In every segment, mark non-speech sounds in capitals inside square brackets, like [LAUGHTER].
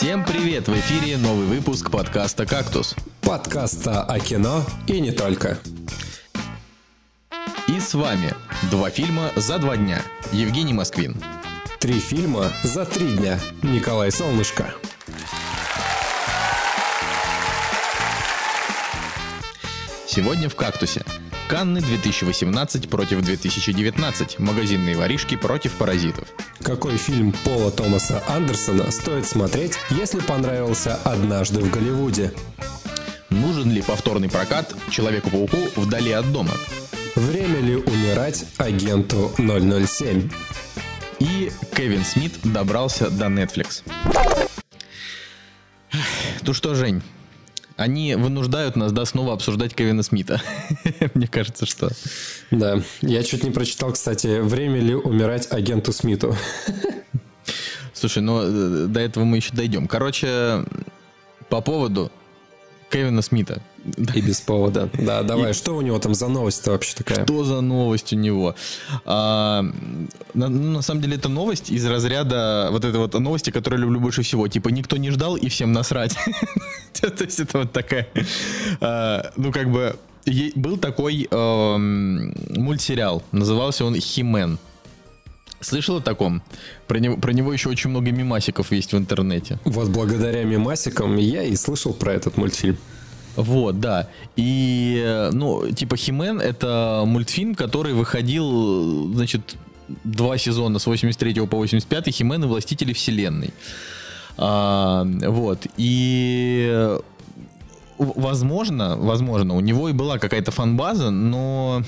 Всем привет! В эфире новый выпуск подкаста «Кактус». Подкаста о кино и не только. И с вами два фильма за два дня. Евгений Москвин. Три фильма за три дня. Николай Солнышко. Сегодня в «Кактусе». Канны 2018 против 2019. Магазинные воришки против паразитов. Какой фильм Пола Томаса Андерсона стоит смотреть, если понравился «Однажды в Голливуде»? Нужен ли повторный прокат Человеку-пауку вдали от дома? Время ли умирать агенту 007? И Кевин Смит добрался до Netflix. Ну что, Жень, они вынуждают нас, да, снова обсуждать Кевина Смита. [LAUGHS] Мне кажется, что... Да, я чуть не прочитал, кстати, время ли умирать агенту Смиту. Слушай, ну э, до этого мы еще дойдем. Короче, по поводу Кевина Смита. И без повода. Да, [LAUGHS] давай, и... что у него там за новость-то вообще такая? Что за новость у него? А, на, ну, на самом деле это новость из разряда вот этой вот новости, которую люблю больше всего. Типа никто не ждал и всем насрать. [LAUGHS] То есть это вот такая... А, ну как бы был такой эм, мультсериал, назывался он «Химен». Слышал о таком? Про него, про него еще очень много мимасиков есть в интернете. Вот благодаря мимасикам я и слышал про этот мультфильм. Вот, да. И, ну, типа Химен это мультфильм, который выходил, значит, два сезона с 83 по 85 Химен и Властители Вселенной. А, вот. И возможно, возможно, у него и была какая-то фанбаза, но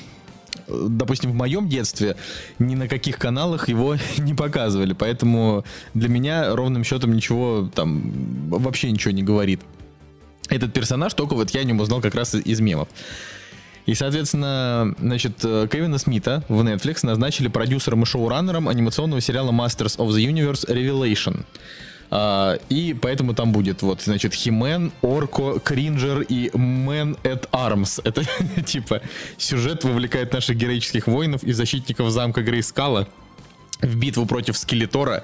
допустим, в моем детстве ни на каких каналах его [LAUGHS] не показывали, поэтому для меня ровным счетом ничего там вообще ничего не говорит. Этот персонаж только вот я о нем узнал как раз из мемов. И, соответственно, значит, Кевина Смита в Netflix назначили продюсером и шоураннером анимационного сериала Masters of the Universe Revelation. А, и поэтому там будет вот, значит, Химен, Орко, Кринджер и Man at Arms. Это типа сюжет вовлекает наших героических воинов и защитников замка Грейскала в битву против Скелетора,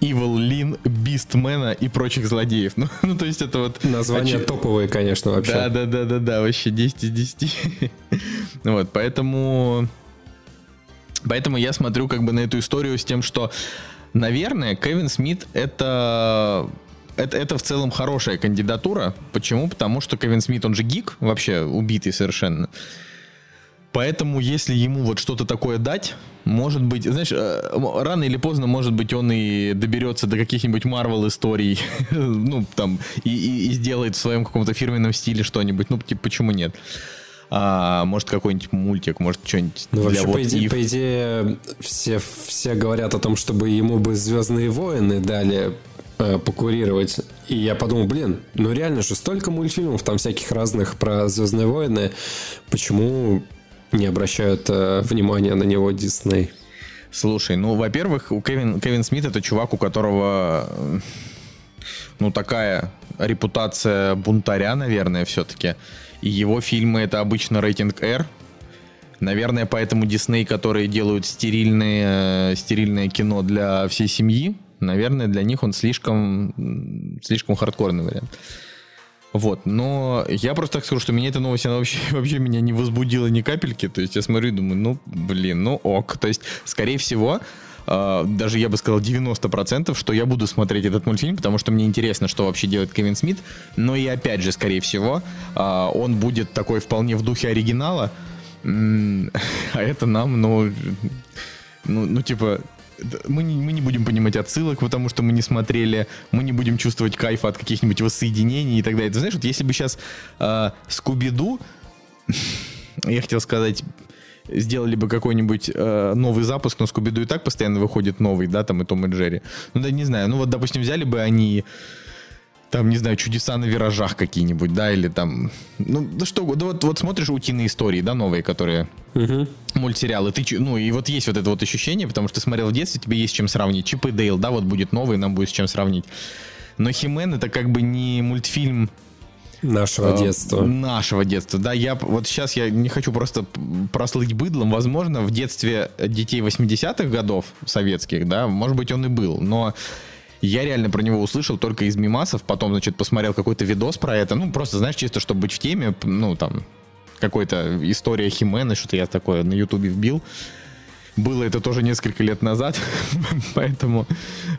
Evil Лин, Бистмена и прочих злодеев. [LAUGHS] Ну, ну, то есть это вот... Название оч... топовое, конечно, вообще. Да, да, да, да, да, вообще 10 из 10. [LAUGHS] вот, поэтому... Поэтому я смотрю как бы на эту историю с тем, что Наверное, Кевин Смит это это, это в целом хорошая кандидатура. Почему? Потому что Кевин Смит, он же гик, вообще убитый совершенно. Поэтому, если ему вот что-то такое дать, может быть, знаешь, э, рано или поздно, может быть, он и доберется до каких-нибудь Марвел историй, [LAUGHS] ну, там, и, и, и сделает в своем каком-то фирменном стиле что-нибудь. Ну, типа, почему нет? А, может какой-нибудь мультик, может что-нибудь ну, для вообще, вот по, идее, по идее, все, все говорят о том, чтобы ему бы Звездные войны дали э, покурировать. И я подумал, блин, ну реально же столько мультфильмов там всяких разных про Звездные войны. Почему не обращают э, внимания на него Дисней? Слушай, ну, во-первых, у Кевин, Кевин Смит это чувак, у которого ну, такая репутация бунтаря, наверное, все-таки. И его фильмы это обычно рейтинг R. Наверное, поэтому Дисней, которые делают стерильное, стерильное кино для всей семьи, наверное, для них он слишком, слишком хардкорный вариант. Вот, но я просто так скажу, что меня эта новость, она вообще, [LAUGHS] вообще меня не возбудила ни капельки. То есть я смотрю и думаю, ну, блин, ну ок. То есть, скорее всего, а, даже я бы сказал 90%, что я буду смотреть этот мультфильм, потому что мне интересно, что вообще делает Кевин Смит. Но и опять же, скорее всего, а, он будет такой вполне в духе оригинала. А это нам, ну, ну, ну типа, мы не, мы не будем понимать отсылок, потому что мы не смотрели, мы не будем чувствовать кайфа от каких-нибудь воссоединений и так далее. Ты знаешь, вот если бы сейчас э, Скуби-Ду, я хотел сказать, сделали бы какой-нибудь э, новый запуск, но Скуби-Ду и так постоянно выходит новый, да, там и Том и Джерри. Ну да, не знаю, ну вот, допустим, взяли бы они там, не знаю, чудеса на виражах какие-нибудь, да, или там, ну, да что, да вот, вот смотришь утиные истории, да, новые, которые, угу. мультсериалы, ты, ну, и вот есть вот это вот ощущение, потому что ты смотрел в детстве, тебе есть чем сравнить, Чип и Дейл, да, вот будет новый, нам будет с чем сравнить. Но Химен это как бы не мультфильм Нашего э, детства. Нашего детства, да. Я вот сейчас я не хочу просто прослыть быдлом. Возможно, в детстве детей 80-х годов советских, да, может быть, он и был. Но Я реально про него услышал только из мимасов, потом, значит, посмотрел какой-то видос про это, ну, просто, знаешь, чисто, чтобы быть в теме, ну, там, какой-то история Химена, что-то я такое на ютубе вбил. Было это тоже несколько лет назад, [LAUGHS] поэтому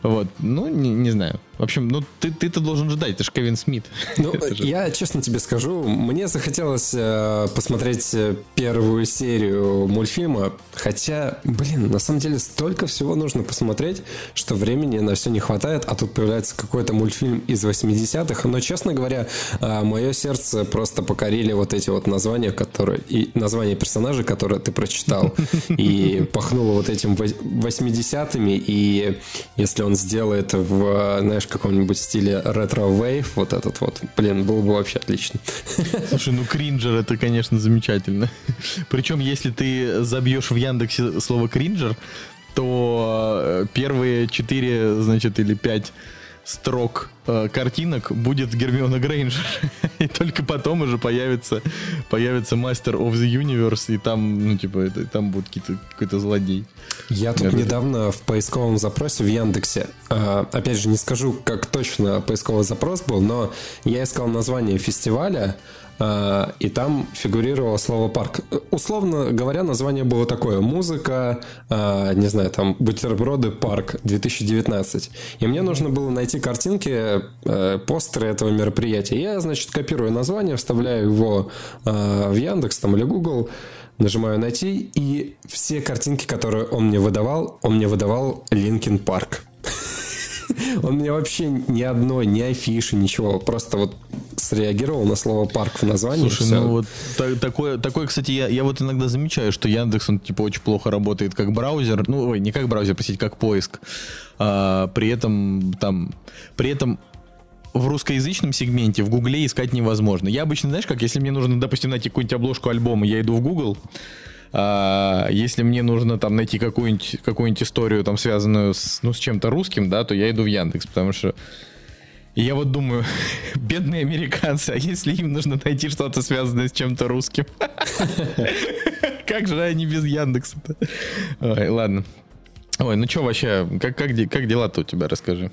вот, ну, не, не знаю. В общем, ну ты, ты-то должен ждать, ты же Кевин Смит. [LAUGHS] Ну, я честно тебе скажу, мне захотелось э, посмотреть э, первую серию мультфильма, хотя, блин, на самом деле столько всего нужно посмотреть, что времени на все не хватает, а тут появляется какой-то мультфильм из 80-х, но, честно говоря, э, мое сердце просто покорили вот эти вот названия, которые, и названия персонажей, которые ты прочитал, [LAUGHS] и пахнуло вот этим 80-ми, и если он сделает в, знаешь, каком-нибудь стиле retrowave, вот этот вот, блин, было бы вообще отлично. Слушай, ну кринджер это, конечно, замечательно. Причем, если ты забьешь в Яндексе слово кринджер, то э, первые четыре, значит, или пять строк э, картинок будет Гермиона Грейнджер. [LAUGHS] и только потом уже появится, появится Master of the Universe, и там, ну, типа, это, там будет какой-то злодей. Я тут это... недавно в поисковом запросе в Яндексе, э, опять же, не скажу, как точно поисковый запрос был, но я искал название фестиваля, и там фигурировало слово парк. Условно говоря, название было такое. Музыка, а, не знаю, там, бутерброды, парк 2019. И мне нужно было найти картинки, э, постеры этого мероприятия. Я, значит, копирую название, вставляю его в Яндекс там, или Google, нажимаю найти, и все картинки, которые он мне выдавал, он мне выдавал Linkin Park. [LAUGHS] Он мне вообще ни одной, ни афиши, ничего. Просто вот среагировал на слово парк в названии. Слушай, ну вот так, такое, такое, кстати, я, я вот иногда замечаю, что Яндекс, он типа очень плохо работает как браузер. Ну, ой, не как браузер, простите, как поиск. А, при этом там, при этом в русскоязычном сегменте в Гугле искать невозможно. Я обычно, знаешь, как если мне нужно, допустим, найти какую-нибудь обложку альбома, я иду в Google, а, если мне нужно там найти какую-нибудь какую историю, там, связанную с, ну, с чем-то русским, да, то я иду в Яндекс, потому что я вот думаю, [LAUGHS] бедные американцы, а если им нужно найти что-то связанное с чем-то русским? [LAUGHS] Как же они без Яндекса-то? Ладно. Ой, ну что вообще, как, как, как дела-то у тебя, расскажи.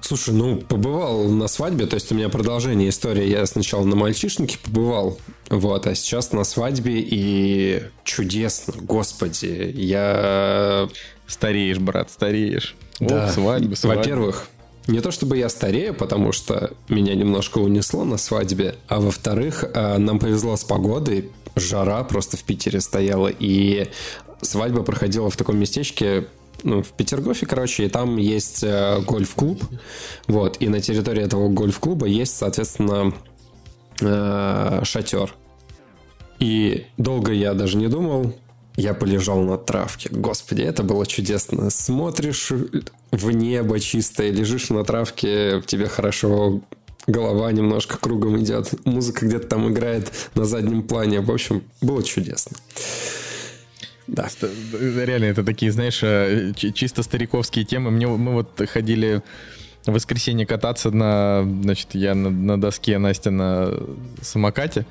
Слушай, ну, побывал на свадьбе, то есть у меня продолжение истории. Я сначала на мальчишнике побывал, вот, а сейчас на свадьбе и чудесно, господи, я... Стареешь, брат, стареешь. Да. О, свадьба, свадьба. Во-первых, не то чтобы я старею, потому что меня немножко унесло на свадьбе, а во-вторых, э, нам повезло с погодой, жара просто в Питере стояла, и свадьба проходила в таком местечке, ну, в Петергофе, короче, и там есть э, гольф-клуб. Вот, и на территории этого гольф-клуба есть, соответственно, э, шатер. И долго я даже не думал, я полежал на травке. Господи, это было чудесно. Смотришь в небо чистое, лежишь на травке, тебе хорошо, голова немножко кругом идет, музыка где-то там играет на заднем плане. В общем, было чудесно. Да. Реально, это такие, знаешь, э, чисто стариковские темы. Мне, мы вот ходили в воскресенье кататься на, значит, я на, на доске, Настя на самокате.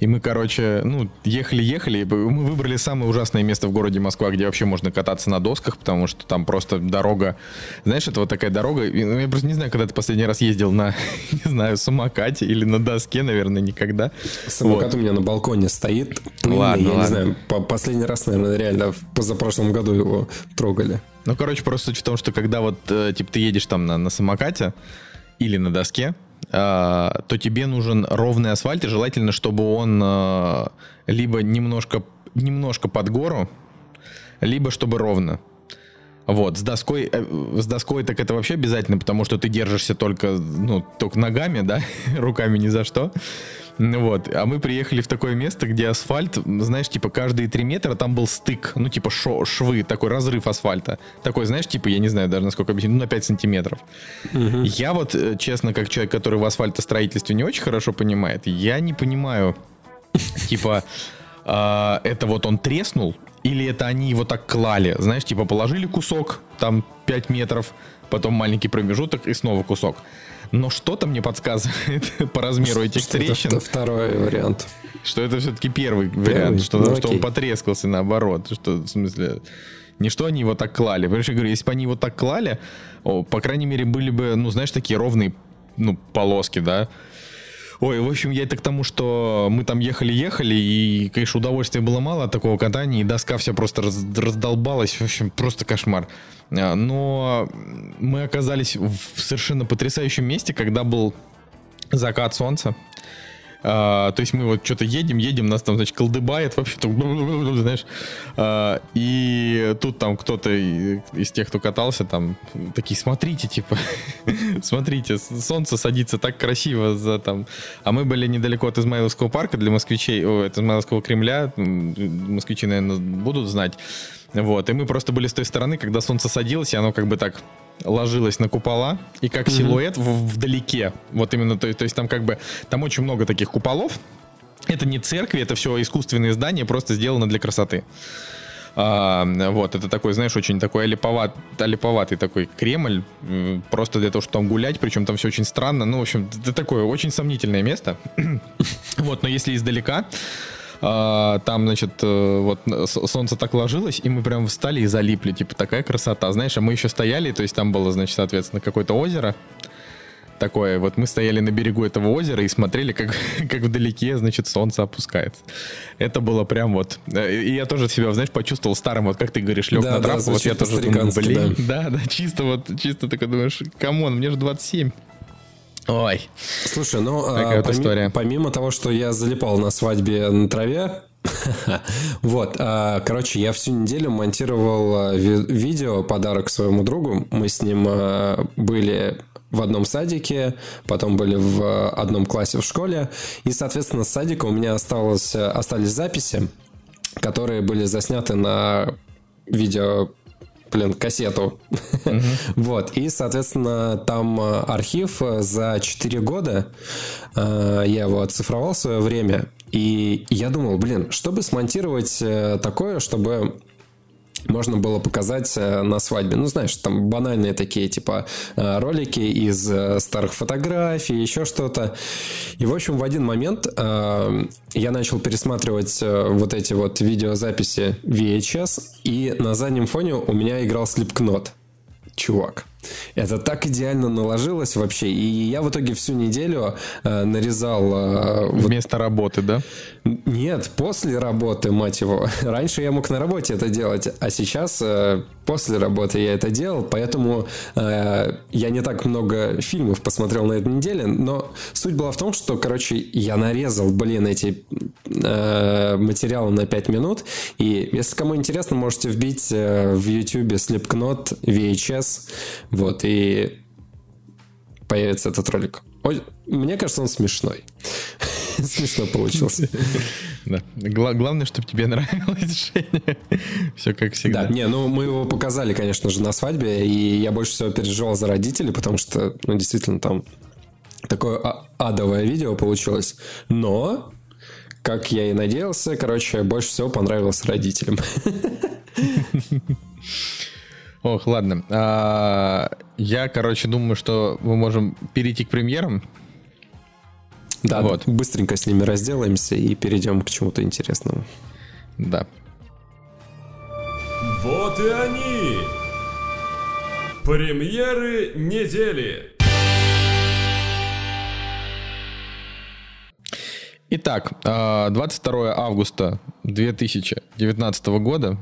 И мы, короче, ну, ехали-ехали, мы выбрали самое ужасное место в городе Москва, где вообще можно кататься на досках, потому что там просто дорога, знаешь, это вот такая дорога, ну, я просто не знаю, когда ты последний раз ездил на, [LAUGHS] не знаю, самокате или на доске, наверное, никогда. Самокат вот. у меня на балконе стоит, пыльный, ладно, я ладно. не знаю, по последний раз, наверное, реально в позапрошлом году его трогали. Ну, короче, просто суть в том, что когда вот, э, типа, ты едешь там на, на самокате или на доске, то тебе нужен ровный асфальт, и желательно, чтобы он а, либо немножко, немножко под гору, либо чтобы ровно. Вот, с доской, э, с доской так это вообще обязательно, потому что ты держишься только, ну, только ногами, да, [LAUGHS] руками ни за что. Вот. А мы приехали в такое место, где асфальт, знаешь, типа каждые три метра там был стык, ну, типа шо, швы, такой разрыв асфальта. Такой, знаешь, типа, я не знаю даже насколько объяснить, ну, на 5 сантиметров. Угу. Я вот, э, честно, как человек, который в асфальтостроительстве не очень хорошо понимает, я не понимаю, типа, э, это вот он треснул, или это они его так клали, знаешь, типа положили кусок, там 5 метров, потом маленький промежуток и снова кусок но что-то мне подсказывает [LAUGHS] по размеру этих что трещин. Это второй вариант. Что это все-таки первый, первый? вариант, что, ну, что он потрескался наоборот. Что, в смысле, Не что они его так клали. Понимаешь, я говорю, если бы они его так клали, о, по крайней мере, были бы, ну, знаешь, такие ровные, ну, полоски, да. Ой, в общем, я это к тому, что мы там ехали-ехали, и, конечно, удовольствия было мало от такого катания, и доска вся просто раз, раздолбалась, в общем, просто кошмар. А, но мы оказались в совершенно потрясающем месте, когда был закат солнца. А, то есть мы вот что-то едем, едем, нас там, значит, колдыбает вообще, [LAUGHS] знаешь. А, и тут там кто-то из тех, кто катался, там, такие, смотрите, типа, [LAUGHS] смотрите, солнце садится так красиво за там... А мы были недалеко от Измайловского парка для москвичей, о, от Измайловского Кремля, москвичи, наверное, будут знать. Вот, и мы просто были с той стороны, когда солнце садилось, и оно как бы так ложилось на купола, и как mm-hmm. силуэт в, вдалеке. Вот именно, то, то есть там как бы, там очень много таких куполов. Это не церкви, это все искусственные здания, просто сделано для красоты. А, вот, это такой, знаешь, очень такой олиповат, олиповатый такой Кремль, просто для того, чтобы там гулять, причем там все очень странно. Ну, в общем, это такое очень сомнительное место. [CLEARS THROAT] вот, но если издалека, а, там, значит, э, вот солнце так ложилось, и мы прям встали и залипли, типа, такая красота, знаешь, а мы еще стояли, то есть там было, значит, соответственно, какое-то озеро, такое. Вот мы стояли на берегу этого озера и смотрели, как, [LAUGHS] как вдалеке, значит, солнце опускается. Это было прям вот... Э, и я тоже себя, знаешь, почувствовал старым, вот как ты говоришь, лег да, на травку, да, вот я тоже думаю, блин, да. [LAUGHS] да, да, чисто вот, чисто такой думаешь, come on, мне же 27. Ой. Слушай, ну, Такая а, вот история. помимо того, что я залипал на свадьбе на траве, [LAUGHS] вот, а, короче, я всю неделю монтировал а, видео, подарок своему другу. Мы с ним а, были в одном садике, потом были в одном классе в школе. И, соответственно, с садика у меня осталось, остались записи, которые были засняты на видео блин, кассету. [LAUGHS] вот. И, соответственно, там э, архив э, за 4 года. Э, я его оцифровал в свое время. И я думал, блин, чтобы смонтировать такое, чтобы можно было показать э, на свадьбе. Ну, знаешь, там банальные такие, типа, э, ролики из э, старых фотографий, еще что-то. И, в общем, в один момент я начал пересматривать вот эти вот видеозаписи VHS, и на заднем фоне у меня играл Slipknot. Чувак. Это так идеально наложилось вообще. И я в итоге всю неделю э, нарезал... Э, Вместо вот... работы, да? Нет, после работы, мать его. [LAUGHS] Раньше я мог на работе это делать, а сейчас э, после работы я это делал, поэтому э, я не так много фильмов посмотрел на этой неделе, но суть была в том, что, короче, я нарезал, блин, эти э, материалы на 5 минут, и если кому интересно, можете вбить э, в YouTube Slipknot VHS, вот, и появится этот ролик. Мне кажется, он смешной. [LAUGHS] Смешно получился. [LAUGHS] Да. Гла- главное, чтобы тебе нравилось Женя. Все как всегда. Да, не, ну мы его показали, конечно же, на свадьбе, и я больше всего переживал за родителей, потому что, ну, действительно, там такое а- адовое видео получилось. Но, как я и надеялся, короче, больше всего понравилось родителям. [LAUGHS] Ох, ладно. А, я, короче, думаю, что мы можем перейти к премьерам. Да, вот. быстренько с ними разделаемся и перейдем к чему-то интересному. Да. Вот и они! Премьеры недели! Итак, 22 а, августа 2019 года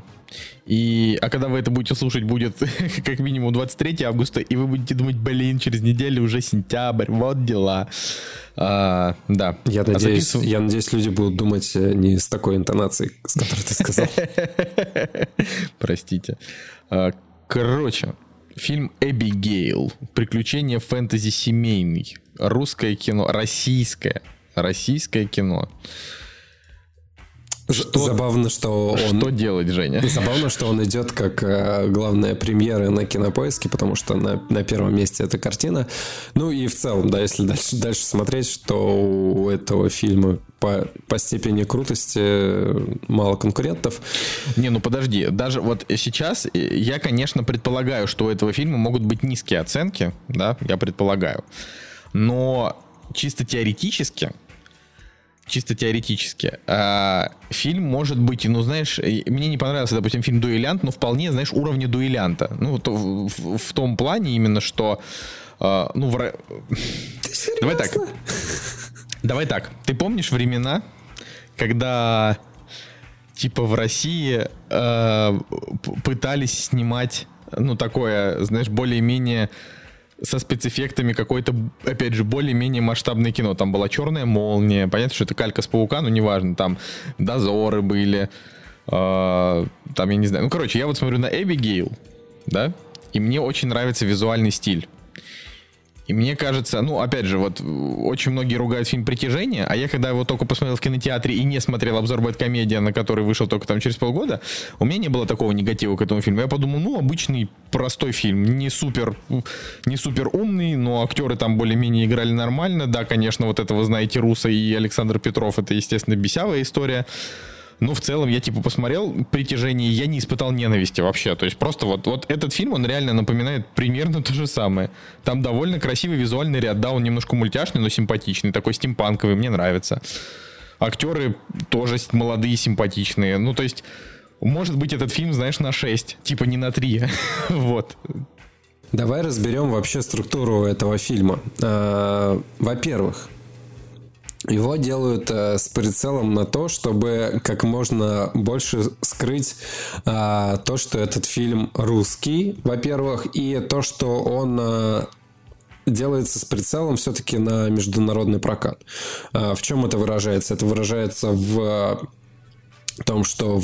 и, а когда вы это будете слушать, будет [LAUGHS] как минимум 23 августа, и вы будете думать, блин, через неделю уже сентябрь, вот дела. А, да. Я надеюсь, а записыв... я надеюсь, люди будут думать э, не с такой интонацией, с которой ты сказал. [LAUGHS] Простите. А, короче, фильм «Эбигейл». Приключения фэнтези семейный. Русское кино. Российское. Российское кино. Что, забавно, что он... Что делать, Женя? [LAUGHS] Забавно, что он идет как э, главная премьера на Кинопоиске, потому что на, на первом месте эта картина. Ну и в целом, да, если дальше, дальше смотреть, что у этого фильма по, по степени крутости мало конкурентов. Не, ну подожди, даже вот сейчас я, конечно, предполагаю, что у этого фильма могут быть низкие оценки, да, я предполагаю. Но чисто теоретически чисто теоретически. А, фильм может быть, ну, знаешь, мне не понравился, допустим, фильм «Дуэлянт», но вполне, знаешь, уровня «Дуэлянта». Ну, то, в, в, том плане именно, что... А, ну, в... Давай так. Давай так. Ты помнишь времена, когда типа в России э, пытались снимать, ну, такое, знаешь, более-менее со спецэффектами какой-то, опять же, более-менее масштабное кино. Там была черная молния. Понятно, что это калька с паука, но неважно. Там дозоры были. Э, там, я не знаю. Ну, короче, я вот смотрю на Эбигейл, да, и мне очень нравится визуальный стиль. И мне кажется, ну, опять же, вот очень многие ругают фильм «Притяжение», а я, когда его только посмотрел в кинотеатре и не смотрел обзор «Бэткомедия», на который вышел только там через полгода, у меня не было такого негатива к этому фильму. Я подумал, ну, обычный простой фильм, не супер, не супер умный, но актеры там более-менее играли нормально. Да, конечно, вот это вы знаете, Руса и Александр Петров, это, естественно, бесявая история. Ну, в целом, я типа посмотрел «Притяжение», я не испытал ненависти вообще. То есть просто вот, вот этот фильм, он реально напоминает примерно то же самое. Там довольно красивый визуальный ряд. Да, он немножко мультяшный, но симпатичный. Такой стимпанковый, мне нравится. Актеры тоже молодые, симпатичные. Ну, то есть, может быть, этот фильм, знаешь, на 6. Типа не на 3. [LAUGHS] вот. Давай разберем вообще структуру этого фильма. А, во-первых, его делают э, с прицелом на то, чтобы как можно больше скрыть э, то, что этот фильм русский, во-первых, и то, что он э, делается с прицелом все-таки на международный прокат. Э, в чем это выражается? Это выражается в том, что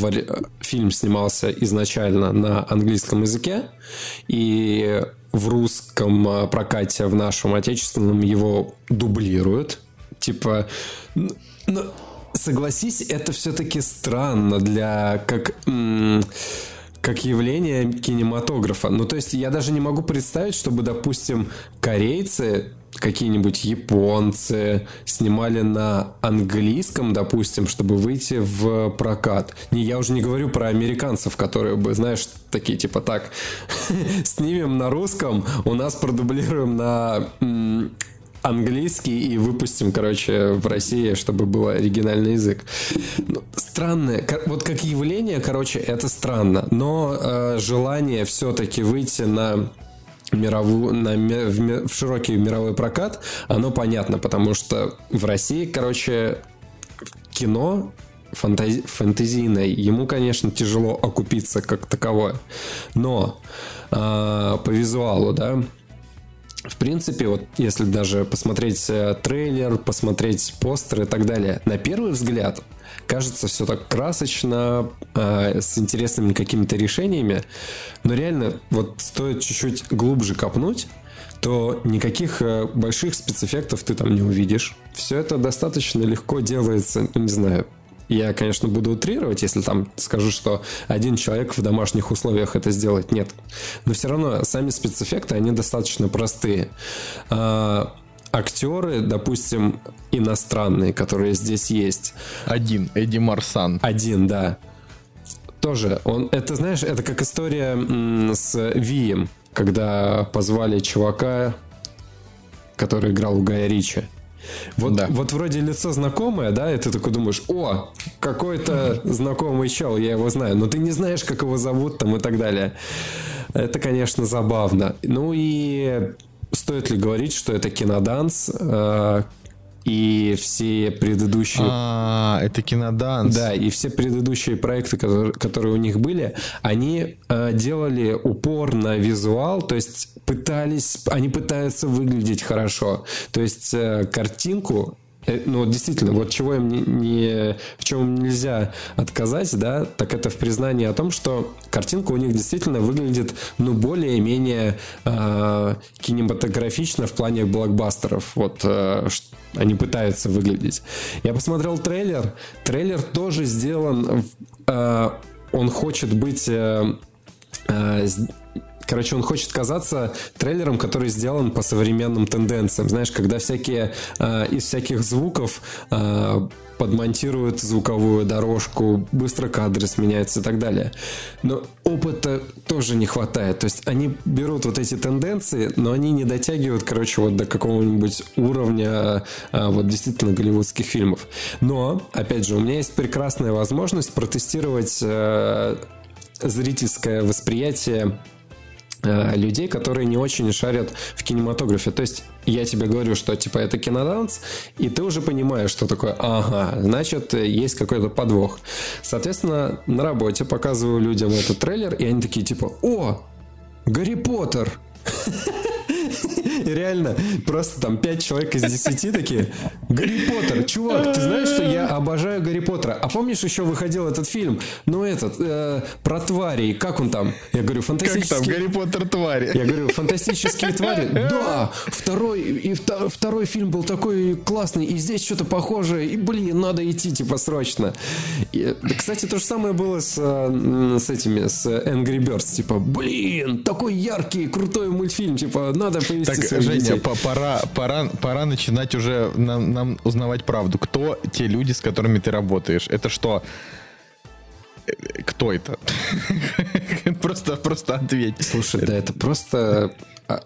фильм снимался изначально на английском языке, и в русском э, прокате, в нашем отечественном его дублируют Типа, ну, согласись, это все-таки странно для как как явление кинематографа. Ну, то есть я даже не могу представить, чтобы, допустим, корейцы какие-нибудь японцы снимали на английском, допустим, чтобы выйти в прокат. Не, я уже не говорю про американцев, которые бы, знаешь, такие типа так, [LAUGHS] снимем на русском, у нас продублируем на английский и выпустим, короче, в России, чтобы был оригинальный язык. Ну, странное, вот как явление, короче, это странно, но э, желание все-таки выйти на мировую, на, в, в широкий мировой прокат, оно понятно, потому что в России, короче, кино фантази, фантазийное, ему, конечно, тяжело окупиться как таковое. Но э, по визуалу, да, в принципе, вот если даже посмотреть э, трейлер, посмотреть постер и так далее, на первый взгляд кажется все так красочно, э, с интересными какими-то решениями, но реально вот стоит чуть-чуть глубже копнуть, то никаких э, больших спецэффектов ты там не увидишь. Все это достаточно легко делается, не знаю, я, конечно, буду утрировать, если там скажу, что один человек в домашних условиях это сделать. Нет. Но все равно сами спецэффекты, они достаточно простые. А, актеры, допустим, иностранные, которые здесь есть. Один, Эдди Марсан. Один, да. Тоже, он, это, знаешь, это как история м, с Вием, когда позвали чувака, который играл у Гая Ричи. Вот, да. вот вроде лицо знакомое, да, и ты такой думаешь, о, какой-то знакомый чел, я его знаю, но ты не знаешь, как его зовут там и так далее. Это, конечно, забавно. Ну и стоит ли говорить, что это киноданс, э, и все предыдущие... А, это киноданс. Да, и все предыдущие проекты, которые, которые у них были, они э, делали упор на визуал, то есть пытались, они пытаются выглядеть хорошо. То есть э, картинку ну, действительно, вот чего им не, не, в чем нельзя отказать, да, так это в признании о том, что картинка у них действительно выглядит, ну, более-менее э, кинематографично в плане блокбастеров. Вот э, они пытаются выглядеть. Я посмотрел трейлер. Трейлер тоже сделан, э, он хочет быть... Э, э, короче, он хочет казаться трейлером, который сделан по современным тенденциям. Знаешь, когда всякие э, из всяких звуков э, подмонтируют звуковую дорожку, быстро кадры сменяются и так далее. Но опыта тоже не хватает. То есть они берут вот эти тенденции, но они не дотягивают, короче, вот до какого-нибудь уровня а, вот действительно голливудских фильмов. Но, опять же, у меня есть прекрасная возможность протестировать а, зрительское восприятие людей, которые не очень шарят в кинематографе. То есть я тебе говорю, что типа это киноданс, и ты уже понимаешь, что такое, ага, значит, есть какой-то подвох. Соответственно, на работе показываю людям этот трейлер, и они такие типа, о, Гарри Поттер! [LAUGHS] И реально, просто там 5 человек из 10 такие, Гарри Поттер, чувак, ты знаешь, что я обожаю Гарри Поттера. А помнишь, еще выходил этот фильм, ну этот, э, про тварей, как он там? Я говорю, фантастический... Как там, Гарри Поттер твари? Я говорю, фантастические твари? Да, второй, и второй фильм был такой классный, и здесь что-то похожее, и, блин, надо идти, типа, срочно. И, кстати, то же самое было с, э, с этими, с Angry Birds, типа, блин, такой яркий, крутой мультфильм, типа, надо повести так, Женя, пора, пора, пора начинать уже нам, нам узнавать правду. Кто те люди, с которыми ты работаешь? Это что? Э, кто это? [LAUGHS] просто, просто ответь. Слушай, да это просто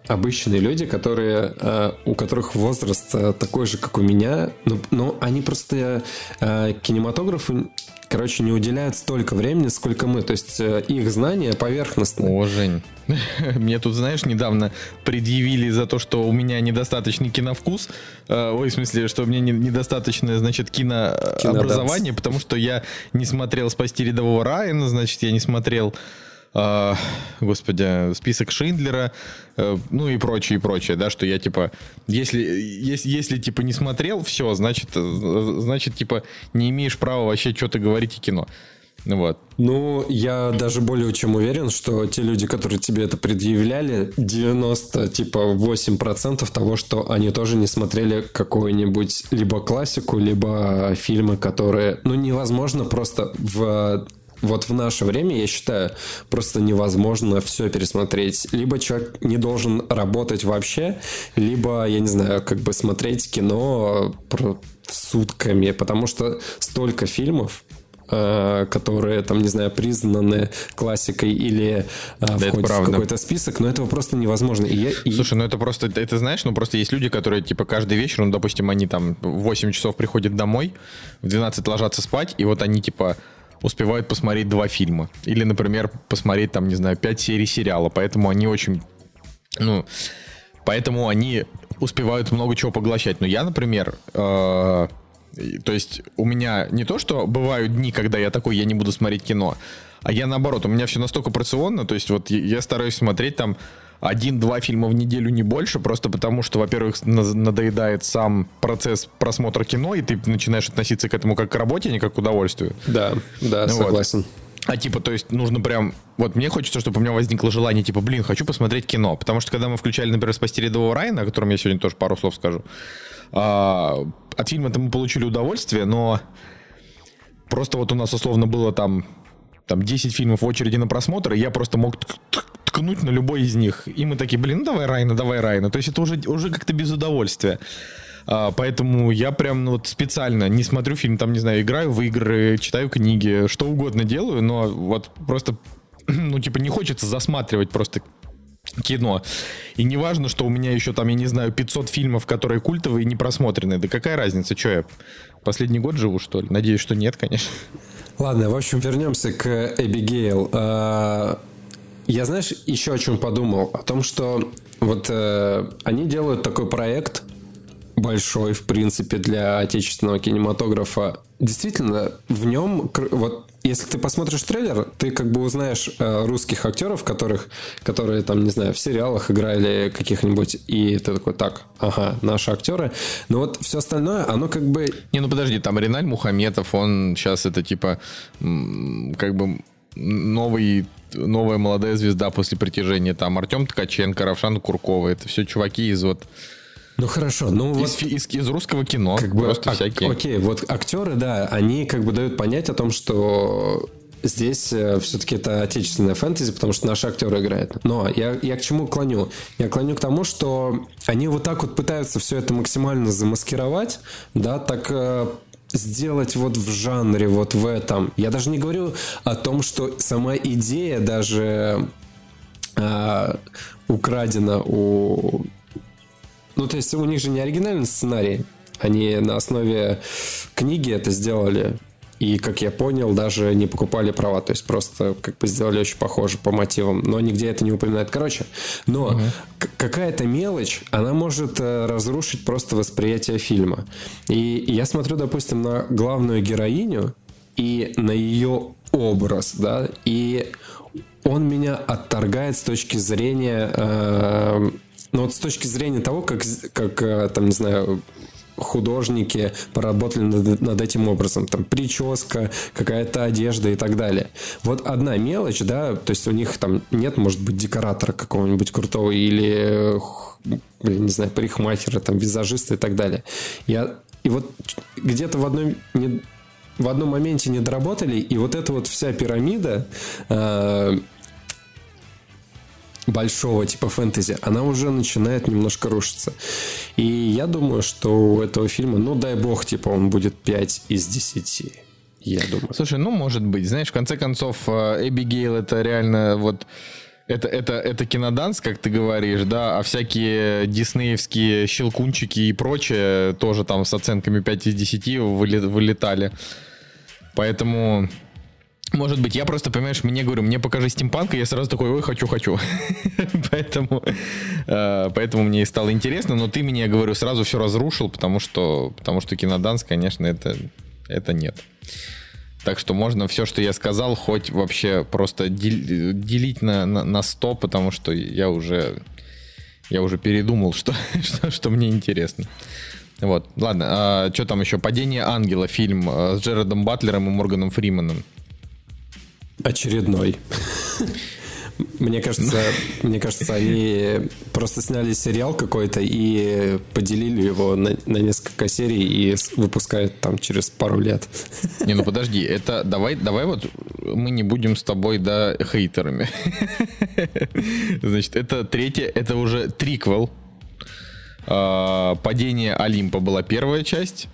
обычные люди, которые, э, у которых возраст э, такой же, как у меня, но, но они просто кинематографу короче, не уделяют столько времени, сколько мы. То есть их знания поверхностные. О, Жень, [LAUGHS] мне тут, знаешь, недавно предъявили за то, что у меня недостаточный киновкус. Э, ой, в смысле, что у меня недостаточное, значит, кинообразование, потому что я не смотрел «Спасти рядового Райана», значит, я не смотрел э, господи, список Шиндлера, э, ну и прочее, и прочее, да, что я, типа, если, если, если типа, не смотрел, все, значит, э, значит, типа, не имеешь права вообще что-то говорить о кино. Вот. Ну, я даже более чем уверен, что те люди, которые тебе это предъявляли, 90, типа, 8% того, что они тоже не смотрели какую-нибудь либо классику, либо фильмы, которые, ну, невозможно просто в вот в наше время, я считаю, просто невозможно все пересмотреть. Либо человек не должен работать вообще, либо, я не знаю, как бы смотреть кино сутками, потому что столько фильмов, которые, там, не знаю, признаны классикой или э, да, входят в какой-то список, но этого просто невозможно. И я, и... Слушай, ну это просто, это знаешь, ну просто есть люди, которые, типа, каждый вечер, ну, допустим, они там в 8 часов приходят домой, в 12 ложатся спать, и вот они, типа, успевают посмотреть два фильма. Или, например, посмотреть, там, не знаю, пять серий сериала. Поэтому они очень... Ну, поэтому они успевают много чего поглощать. Но я, например, э, то есть у меня не то, что бывают дни, когда я такой, я не буду смотреть кино, а я наоборот, у меня все настолько порционно, то есть вот я стараюсь смотреть там один-два фильма в неделю, не больше, просто потому что, во-первых, надоедает сам процесс просмотра кино, и ты начинаешь относиться к этому как к работе, а не как к удовольствию. Да, да, ну, согласен. Вот. А типа, то есть нужно прям... Вот мне хочется, чтобы у меня возникло желание, типа, блин, хочу посмотреть кино. Потому что когда мы включали, например, «Спасти рядового Райана», о котором я сегодня тоже пару слов скажу, а, от фильма-то мы получили удовольствие, но просто вот у нас условно было там, там 10 фильмов в очереди на просмотр, и я просто мог ткнуть на любой из них. И мы такие, блин, ну давай Райна, давай Райна. То есть это уже, уже как-то без удовольствия. А, поэтому я прям ну, вот специально не смотрю фильм, там, не знаю, играю в игры, читаю книги, что угодно делаю, но вот просто, [CLEARS THROAT] ну, типа, не хочется засматривать просто кино. И не важно, что у меня еще там, я не знаю, 500 фильмов, которые культовые и не просмотрены. Да какая разница, что я последний год живу, что ли? Надеюсь, что нет, конечно. Ладно, в общем, вернемся к Эбигейл. А, я, знаешь, еще о чем подумал. О том, что вот э, они делают такой проект большой, в принципе, для отечественного кинематографа. Действительно, в нем, вот если ты посмотришь трейлер, ты как бы узнаешь э, русских актеров, которых, которые там, не знаю, в сериалах играли каких-нибудь, и ты такой, так, ага, наши актеры. Но вот все остальное, оно как бы... Не, ну подожди, там Реналь Мухаметов, он сейчас это типа, как бы новый новая молодая звезда после притяжения. Там Артем Ткаченко, Равшан Куркова. Это все чуваки из вот... Ну хорошо, ну из, вот из, из русского кино как бы, просто ак- всякие. Окей, вот актеры, да, они как бы дают понять о том, что здесь э, все-таки это отечественная фэнтези, потому что наши актеры играют. Но я, я к чему клоню? Я клоню к тому, что они вот так вот пытаются все это максимально замаскировать, да, так э, сделать вот в жанре, вот в этом. Я даже не говорю о том, что сама идея даже э, украдена у... Ну, то есть у них же не оригинальный сценарий. Они на основе книги это сделали. И, как я понял, даже не покупали права. То есть просто как бы сделали очень похоже по мотивам. Но нигде это не упоминает. Короче, но угу. какая-то мелочь, она может э, разрушить просто восприятие фильма. И я смотрю, допустим, на главную героиню и на ее образ, да, и он меня отторгает с точки зрения, э, ну вот с точки зрения того, как, как э, там, не знаю, художники поработали над, над этим образом. Там прическа, какая-то одежда и так далее. Вот одна мелочь, да, то есть у них там нет, может быть, декоратора какого-нибудь крутого или, блин, не знаю, парикмахера, там, визажиста и так далее. Я, и вот где-то в одной не, в одном моменте не доработали, и вот эта вот вся пирамида э, большого типа фэнтези, она уже начинает немножко рушиться. И я думаю, что у этого фильма, ну дай бог, типа он будет 5 из 10. Я думаю. Слушай, ну может быть. Знаешь, в конце концов, э, Эбигейл это реально вот... Это, это, это киноданс, как ты говоришь, да, а всякие диснеевские щелкунчики и прочее тоже там с оценками 5 из 10 вылетали. Поэтому может быть, я просто, понимаешь, мне говорю, мне покажи стимпанк, и я сразу такой, ой, хочу, хочу. [LAUGHS] поэтому, э, поэтому мне стало интересно, но ты мне, говорю, сразу все разрушил, потому что, потому что киноданс, конечно, это, это нет. Так что можно все, что я сказал, хоть вообще просто делить на, на, на 100, потому что я уже, я уже передумал, [LAUGHS] что, что, что мне интересно. Вот, ладно, а, что там еще? «Падение ангела» фильм э, с Джерардом Батлером и Морганом Фриманом. Очередной. Мне кажется, мне кажется, они просто сняли сериал какой-то и поделили его на, на несколько серий и выпускают там через пару лет. Не, ну подожди, это давай, давай вот мы не будем с тобой, да, хейтерами. Значит, это третье, это уже триквел. А, Падение Олимпа была первая часть.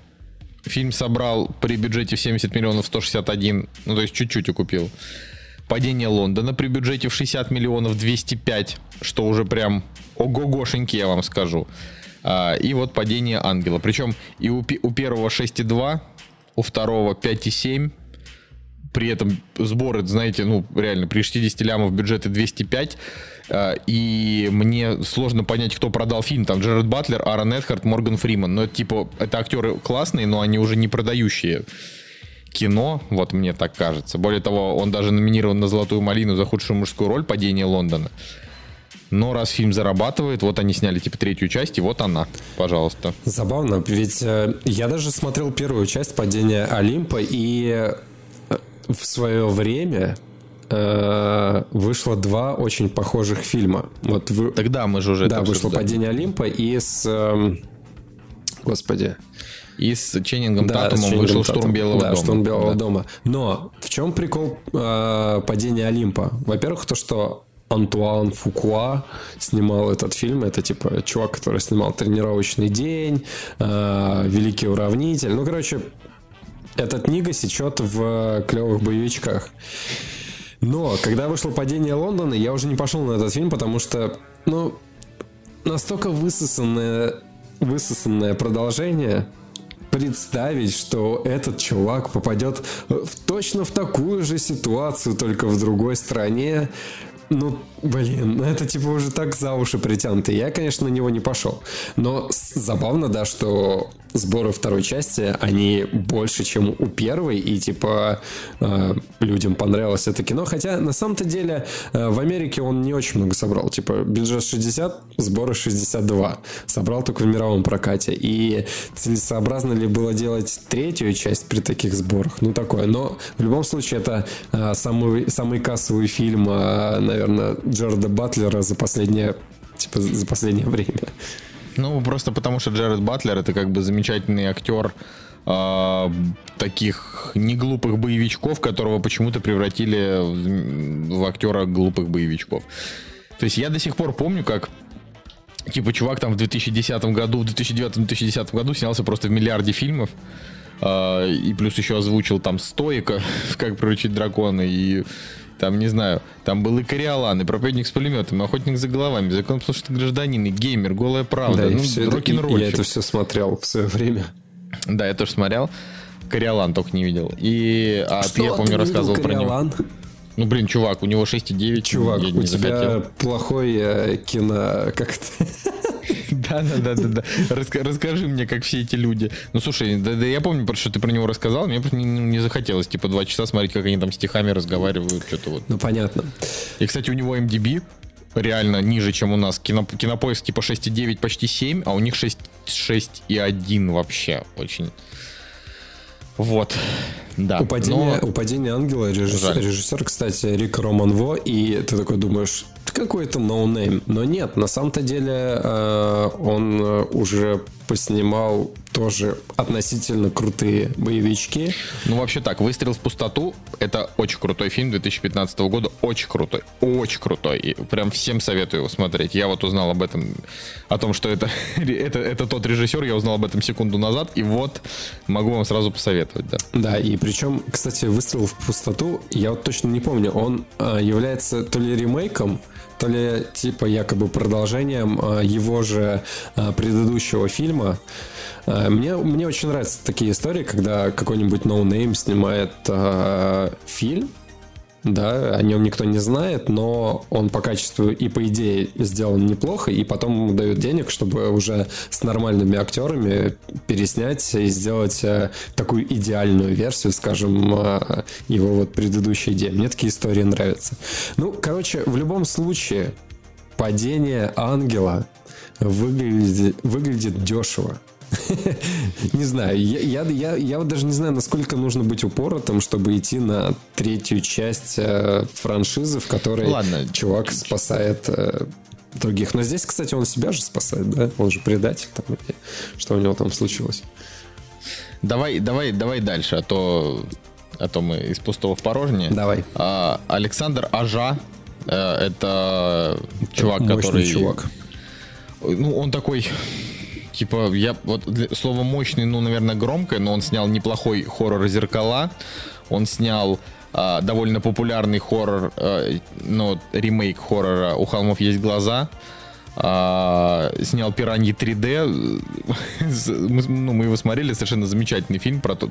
Фильм собрал при бюджете в 70 миллионов 161, ну то есть чуть-чуть окупил. Падение Лондона при бюджете в 60 миллионов 205, что уже прям ого-гошеньки, я вам скажу. А, и вот падение Ангела. Причем и у, у первого 6,2, у второго 5,7. При этом сборы, знаете, ну реально при 60 лямов бюджеты 205. А, и мне сложно понять, кто продал фильм. Там Джеред Батлер, Аарон Эдхард, Морган Фриман. Но это типа, это актеры классные, но они уже не продающие кино, вот мне так кажется. Более того, он даже номинирован на «Золотую малину» за худшую мужскую роль «Падение Лондона». Но раз фильм зарабатывает, вот они сняли типа третью часть, и вот она, пожалуйста. Забавно, ведь э, я даже смотрел первую часть «Падения Олимпа», и э, в свое время э, вышло два очень похожих фильма. Вот вы... Тогда мы же уже... Да, вышло «Падение Олимпа» и с... Э, господи... И с Ченнингом да, Татумом Ченнингом вышел Татум. «Штурм Белого да, дома». «Штурм Белого да. дома». Но в чем прикол э, падения Олимпа? Во-первых, то, что Антуан Фукуа снимал этот фильм. Это типа чувак, который снимал «Тренировочный день», э, «Великий уравнитель». Ну, короче, эта книга сечет в клевых боевичках. Но когда вышло «Падение Лондона», я уже не пошел на этот фильм, потому что, ну, настолько высосанное, высосанное продолжение, представить, что этот чувак попадет в, точно в такую же ситуацию, только в другой стране, ну, блин, ну это типа уже так за уши притянуто. Я, конечно, на него не пошел. Но забавно, да, что сборы второй части, они больше, чем у первой, и типа э, людям понравилось это кино. Хотя на самом-то деле э, в Америке он не очень много собрал. Типа бюджет 60, сборы 62. Собрал только в мировом прокате. И целесообразно ли было делать третью часть при таких сборах? Ну, такое. Но в любом случае это э, самый, самый кассовый фильм, э, наверное, Джорда Батлера за последнее, типа, за последнее время. Ну, просто потому что Джаред Батлер это как бы замечательный актер э, таких неглупых боевичков, которого почему-то превратили в, в актера глупых боевичков. То есть я до сих пор помню, как типа чувак там в 2010 году, в 2009-2010 году снялся просто в миллиарде фильмов. э, и плюс еще озвучил там Стоика, [LAUGHS] как приручить дракона, и там, не знаю, там был и Кориолан, и проповедник с пулеметом, и охотник за головами, законопослушный гражданин, и геймер, голая правда, Да, ну, всё это- рок-н-ролльщик. Я это все смотрел в свое время. Да, я тоже смотрел. Кориолан только не видел. И а ты, я Что, помню, ты рассказывал про него. Ну, блин, чувак, у него 6,9. Чувак, у тебя захотел. плохой э, кино... Как это? [LAUGHS] Да, да, да, да, да. Расскажи мне, как все эти люди. Ну, слушай, да, да я помню, просто, что ты про него рассказал, мне просто не, не захотелось, типа, два часа смотреть, как они там стихами разговаривают, что-то вот. Ну, понятно. И, кстати, у него MDB реально ниже, чем у нас. Кино, кинопоиск типа 6,9, почти 7, а у них 6, 6,1 вообще. Очень. Вот. Да. Падение, Но- падение ангела, режиссер, Жаль. режиссер, кстати, Рик Роман Во, и ты такой думаешь, какой-то no name. Но нет, на самом-то деле э, он э, уже поснимал тоже относительно крутые боевички. Ну, вообще так, «Выстрел в пустоту» — это очень крутой фильм 2015 года, очень крутой, очень крутой. И прям всем советую его смотреть. Я вот узнал об этом, о том, что это, [LAUGHS] это, это тот режиссер, я узнал об этом секунду назад, и вот могу вам сразу посоветовать, да. Да, и причем, кстати, «Выстрел в пустоту», я вот точно не помню, он э, является то ли ремейком, то ли типа якобы продолжением э, его же э, предыдущего фильма. Э, Мне, мне очень нравятся такие истории, когда какой-нибудь no name снимает э, фильм, да, о нем никто не знает, но он по качеству и по идее сделан неплохо, и потом ему дают денег, чтобы уже с нормальными актерами переснять и сделать э, такую идеальную версию, скажем, э, его вот предыдущей идеи. Мне такие истории нравятся. Ну, короче, в любом случае, падение ангела выглядит, выглядит дешево. [LAUGHS] Не знаю, я, я, я, вот даже не знаю, насколько нужно быть упоротым, чтобы идти на третью часть э, франшизы, в которой чувак спасает э, других. Но здесь, кстати, он себя же спасает, да? Он же предатель там, что у него там случилось. Давай, давай, давай дальше, а то, а то мы из пустого в порожнее. Давай. А, Александр Ажа, э, это чувак, Мощный который... чувак. Ну, он такой, типа, я вот для- слово мощный, ну, наверное, громкое, но он снял неплохой хоррор «Зеркала». Он снял а, довольно популярный хоррор, а, ну, ремейк хоррора «У холмов есть глаза». А, снял «Пираньи 3D». С- мы, ну, мы его смотрели, совершенно замечательный фильм про то,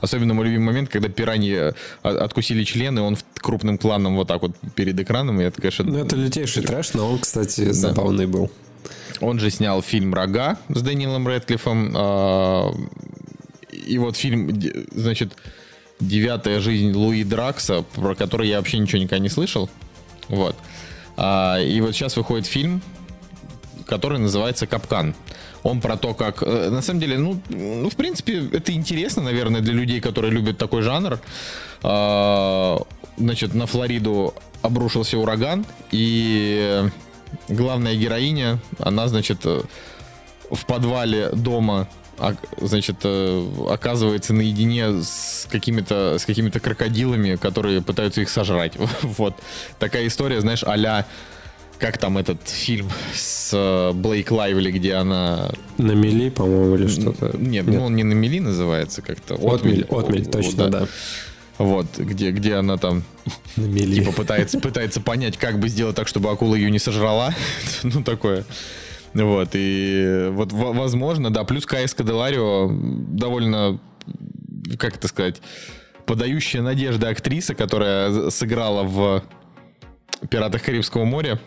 особенно мой любимый момент, когда пираньи а, откусили члены, он в- крупным планом вот так вот перед экраном, и это, конечно, Ну, это лютейший трэш, но он, кстати, забавный был. Он же снял фильм «Рога» с Дэниелом Рэдклиффом. а, И вот фильм, значит, «Девятая жизнь Луи Дракса», про который я вообще ничего никогда не слышал. Вот. А, И вот сейчас выходит фильм, который называется «Капкан». Он про то, как... э, На самом деле, ну, ну, в принципе, это интересно, наверное, для людей, которые любят такой жанр. А, Значит, на Флориду обрушился ураган, и главная героиня, она, значит, э, в подвале дома а- значит, э, оказывается наедине с какими-то с какими-то крокодилами, которые пытаются их сожрать. [LAUGHS] Вот такая история, знаешь, а как там этот фильм с э, Блейк Лайвли, где она... На мели, по-моему, или что-то. Нет, ну он не на мели называется как-то. Отмель, отмель, точно, да. Вот, где, где она там типа пытается, пытается понять, как бы сделать так, чтобы акула ее не сожрала. [LAUGHS] ну, такое. Вот, и вот, возможно, да, плюс Кайс Каделарио довольно, как это сказать, подающая надежды актриса, которая сыграла в «Пиратах Карибского моря».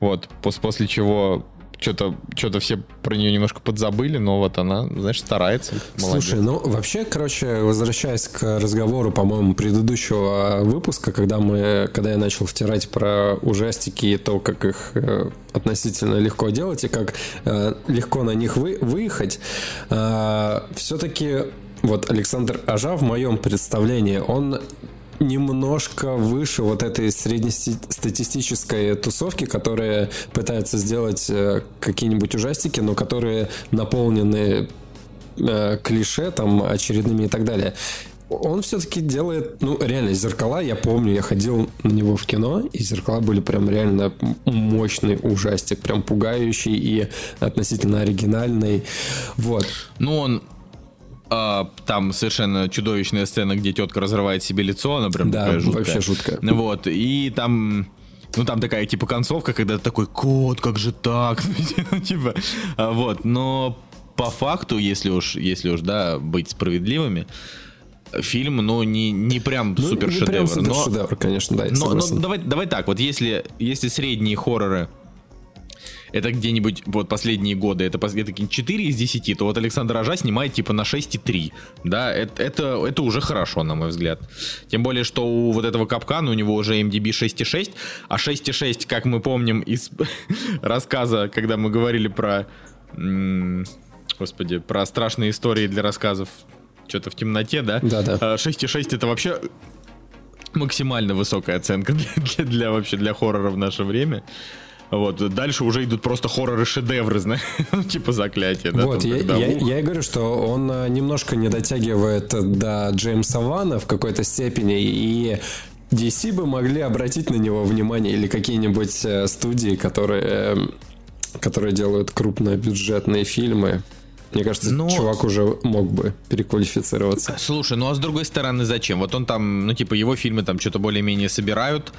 Вот, пос- после чего что-то что все про нее немножко подзабыли, но вот она, знаешь, старается. Молодец. Слушай, ну вообще, короче, возвращаясь к разговору, по-моему, предыдущего выпуска, когда мы, когда я начал втирать про ужастики и то, как их э, относительно легко делать и как э, легко на них вы, выехать, все-таки вот Александр Ажа в моем представлении, он немножко выше вот этой среднестатистической тусовки, которые пытаются сделать э, какие-нибудь ужастики, но которые наполнены э, клише там очередными и так далее он все-таки делает, ну, реально, зеркала, я помню, я ходил на него в кино, и зеркала были прям реально мощный ужастик, прям пугающий и относительно оригинальный. Вот. Ну, он а, там совершенно чудовищная сцена, где тетка разрывает себе лицо, она прям да, такая жуткая. вообще жуткая. Вот, и там... Ну, там такая, типа, концовка, когда такой, кот, как же так? [LAUGHS] Ну, типа, а, вот, но по факту, если уж, если уж, да, быть справедливыми, фильм, ну, не, не прям ну, супер шедевр. Прям супер но, конечно, да. Но, но давай, давай так, вот если, если средние хорроры это где-нибудь вот последние годы, это, это 4 из 10, то вот Александр Ажа снимает типа на 6,3. Да, это, это, это уже хорошо, на мой взгляд. Тем более, что у вот этого капкана у него уже MDB 6,6, а 6,6, как мы помним из [LAUGHS] рассказа, когда мы говорили про... Господи, про страшные истории для рассказов что-то в темноте, да? Да, да. 6,6 это вообще максимально высокая оценка [LAUGHS] для, для, для вообще для хоррора в наше время. Вот, дальше уже идут просто хорроры-шедевры, знаешь, [LAUGHS] ну, типа заклятие. Да, вот, там, я, когда, я, я и говорю, что он э, немножко не дотягивает до Джеймса Вана в какой-то степени, и DC бы могли обратить на него внимание, или какие-нибудь э, студии, которые, э, которые делают крупнобюджетные фильмы. Мне кажется, Но... чувак уже мог бы переквалифицироваться. Слушай, ну а с другой стороны, зачем? Вот он там, ну типа его фильмы там что-то более-менее собирают,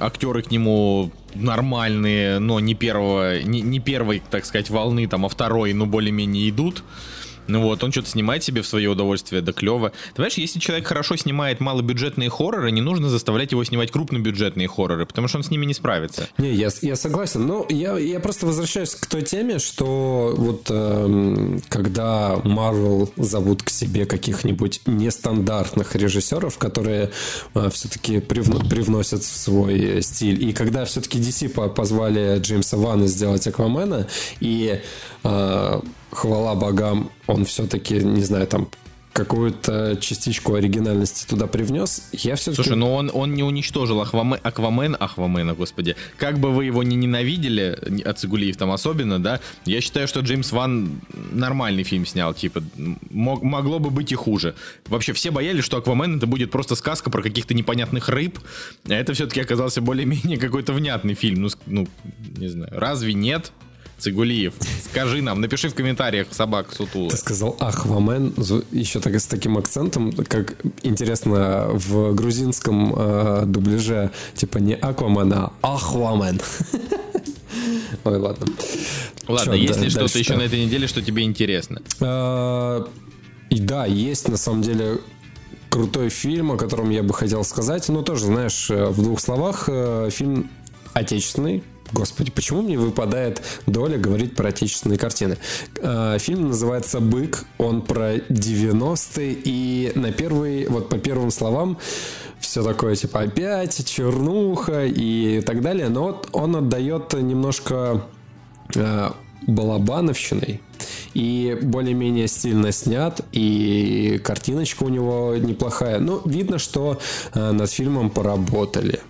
актеры к нему нормальные, но не первого, не, не первой, так сказать, волны, там, а второй, ну более-менее идут. Ну вот, он что-то снимает себе в свое удовольствие, да клево. Ты понимаешь, если человек хорошо снимает малобюджетные хорроры, не нужно заставлять его снимать крупнобюджетные хорроры, потому что он с ними не справится. Не, я, я согласен. Но я, я просто возвращаюсь к той теме, что вот э, когда Marvel зовут к себе каких-нибудь нестандартных режиссеров, которые э, все-таки привно, привносят в свой стиль, и когда все-таки DC позвали Джеймса Вана сделать Аквамена, и э, хвала богам, он все-таки, не знаю, там какую-то частичку оригинальности туда привнес, я все-таки... Слушай, ну он, он не уничтожил Аквамен, Аквамен, Аквамена, господи. Как бы вы его ни ненавидели, от Цигулиев там особенно, да, я считаю, что Джеймс Ван нормальный фильм снял, типа, мог, могло бы быть и хуже. Вообще все боялись, что Аквамен это будет просто сказка про каких-то непонятных рыб, а это все-таки оказался более-менее [LAUGHS] какой-то внятный фильм, ну, ну, не знаю, разве нет? Цигулиев, скажи нам, напиши в комментариях собак Сутула. Ты сказал Ахвамен, еще так с таким акцентом, как интересно в грузинском э, дубляже, типа не Аквамен, а Ахвамен. [LAUGHS] Ой, ладно. Ладно, Чё, есть да, ли что-то еще на этой неделе, что тебе интересно? А, и да, есть на самом деле крутой фильм, о котором я бы хотел сказать. Но тоже, знаешь, э, в двух словах, э, фильм отечественный, Господи, почему мне выпадает доля говорить про отечественные картины? А, фильм называется «Бык», он про 90-е, и на первый, вот по первым словам, все такое, типа, опять чернуха и так далее, но вот он отдает немножко э, балабановщиной, и более-менее стильно снят, и картиночка у него неплохая. Но видно, что э, над фильмом поработали.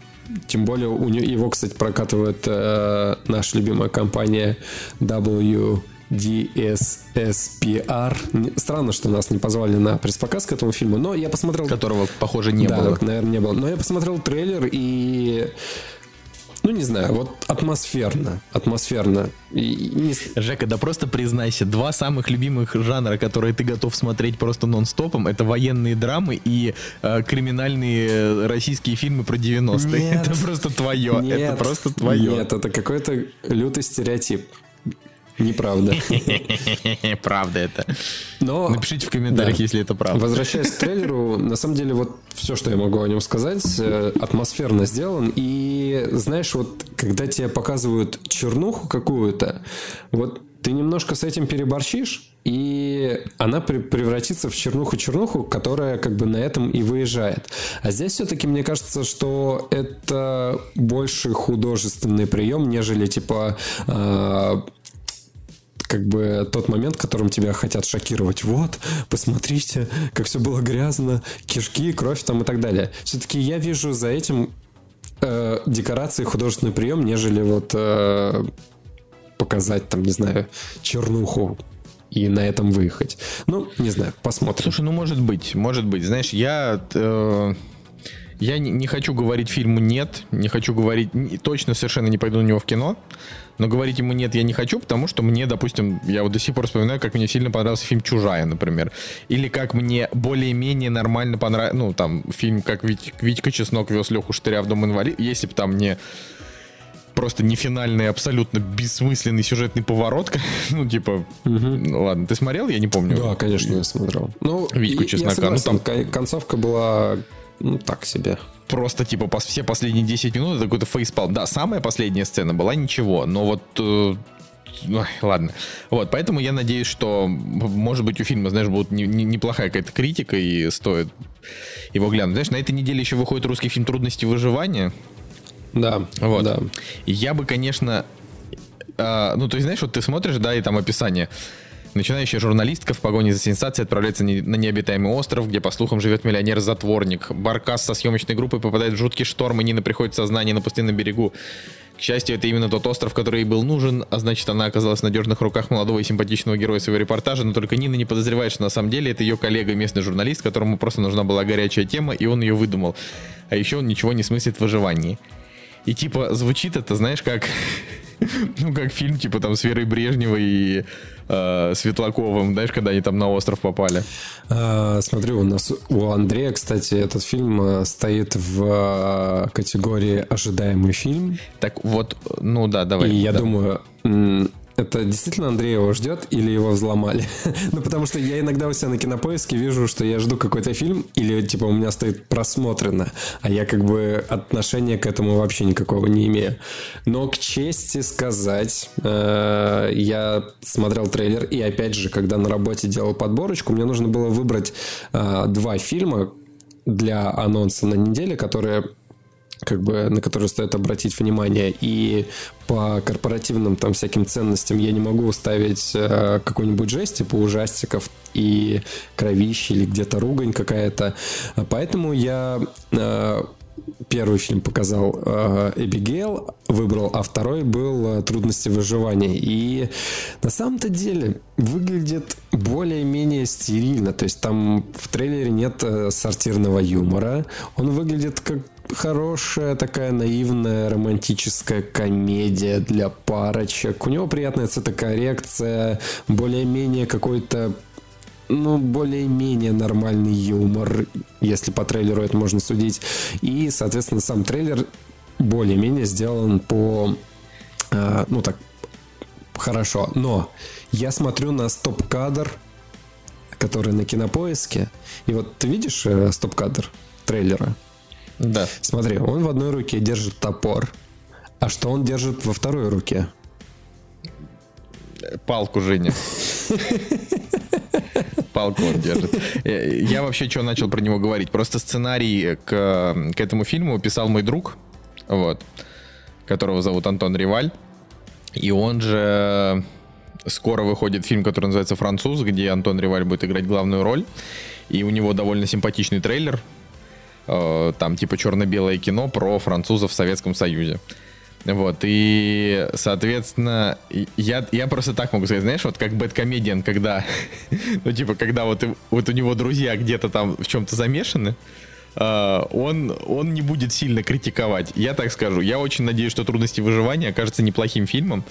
Тем более у него, его, кстати, прокатывает э, наша любимая компания W DSSPR. Странно, что нас не позвали на пресс-показ к этому фильму, но я посмотрел... Которого, похоже, не да, было. наверное, не было. Но я посмотрел трейлер, и ну, не знаю, вот атмосферно. Атмосферно. И не... Жека, да просто признайся, два самых любимых жанра, которые ты готов смотреть просто нон-стопом, это военные драмы и э, криминальные российские фильмы про 90-е. [LAUGHS] Нет, это просто твое. Нет, это просто твое. Нет, это какой-то лютый стереотип. Неправда. [LAUGHS] Правда это. Но, Напишите в комментариях, да. если это правда. Возвращаясь к трейлеру, на самом деле вот все, что я могу о нем сказать, э, атмосферно сделан. И знаешь, вот когда тебе показывают чернуху какую-то, вот ты немножко с этим переборщишь, и она превратится в чернуху-чернуху, которая как бы на этом и выезжает. А здесь все-таки мне кажется, что это больше художественный прием, нежели типа э, как бы тот момент, которым тебя хотят шокировать. Вот, посмотрите, как все было грязно, кишки, кровь там и так далее. Все-таки я вижу за этим э, декорации художественный прием, нежели вот э, показать там, не знаю, чернуху и на этом выехать. Ну, не знаю, посмотрим. Слушай, ну может быть, может быть. Знаешь, я... Э, я не, не хочу говорить фильму нет, не хочу говорить, точно совершенно не пойду на него в кино, но говорить ему нет я не хочу, потому что мне, допустим, я вот до сих пор вспоминаю, как мне сильно понравился фильм «Чужая», например, или как мне более-менее нормально понравился, ну, там, фильм, как Вить- Витька Чеснок вез Леху Штыря в Дом инвалид, если бы там не просто не финальный, абсолютно бессмысленный сюжетный поворот, [LAUGHS] ну, типа, ну, ладно, ты смотрел, я не помню. Да, конечно, я смотрел. Ну, Витьку и- я Чеснока, ну, согласен, там- кон- концовка была, ну, так себе. просто типа пос- все последние 10 минут это какой-то фейспалм. Да, самая последняя сцена была ничего, но вот... э, ладно. Вот, поэтому я надеюсь, что, может быть, у фильма, знаешь, будет не- не- неплохая какая-то критика и стоит его глянуть. Знаешь, на этой неделе еще выходит русский фильм «Трудности выживания». Да, Вот. да. Я бы, конечно... а, ну, то есть, знаешь, вот ты смотришь, да, и там описание. Начинающая журналистка в погоне за сенсацией отправляется на необитаемый остров, где, по слухам, живет миллионер-затворник. Баркас со съемочной группой попадает в жуткий шторм, и Нина приходит в сознание на пустынном берегу. К счастью, это именно тот остров, который ей был нужен, а значит, она оказалась в надежных руках молодого и симпатичного героя своего репортажа, но только Нина не подозревает, что на самом деле это ее коллега, местный журналист, которому просто нужна была горячая тема, и он ее выдумал. А еще он ничего не смыслит в выживании. И типа звучит это, знаешь, как [LAUGHS] ну как фильм типа там с Верой Брежневой и э, Светлаковым, знаешь, когда они там на остров попали. А, смотрю, у нас у Андрея, кстати, этот фильм а, стоит в категории ожидаемый фильм. Так вот, ну да, давай. И я да. думаю, это действительно Андрей его ждет или его взломали? [LAUGHS] ну, потому что я иногда у себя на кинопоиске вижу, что я жду какой-то фильм, или типа у меня стоит просмотрено, а я как бы отношения к этому вообще никакого не имею. Но к чести сказать, э, я смотрел трейлер, и опять же, когда на работе делал подборочку, мне нужно было выбрать э, два фильма для анонса на неделе, которые как бы на которые стоит обратить внимание. И по корпоративным там всяким ценностям я не могу ставить э, какой-нибудь жесть, типа ужастиков и кровищи или где-то ругань какая-то. Поэтому я э, первый фильм показал э, Эбигейл, выбрал, а второй был э, «Трудности выживания». И на самом-то деле выглядит более-менее стерильно. То есть там в трейлере нет э, сортирного юмора. Он выглядит как хорошая такая наивная романтическая комедия для парочек. У него приятная цветокоррекция, более-менее какой-то ну, более-менее нормальный юмор, если по трейлеру это можно судить. И, соответственно, сам трейлер более-менее сделан по, э, ну так, хорошо. Но я смотрю на стоп-кадр, который на кинопоиске. И вот ты видишь э, стоп-кадр трейлера? Да. Смотри, он в одной руке держит топор. А что он держит во второй руке? Палку, Женя. Палку он держит. Э, Я вообще что начал про него говорить? Просто сценарий к, к этому фильму писал мой друг, вот, которого зовут Антон Риваль. И он же скоро выходит фильм, который называется «Француз», где Антон Риваль будет играть главную роль. И у него довольно симпатичный трейлер. Э, Там типа черно-белое кино про французов в Советском Союзе. Вот, и, соответственно, я, я просто так могу сказать, знаешь, вот как Бэткомедиан, когда, [LAUGHS] ну, типа, когда вот, вот у него друзья где-то там в чем-то замешаны, а, он, он не будет сильно критиковать. Я так скажу. Я очень надеюсь, что «Трудности выживания» окажется неплохим фильмом.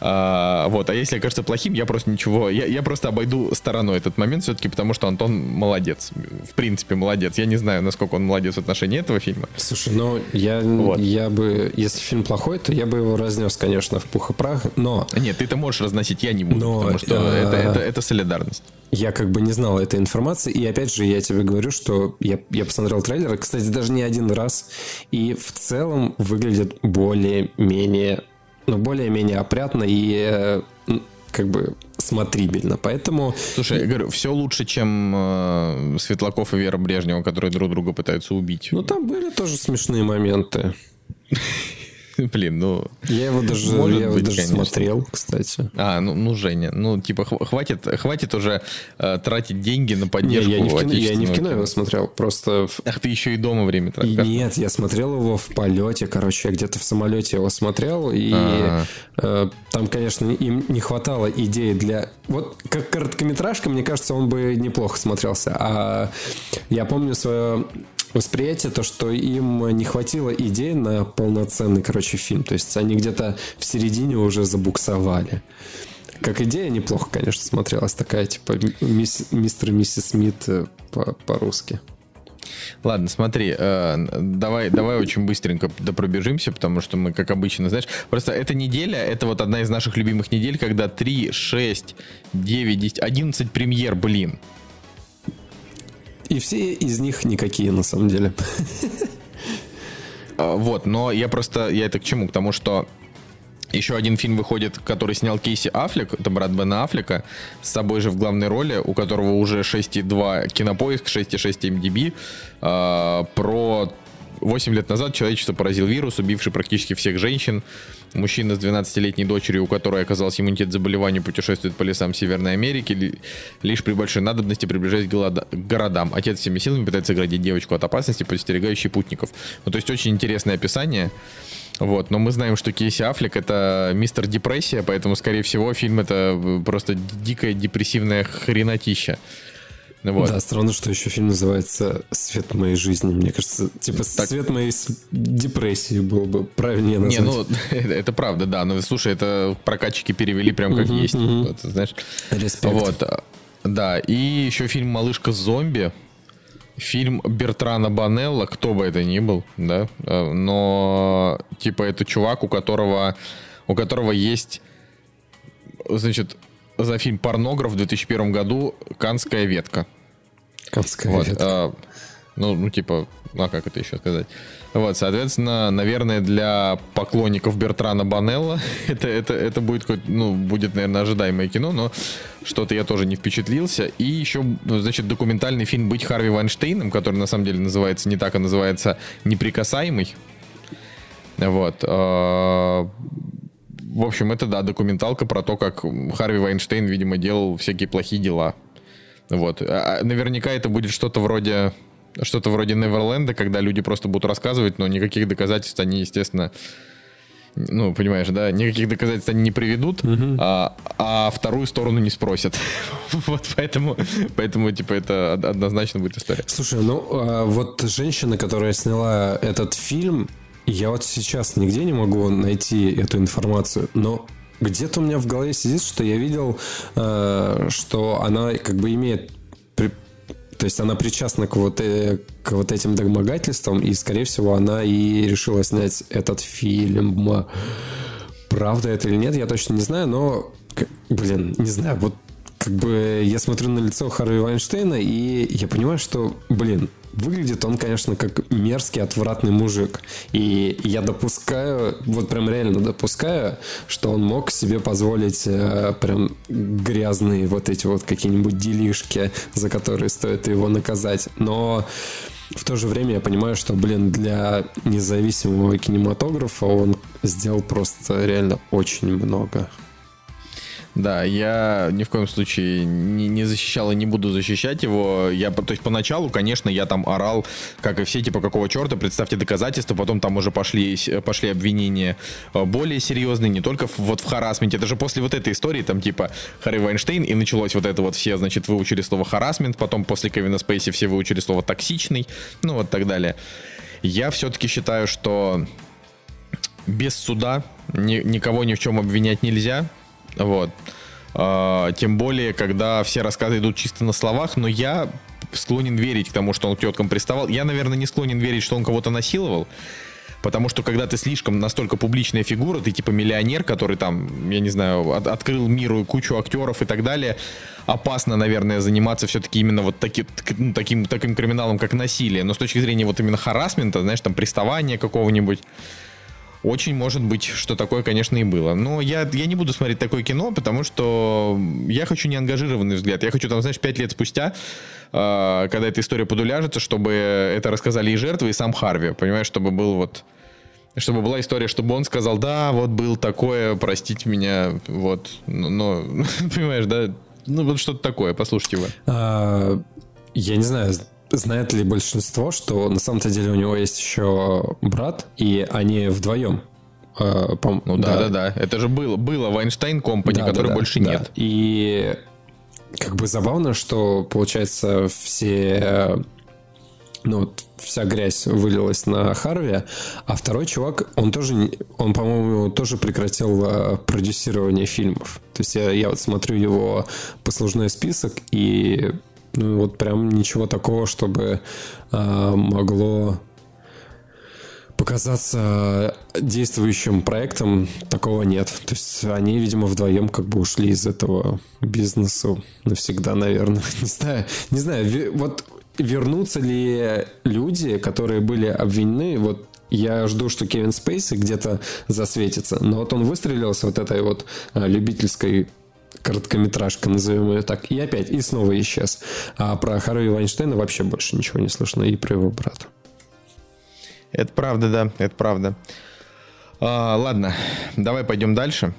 А, вот. А если окажется плохим, я просто ничего... Я, я просто обойду стороной этот момент все-таки, потому что Антон молодец. В принципе, молодец. Я не знаю, насколько он молодец в отношении этого фильма. Слушай, ну я, Вот. я бы, если фильм плохой, то я бы его разнес, конечно, в пух и прах, но Нет, ты это можешь разносить, я не буду, Но, потому что э, это, это, это солидарность. я как бы не знал этой информации, и опять же я тебе говорю, что я, я посмотрел трейлер, кстати, даже не один раз, и в целом выглядит более-менее, ну, более-менее опрятно и э, как бы смотрибельно, поэтому... Слушай, я говорю, все лучше, чем э, Светлаков и Вера Брежнева, которые друг друга пытаются убить. Ну, там были тоже смешные моменты. [LAUGHS] [LAUGHS] Блин, ну... Я его даже, Может я его быть, даже конечно. смотрел, кстати. А, ну, ну, Женя, ну, типа, хва- хватит, хватит уже э, тратить деньги на Не, поддержку я не в кино, я не в кино его смотрел, просто... Ах, ты еще и дома время тратишь. нет, я смотрел его в полете, короче, я где-то в самолете его смотрел, и А. э, там, конечно, им не хватало идей для... Вот как короткометражка, мне кажется, он бы неплохо смотрелся, а я помню свое восприятие, то, что им не хватило идей на полноценный, короче, фильм, то есть они где-то в середине уже забуксовали. Как идея неплохо, конечно, смотрелась, такая, типа, мисс- мистер и миссис Смит э, по- по-русски. Ладно, смотри, э, давай, давай очень быстренько допробежимся, потому что мы, как обычно, знаешь, просто эта неделя, это вот одна из наших любимых недель, когда 3, 6, 9, 10, 11 премьер, блин. И все из них никакие, на самом деле. А, Вот, но я просто, я это к чему? К тому, что еще один фильм выходит, который снял Кейси Аффлек, это брат Бена Аффлека, с собой же в главной роли, у которого уже 6,2 кинопоиск, 6,6 MDB, а, про 8 лет назад человечество поразил вирус, убивший практически всех женщин. Мужчина с 12-летней дочерью, у которой оказался иммунитет к заболеванию, путешествует по лесам Северной Америки, ли- лишь при большой надобности приближаясь к голода- к городам. Отец всеми силами пытается оградить девочку от опасности, подстерегающей путников. Ну, то есть очень интересное описание. Вот, но мы знаем, что Кейси Аффлек это мистер депрессия, поэтому, скорее всего, фильм это просто дикая депрессивная хренотища. Ну Вот. Да, странно, что еще фильм называется «Свет моей жизни». Мне кажется, типа «Свет моей депрессии» было бы правильнее назвать. Не, ну, [LAUGHS] это, правда, да. Но слушай, это прокатчики перевели прям как есть. Вот, знаешь. Респект. Вот. а, Да. И еще фильм Малышка зомби. Фильм Бертрана Банелла, кто бы это ни был, да. э, Но типа это чувак, у которого, у которого есть, значит, за фильм «Порнограф» в 2001 году «Канская ветка». Канская Вот, ветка. а, ну, ну, типа, а как это еще сказать? Вот, соответственно, наверное, для поклонников Бертрана Банелла [LAUGHS] это, это, это будет, ну, будет, наверное, ожидаемое кино, но что-то я тоже не впечатлился. И еще, значит, документальный фильм «Быть Харви Вайнштейном», который на самом деле называется не так, а называется «Неприкасаемый». Вот. В общем, это, да, документалка про то, как Харви Вайнштейн, видимо, делал всякие плохие дела. Вот. А- а Наверняка это будет что-то вроде что-то вроде Неверленда, когда люди просто будут рассказывать, но никаких доказательств они, естественно, ну, понимаешь, да, никаких доказательств они не приведут, а, а вторую сторону не спросят. [LAUGHS] Вот поэтому, поэтому, типа, это од- однозначно будет история. Слушай, ну а вот женщина, которая сняла этот фильм, я вот сейчас нигде не могу найти эту информацию, но где-то у меня в голове сидит, что я видел, э, что она как бы имеет при- то есть она причастна к вот, э, к вот этим домогательствам, и, скорее всего, она и решила снять этот фильм. Правда это или нет, я точно не знаю, но, блин, не знаю, вот как бы я смотрю на лицо Харви Вайнштейна, и я понимаю, что, блин, выглядит он, конечно, как мерзкий, отвратный мужик. И я допускаю, вот прям реально допускаю, что он мог себе позволить э, прям грязные вот эти вот какие-нибудь делишки, за которые стоит его наказать. Но в то же время я понимаю, что, блин, для независимого кинематографа он сделал просто реально очень много. Да, я ни в коем случае не, не защищал и не буду защищать его. Я, то есть поначалу, конечно, я там орал, как и все, типа, какого черта, представьте доказательства, потом там уже пошли, пошли обвинения э, более серьезные, не только вот в харасменте. Это же после вот этой истории, там, типа, Харри Вайнштейн, и началось вот это вот, все, значит, выучили слово харасмент, потом после Кевина Спейси все выучили слово токсичный, ну вот так далее. Я все-таки считаю, что без суда ни- никого ни в чем обвинять нельзя. Вот. А, тем более, когда все рассказы идут чисто на словах, но я склонен верить к тому, что он к теткам приставал. Я, наверное, не склонен верить, что он кого-то насиловал. Потому что когда ты слишком настолько публичная фигура, ты типа миллионер, который там, я не знаю, от- открыл миру кучу актеров и так далее, опасно, наверное, заниматься все-таки именно вот таки- ну, таким, таким криминалом, как насилие. Но с точки зрения вот именно харасмента, знаешь, там приставания какого-нибудь, очень может быть, что такое, конечно, и было. Но я, я не буду смотреть такое кино, потому что я хочу неангажированный взгляд. Я хочу, там, знаешь, пять лет спустя, э, когда эта история подуляжется, чтобы это рассказали и жертвы, и сам Харви. Понимаешь, чтобы был вот чтобы была история, чтобы он сказал, да, вот был такое, простите меня, вот, но, но [LAUGHS] понимаешь, да, ну вот что-то такое, послушайте вы. А, я не знаю, знает ли большинство, что на самом-то деле у него есть еще брат, и они вдвоем. Э, пом- ну да, да, да, да. Это же было, было Вайнштейн Компани, да, которой да, больше да. нет. И как бы забавно, что получается все ну, вся грязь вылилась на Харви, а второй чувак, он тоже, он, по-моему, тоже прекратил э, продюсирование фильмов. То есть я, я вот смотрю его послужной список, и ну, вот прям ничего такого, чтобы э, могло показаться действующим проектом, такого нет. То есть они, видимо, вдвоем как бы ушли из этого бизнеса навсегда, наверное. [LAUGHS] Не знаю, не знаю. Вот вернутся ли люди, которые были обвинены, вот я жду, что Кевин Спейси где-то засветится. Но вот он выстрелил с вот этой вот а, любительской короткометражка, назовем ее так, и опять, и снова исчез. А про Харви Вайнштейна вообще больше ничего не слышно, и про его брата. Это правда, да, это правда. А, ладно, давай пойдем дальше.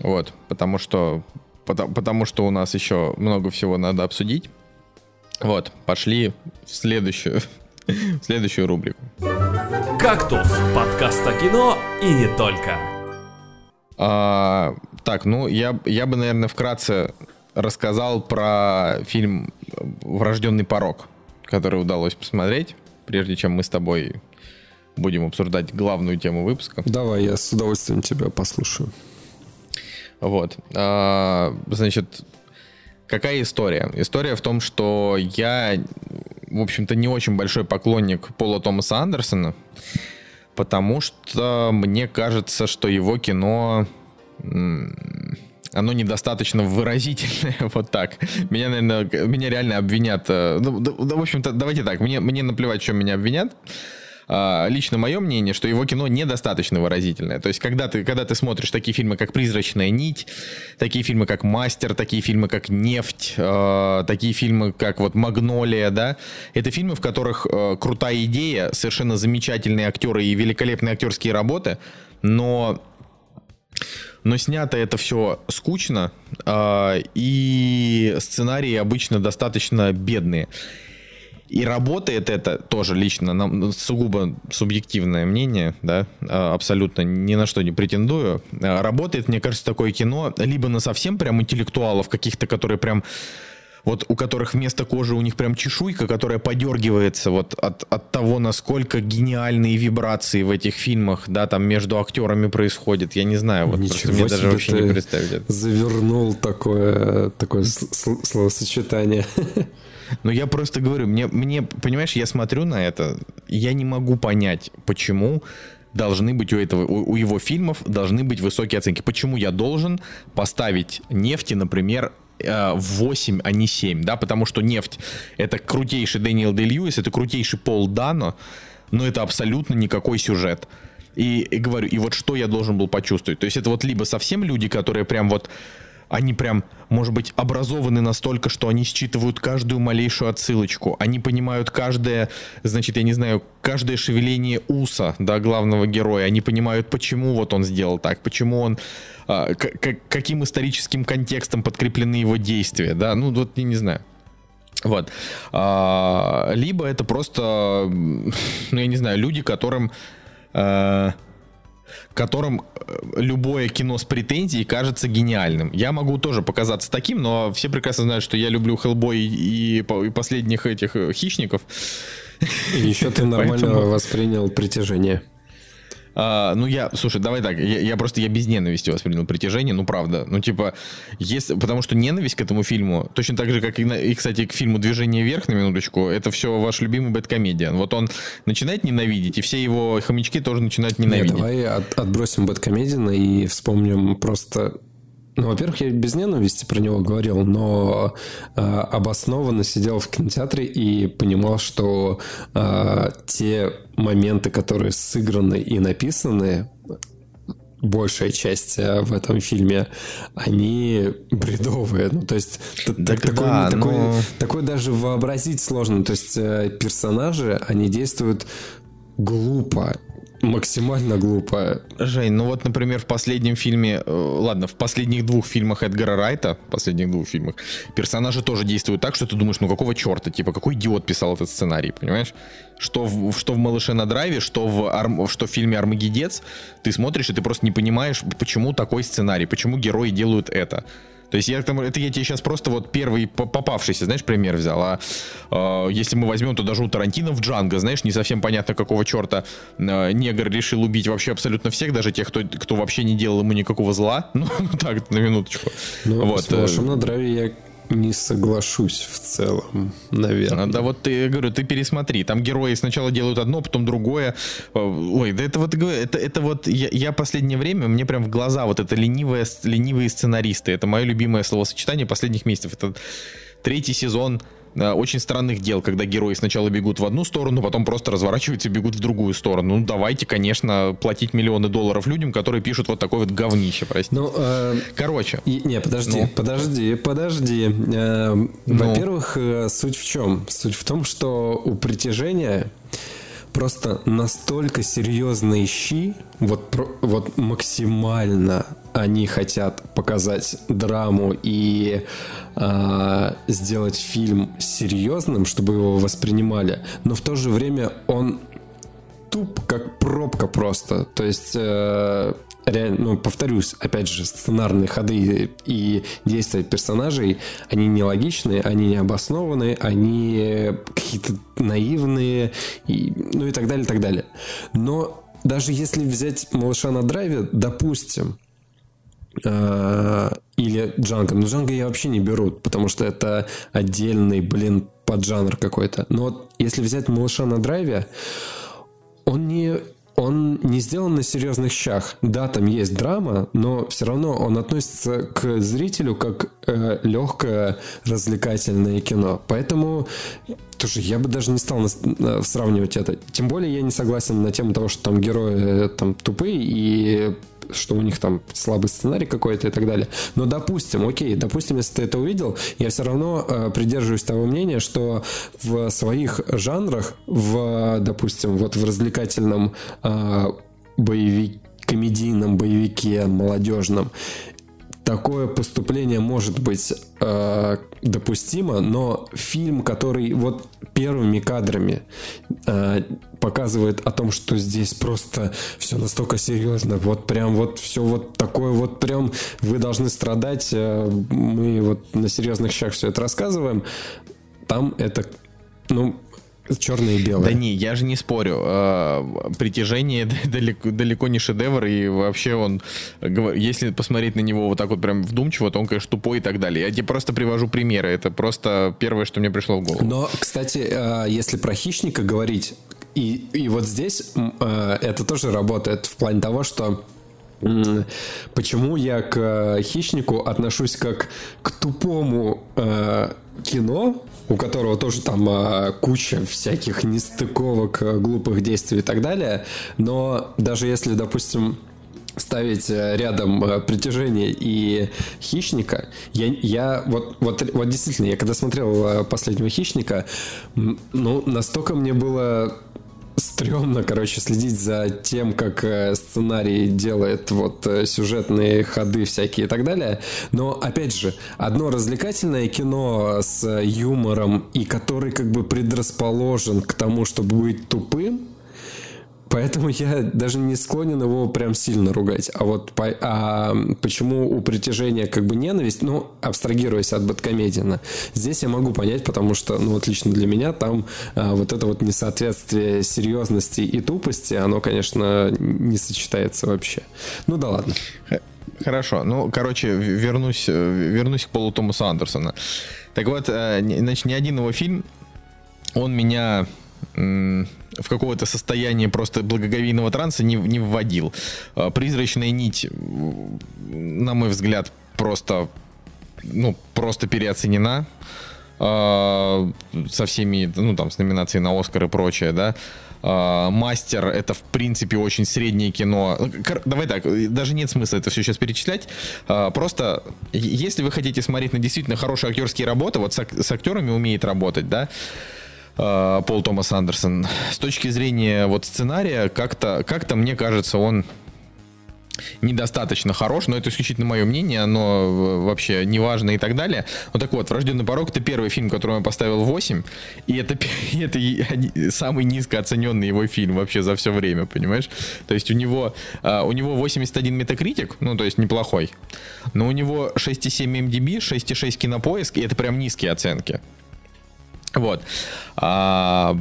Вот, потому что, потому, потому что у нас еще много всего надо обсудить. Вот, пошли в следующую, [LAUGHS] в следующую рубрику. «Кактус» — подкаст о кино и не только. А, так, ну, я, я бы, наверное, вкратце рассказал про фильм «Врожденный порог», который удалось посмотреть, прежде чем мы с тобой будем обсуждать главную тему выпуска. Давай, я с удовольствием тебя послушаю. Вот. А, значит, Какая история? История в том, что я, в общем-то, не очень большой поклонник Пола Томаса Андерсона, потому что мне кажется, что его кино оно недостаточно выразительное, [LAUGHS] вот так. Меня, наверное, меня реально обвинят. Э, ну, да, в общем-то, давайте так, мне, мне наплевать, чем меня обвинят. А, лично мое мнение, что его кино недостаточно выразительное. То есть, когда ты, когда ты смотришь такие фильмы, как «Призрачная нить», такие фильмы, как «Мастер», такие фильмы, как «Нефть», э, такие фильмы, как вот «Магнолия», да, это фильмы, в которых э, крутая идея, совершенно замечательные актеры и великолепные актерские работы, но но снято это все скучно, э, и сценарии обычно достаточно бедные. И работает это тоже лично, нам сугубо субъективное мнение, да, а, абсолютно ни на что не претендую. А, работает, мне кажется, такое кино либо на совсем прям интеллектуалов каких-то, которые прям вот у которых вместо кожи у них прям чешуйка, которая подергивается вот от, от того, насколько гениальные вибрации в этих фильмах, да, там между актерами происходит. Я не знаю, вот Ничего просто мне даже вообще не представить это. Завернул такое, такое словосочетание. [LAUGHS] Но я просто говорю, мне, мне, понимаешь, я смотрю на это, я не могу понять, почему должны быть у этого, у, у его фильмов должны быть высокие оценки. Почему я должен поставить нефти, например, 8, э, а не 7, да, потому что нефть это крутейший Дэниел Дэй Льюис, это крутейший Пол Дано, но это абсолютно никакой сюжет. И, и говорю, и вот что я должен был почувствовать. То есть это вот либо совсем люди, которые прям вот они прям, может быть, образованы настолько, что они считывают каждую малейшую отсылочку. Они понимают каждое, значит, я не знаю, каждое шевеление уса, да, главного героя. Они понимают, почему вот он сделал так, почему он, а, каким историческим контекстом подкреплены его действия, да, ну, вот, я не знаю. Вот. А, либо это просто, ну, я не знаю, люди, которым... А, которым э, любое кино с претензией кажется гениальным. Я могу тоже показаться таким, но все прекрасно знают, что я люблю Хеллбой и, и последних этих э, хищников. И еще ты нормально Поэтому... воспринял притяжение. А, ну, я, слушай, давай так, я, я просто, я без ненависти воспринял притяжение, ну, правда. Ну, типа, если, потому что ненависть к этому фильму, точно так же, как и, и, кстати, к фильму «Движение вверх», на минуточку, это все ваш любимый бэткомедиан. Вот он начинает ненавидеть, и все его хомячки тоже начинают ненавидеть. Нет, давай от, отбросим бэткомедиана и вспомним просто ну, во-первых, я без ненависти про него говорил, но э, обоснованно сидел в кинотеатре и понимал, что э, те моменты, которые сыграны и написаны, большая часть э, в этом фильме, они бредовые. Ну, то есть, так, такой, да, такой, но... такой даже вообразить сложно. То есть, э, персонажи, они действуют глупо максимально глупая. Жень, ну вот, например, в последнем фильме, э, ладно, в последних двух фильмах Эдгара Райта, последних двух фильмах, персонажи тоже действуют так, что ты думаешь, ну какого черта, типа, какой идиот писал этот сценарий, понимаешь? Что в, что в «Малыше на драйве», что в, Арм, что в фильме «Армагеддец», ты смотришь, и ты просто не понимаешь, почему такой сценарий, почему герои делают это. То есть я, это я тебе сейчас просто вот первый попавшийся, знаешь, пример взял. А э, если мы возьмем, то даже у Тарантино в Джанго, знаешь, не совсем понятно, какого черта э, негр решил убить вообще абсолютно всех, даже тех, кто, кто вообще не делал ему никакого зла. [LAUGHS] Ну, так, на минуточку. Ну, вот. С малышом на драйве я не соглашусь в целом, наверное. Да вот ты, говорю, ты пересмотри. Там герои сначала делают одно, потом другое. Ой, да это вот, это, это вот, я, я последнее время, мне прям в глаза вот это ленивые, ленивые сценаристы. Это мое любимое словосочетание последних месяцев. Это третий сезон Э, очень странных дел, когда герои сначала бегут в одну сторону, потом просто разворачиваются и бегут в другую сторону. Ну, давайте, конечно, платить миллионы долларов людям, которые пишут вот такое вот говнище, простите. Ну, э, Короче. И, не, подожди, ну. подожди, подожди. Э, ну. Во-первых, э, суть в чем? Суть в том, что у притяжения просто настолько серьезные щи, вот, вот максимально они хотят показать драму и э, сделать фильм серьезным, чтобы его воспринимали, но в то же время он туп, как пробка просто. То есть э, реально, ну, повторюсь, опять же, сценарные ходы и действия персонажей, они нелогичные, они необоснованные, они какие-то наивные, и, ну и так далее, так далее. Но даже если взять «Малыша на драйве», допустим, э, или Джанго. Но Джанго я вообще не беру, потому что это отдельный, блин, поджанр какой-то. Но вот если взять «Малыша на драйве», он не он не сделан на серьезных щах. Да, там есть драма, но все равно он относится к зрителю как э, легкое развлекательное кино. Поэтому тоже я бы даже не стал на, на, сравнивать это. Тем более я не согласен на тему того, что там герои э, там тупые и что у них там слабый сценарий какой-то и так далее. Но допустим, окей, допустим, если ты это увидел, я все равно э, придерживаюсь того мнения, что в своих жанрах, в, допустим, вот в развлекательном э, боевике, комедийном боевике молодежном такое поступление может быть э, допустимо, но фильм, который вот первыми кадрами э, показывает о том, что здесь просто все настолько серьезно, вот прям вот все вот такое вот прям вы должны страдать, э, мы вот на серьезных щах все это рассказываем, там это ну, Черное и белое. Да не, я же не спорю. А, притяжение [LAUGHS] далеко, далеко не шедевр, и вообще он, если посмотреть на него вот так вот прям вдумчиво, то он, конечно, тупой и так далее. Я тебе просто привожу примеры. Это просто первое, что мне пришло в голову. Но, кстати, а, если про хищника говорить, и, и вот здесь а, это тоже работает в плане того, что Почему я к хищнику отношусь как к тупому э, кино, у которого тоже там а, куча всяких нестыковок, а, глупых действий и так далее. Но даже если, допустим, ставить э, рядом а, притяжение и хищника, я, я вот, вот, вот действительно, я когда смотрел последнего хищника, ну, настолько мне было стрёмно, короче, следить за тем, как э, сценарий делает вот э, сюжетные ходы всякие и так далее. Но, опять же, одно развлекательное кино с юмором и который как бы предрасположен к тому, чтобы быть тупым, Поэтому я даже не склонен его прям сильно ругать. А вот по, а почему у притяжения как бы ненависть, ну, абстрагируясь от Бэткомедиана, здесь я могу понять, потому что, ну, вот лично для меня там а, вот это вот несоответствие серьезности и тупости, оно, конечно, не сочетается вообще. Ну да ладно. Хорошо. Ну, короче, вернусь, вернусь к Полу Томасу Андерсона. Так вот, э, значит, ни один его фильм, он меня в какое-то состояние просто благоговейного транса не, не вводил. А, призрачная нить, на мой взгляд, просто, ну, просто переоценена а, со всеми, ну, там, с номинацией на Оскар и прочее, да. А, Мастер это в принципе очень среднее кино. Давай так, даже нет смысла это все сейчас перечислять. Просто если вы хотите смотреть на действительно хорошие актерские работы, вот с, актерами умеет работать, да, Пол Томас Андерсон. С точки зрения вот сценария, как-то, как-то мне кажется, он недостаточно хорош, но это исключительно мое мнение, оно вообще не важно и так далее. Вот так вот, «Врожденный порог» — это первый фильм, который я поставил 8, и это, [LAUGHS] это самый низко оцененный его фильм вообще за все время, понимаешь? То есть у него, а, у него 81 метакритик, ну, то есть неплохой, но у него 6,7 MDB, 6,6 кинопоиск, и это прям низкие оценки. Вот. А,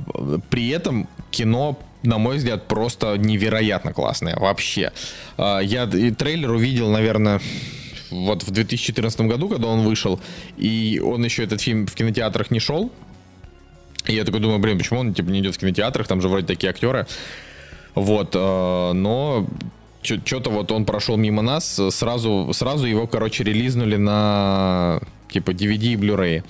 при этом кино на мой взгляд, просто невероятно классная вообще. А, я и трейлер увидел, наверное, вот в 2014 году, когда он вышел, и он еще этот фильм в кинотеатрах не шел. И я такой думаю, блин, почему он типа не идет в кинотеатрах, там же вроде такие актеры. Вот, а, но что-то вот он прошел мимо нас, сразу, сразу его, короче, релизнули на типа DVD и Blu-ray.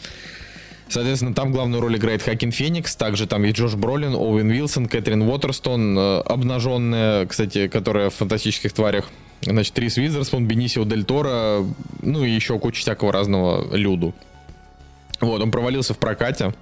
Соответственно, там главную роль играет Хакин Феникс, также там есть Джош Бролин, Оуэн Уилсон, Кэтрин Уотерстон, э, обнаженная, кстати, которая в «Фантастических тварях», значит, Рис Визерспун, Бенисио Дель Торо, ну и еще куча всякого разного люду. Вот, он провалился в прокате.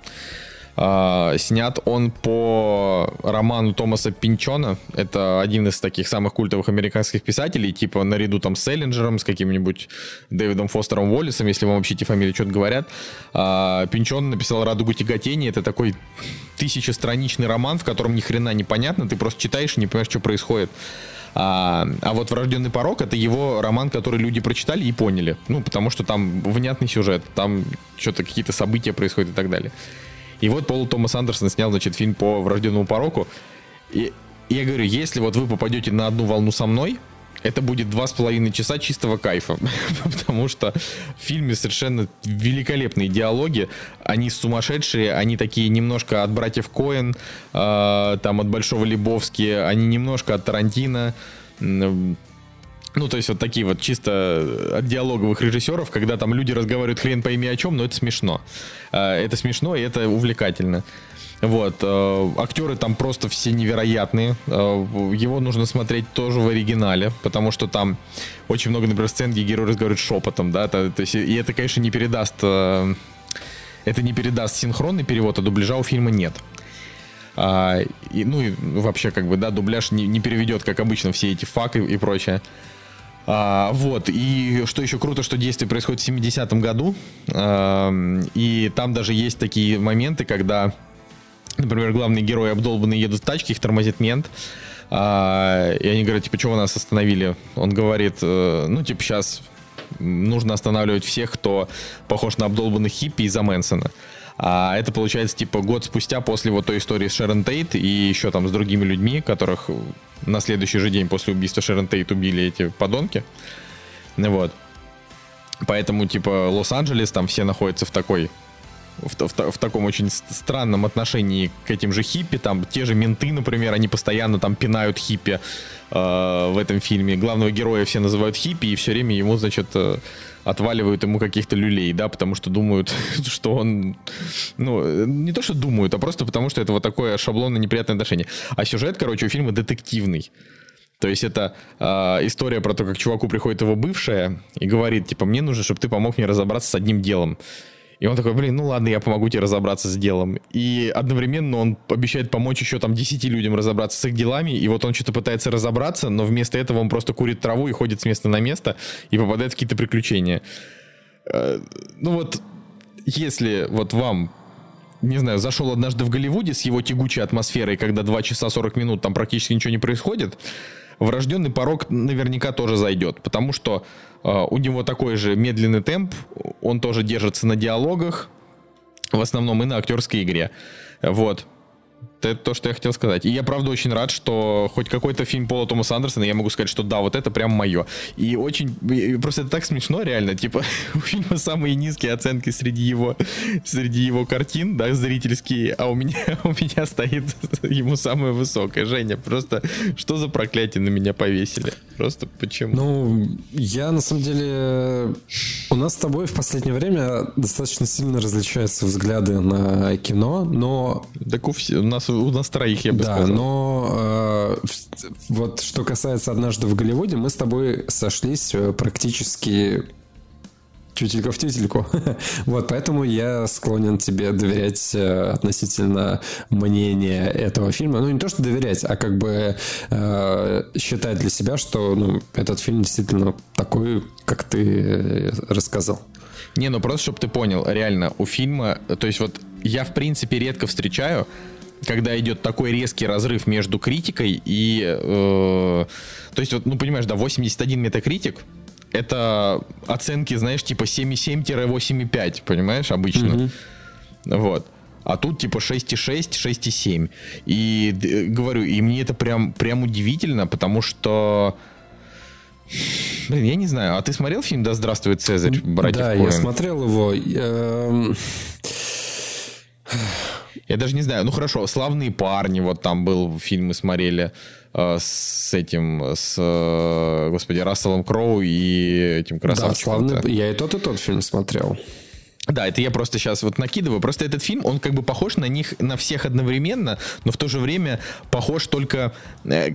А, снят он по роману Томаса Пинчона. Это один из таких самых культовых американских писателей, типа наряду там с Селлинджером, с каким-нибудь Дэвидом Фостером Уоллисом, если вам вообще эти фамилии что-то говорят. А, Пинчон написал «Радугу тяготения». Это такой тысячестраничный роман, в котором ни хрена не понятно, ты просто читаешь и не понимаешь, что происходит. А, а вот «Врожденный порог» — это его роман, который люди прочитали и поняли. Ну, потому что там внятный сюжет, там что-то какие-то события происходят и так далее. И вот Пол Томас Андерсон снял, значит, фильм по врожденному пороку. И я говорю, если вот вы попадете на одну волну со мной, это будет два с половиной часа чистого кайфа, [LAUGHS] потому что в фильме совершенно великолепные диалоги, они сумасшедшие, они такие немножко от братьев Коэн, э, там от Большого Лебовски, они немножко от Тарантино, ну, то есть вот такие вот чисто от диалоговых режиссеров, когда там люди разговаривают хрен пойми о чем, но это смешно. А, это смешно и это увлекательно. Вот, э, актеры там просто все невероятные. Э, его нужно смотреть тоже в оригинале, потому что там очень много, например, сцен, где герой разговаривает шепотом, да, то, то есть, и это, конечно, не передаст, э, это не передаст синхронный перевод, а дубляжа у фильма нет. А, и, ну и вообще, как бы, да, дубляж не, не переведет, как обычно, все эти факы и прочее. А, вот, и что еще круто, что действие происходит в 70-м году, а, и там даже есть такие моменты, когда, например, главные герои обдолбанные едут в тачке, их тормозит мент, а, и они говорят, типа, вы нас остановили? Он говорит, э, ну, типа, сейчас нужно останавливать всех, кто похож на обдолбанных хиппи из-за Мэнсона. А это получается типа год спустя после вот той истории с Шерон Тейт и еще там с другими людьми, которых на следующий же день после убийства Шерон Тейт убили эти подонки. Вот. Поэтому, типа, Лос-Анджелес, там все находятся в такой в, в, в таком очень странном отношении к этим же хиппи. Там те же менты, например, они постоянно там пинают хиппи э, в этом фильме. Главного героя все называют хиппи, и все время ему, значит, э, отваливают ему каких-то люлей, да, потому что думают, [LAUGHS] что он, ну, не то, что думают, а просто потому, что это вот такое шаблонное неприятное отношение. А сюжет, короче, у фильма детективный. То есть это э, история про то, как чуваку приходит его бывшая и говорит, типа, мне нужно, чтобы ты помог мне разобраться с одним делом. И он такой, блин, ну ладно, я помогу тебе разобраться с делом. И одновременно он обещает помочь еще там 10 людям разобраться с их делами. И вот он что-то пытается разобраться, но вместо этого он просто курит траву и ходит с места на место и попадает в какие-то приключения. Э, ну вот, если вот вам не знаю, зашел однажды в Голливуде с его тягучей атмосферой, когда 2 часа 40 минут там практически ничего не происходит, врожденный порог наверняка тоже зайдет, потому что э, у него такой же медленный темп, он тоже держится на диалогах, в основном и на актерской игре. Вот. Это то, что я хотел сказать. И я, правда, очень рад, что хоть какой-то фильм Пола Томаса Андерсона, я могу сказать, что да, вот это прям мое. И очень... Просто это так смешно, реально. Типа, [LAUGHS] у фильма самые низкие оценки среди его, среди его картин, да, зрительские, а у меня, [LAUGHS] у меня стоит [LAUGHS] ему самое высокое. Женя, просто что за проклятие на меня повесили? Просто почему? Ну, я, на самом деле... У нас с тобой в последнее время достаточно сильно различаются взгляды на кино, но... Так у, всех, у нас у нас троих, я бы да, сказал. но э, вот что касается «Однажды в Голливуде», мы с тобой сошлись э, практически тютелька в тютельку. [LAUGHS] вот, поэтому я склонен тебе доверять э, относительно мнения этого фильма. Ну, не то, что доверять, а как бы э, считать для себя, что ну, этот фильм действительно такой, как ты рассказал. Не, ну просто, чтобы ты понял, реально, у фильма, то есть вот я, в принципе, редко встречаю, когда идет такой резкий разрыв между критикой и... Э, то есть, вот, ну, понимаешь, да, 81 метакритик, это оценки, знаешь, типа 7,7-8,5, понимаешь, обычно. Mm-hmm. Вот. А тут типа 6,6, 6,7. И говорю, и мне это прям, прям удивительно, потому что... Блин, я не знаю, а ты смотрел фильм «Да здравствует Цезарь» братьев Да, Коэн? я смотрел его. Я даже не знаю, ну хорошо, «Славные парни», вот там был фильм, мы смотрели э, с этим, с, э, господи, Расселом Кроу и этим красавчиком. Да, славный, я и тот, и тот фильм смотрел. Да, это я просто сейчас вот накидываю. Просто этот фильм, он как бы похож на них, на всех одновременно, но в то же время похож только э,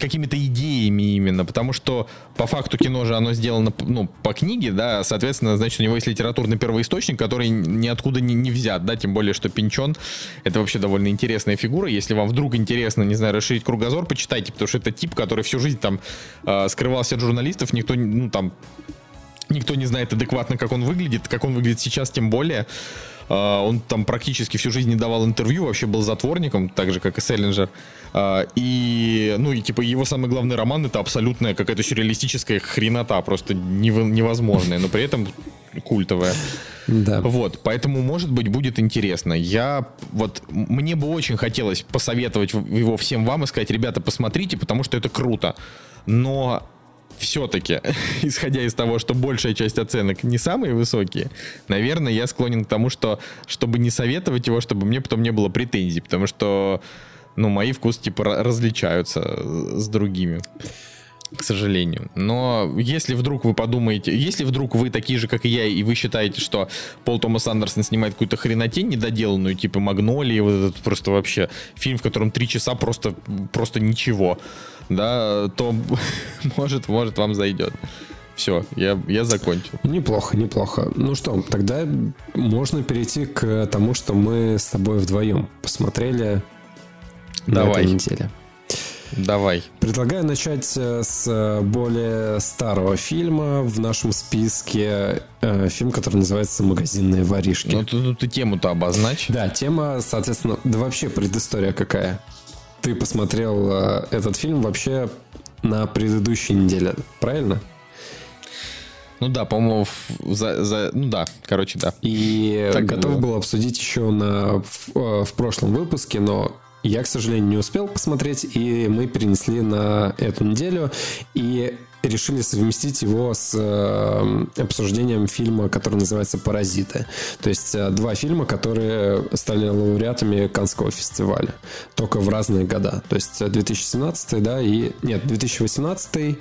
какими-то идеями именно, потому что по факту кино же оно сделано ну, по книге, да, соответственно, значит, у него есть литературный первоисточник, который ниоткуда не, не взят, да, тем более, что Пинчон — это вообще довольно интересная фигура. Если вам вдруг интересно, не знаю, расширить кругозор, почитайте, потому что это тип, который всю жизнь там э, скрывался от журналистов, никто, ну, там, Никто не знает адекватно, как он выглядит, как он выглядит сейчас, тем более. Uh, он там практически всю жизнь не давал интервью, вообще был затворником, так же, как и Селлинджер. Uh, и, ну, и, типа, его самый главный роман — это абсолютная какая-то сюрреалистическая хренота, просто нев- невозможная, но при этом культовая. Да. Вот, поэтому, может быть, будет интересно. Я, вот, мне бы очень хотелось посоветовать его всем вам и сказать, ребята, посмотрите, потому что это круто. Но все-таки, [LAUGHS] исходя из того, что большая часть оценок не самые высокие, наверное, я склонен к тому, что чтобы не советовать его, чтобы мне потом не было претензий, потому что, ну, мои вкусы, типа, различаются с другими к сожалению. Но если вдруг вы подумаете, если вдруг вы такие же, как и я, и вы считаете, что Пол Томас Андерсон снимает какую-то хренотень недоделанную, типа Магнолии, вот этот просто вообще фильм, в котором три часа просто, просто ничего, да, то [LAUGHS] может, может вам зайдет. Все, я, я закончил. Неплохо, неплохо. Ну что, тогда можно перейти к тому, что мы с тобой вдвоем посмотрели Давай. на этой неделе. Давай. Предлагаю начать э, с более старого фильма в нашем списке. Э, фильм, который называется «Магазинные воришки». Ну, ты, ты тему-то обозначь. Да, тема, соответственно, да вообще предыстория какая ты посмотрел э, этот фильм вообще на предыдущей неделе, правильно? Ну да, по-моему, за, за, ну да, короче, да. И так готов было. был обсудить еще на, в, э, в прошлом выпуске, но я, к сожалению, не успел посмотреть, и мы перенесли на эту неделю. И решили совместить его с э, обсуждением фильма, который называется «Паразиты». То есть э, два фильма, которые стали лауреатами Канского фестиваля. Только в разные года. То есть 2017, э, да, и... Нет, 2018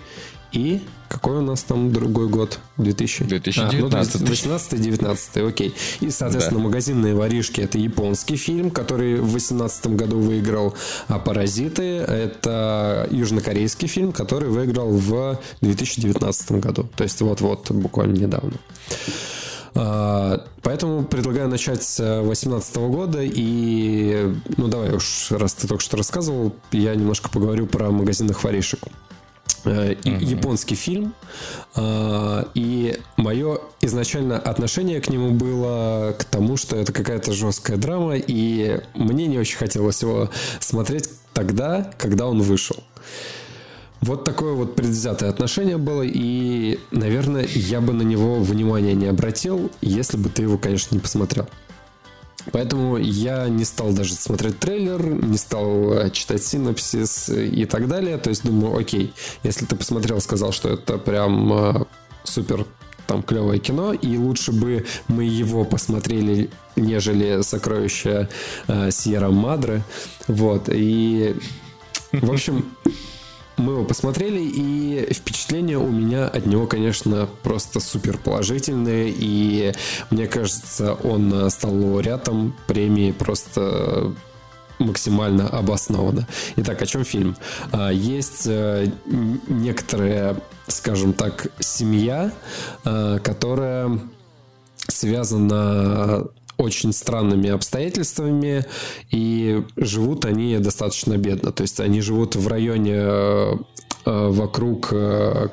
и какой у нас там другой год? 2000? 2019. А, ну, 18-19, окей. И, соответственно, да. «Магазинные воришки» — это японский фильм, который в 2018 году выиграл. А «Паразиты» — это южнокорейский фильм, который выиграл в 2019 году. То есть вот-вот, буквально недавно. А, поэтому предлагаю начать с 2018 года. И, ну, давай уж, раз ты только что рассказывал, я немножко поговорю про магазинных воришек uh-huh. японский фильм, э, и мое изначально отношение к нему было к тому, что это какая-то жесткая драма, и мне не очень хотелось его смотреть тогда, когда он вышел. Вот такое вот предвзятое отношение было, и, наверное, я бы на него внимания не обратил, если бы ты его, конечно, не посмотрел. Поэтому я не стал даже смотреть трейлер, не стал э, читать синопсис и так далее. То есть думаю, окей, если ты посмотрел, сказал, что это прям э, супер там клевое кино, и лучше бы мы его посмотрели, нежели сокровища э, Сьерра Мадре. Вот, и в общем, мы его посмотрели, и впечатления у меня от него, конечно, просто супер положительные. И мне кажется, он стал лауреатом премии просто максимально обоснованно. Итак, о чем фильм? А, есть э, некоторая, скажем так, семья, э, которая связана очень странными обстоятельствами, и живут они достаточно бедно. То есть они живут в районе э, вокруг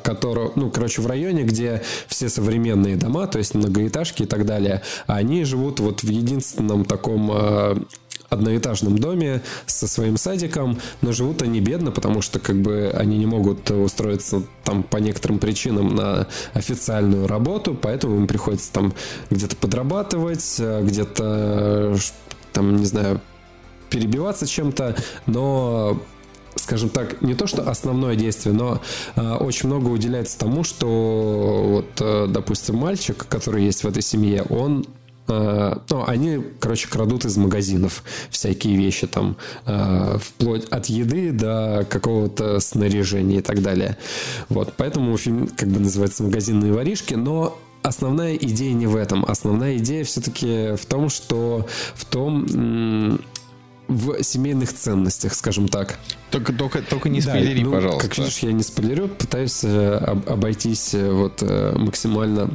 которого, ну, короче, в районе, где все современные дома, то есть многоэтажки и так далее, а они живут вот в единственном таком одноэтажном доме со своим садиком, но живут они бедно, потому что как бы они не могут устроиться там по некоторым причинам на официальную работу, поэтому им приходится там где-то подрабатывать, где-то там, не знаю, перебиваться чем-то, но скажем так, не то что основное действие, но э, очень много уделяется тому, что вот, э, допустим, мальчик, который есть в этой семье, он Э, ну, они, короче, крадут из магазинов всякие вещи там, э, вплоть от еды до какого-то снаряжения и так далее. Вот, поэтому фильм как бы называется «Магазинные воришки», но основная идея не в этом. Основная идея все-таки в том, что в том, в семейных ценностях, скажем так. Только, только, только не спойлери, да, ну, пожалуйста. Как видишь, я не спойлерю, пытаюсь э, обойтись вот максимально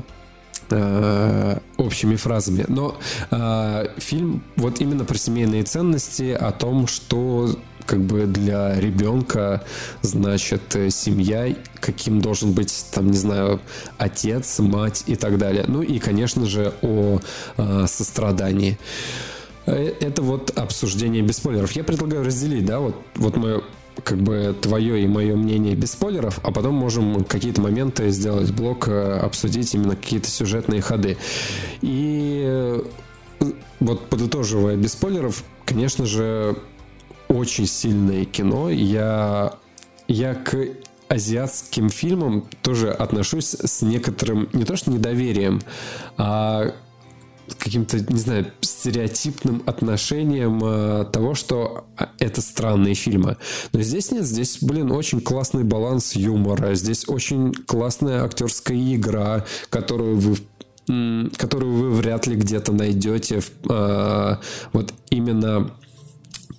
э, общими фразами. Но э, фильм вот именно про семейные ценности, о том, что как бы для ребенка значит э, семья, каким должен быть, там, не знаю, отец, мать и так далее. Ну и, конечно же, о э, сострадании. Э, это вот обсуждение без спойлеров. Я предлагаю разделить, да, вот, вот мое как бы твое и мое мнение без спойлеров, а потом можем какие-то моменты сделать блок, э, обсудить именно какие-то сюжетные ходы. И э, вот подытоживая без спойлеров, конечно же, очень сильное кино. Я, я к азиатским фильмам тоже отношусь с некоторым, не то что недоверием, а каким-то, не знаю, стереотипным отношением э, того, что а, это странные фильмы. Но здесь нет, здесь, блин, очень классный баланс юмора, здесь очень классная актерская игра, которую вы которую вы вряд ли где-то найдете э, вот именно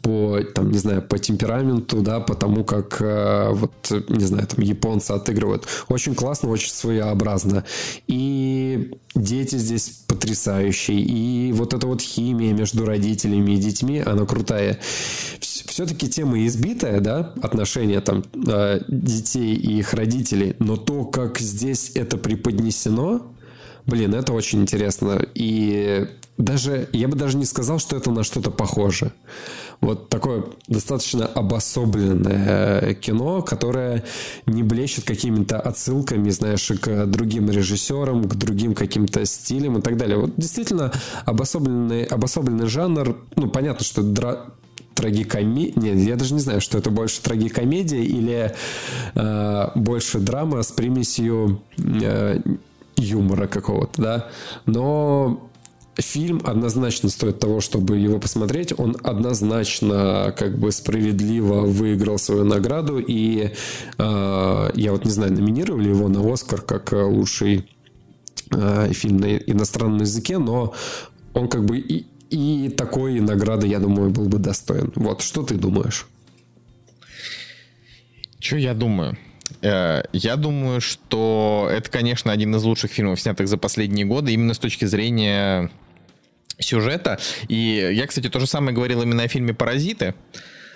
по, там, не знаю, по темпераменту, да, по тому, как, э, вот, не знаю, там, японцы отыгрывают. Очень классно, очень своеобразно. И дети здесь потрясающие. И вот эта вот химия между родителями и детьми, она крутая. Все-таки тема избитая, да, отношения там э, детей и их родителей, но то, как здесь это преподнесено, блин, это очень интересно. И даже, я бы даже не сказал, что это на что-то похоже вот такое достаточно обособленное э, кино, которое не блещет какими-то отсылками, знаешь, к другим режиссерам, к другим каким-то стилям и так далее. Вот действительно обособленный, обособленный жанр, ну, понятно, что дра трагикомедия. Нет, я даже не знаю, что это больше трагикомедия или э, больше драма с примесью э, юмора какого-то, да. Но фильм однозначно стоит того, чтобы его посмотреть. Он однозначно как бы справедливо выиграл свою награду. И э, я вот не знаю, номинировали его на Оскар как лучший э, фильм на иностранном языке, но он как бы и, и такой награды, я думаю, был бы достоин. Вот, что ты думаешь? Что я думаю? Э, я думаю, что это, конечно, один из лучших фильмов, снятых за последние годы, именно с точки зрения сюжета. И я, кстати, то же самое говорил именно о фильме «Паразиты».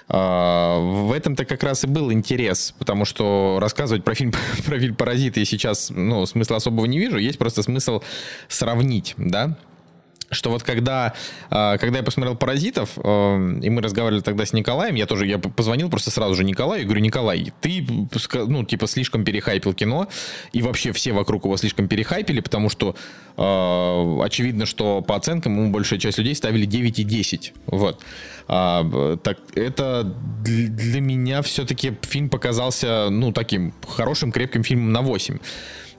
А, в этом-то как раз и был интерес, потому что рассказывать про фильм, [LAUGHS] про фильм «Паразиты» сейчас ну, смысла особого не вижу, есть просто смысл сравнить, да, что вот когда, а, когда я посмотрел «Паразитов», э, и мы разговаривали тогда с Николаем, я тоже, я позвонил просто сразу же Николаю и говорю, Николай, ты, ну, типа, слишком перехайпил кино, и вообще все вокруг его слишком перехайпили, потому что э, очевидно, что по оценкам ему большая часть людей ставили 9 и 10, вот. А, так, это для меня все-таки фильм показался, ну, таким хорошим, крепким фильмом на 8.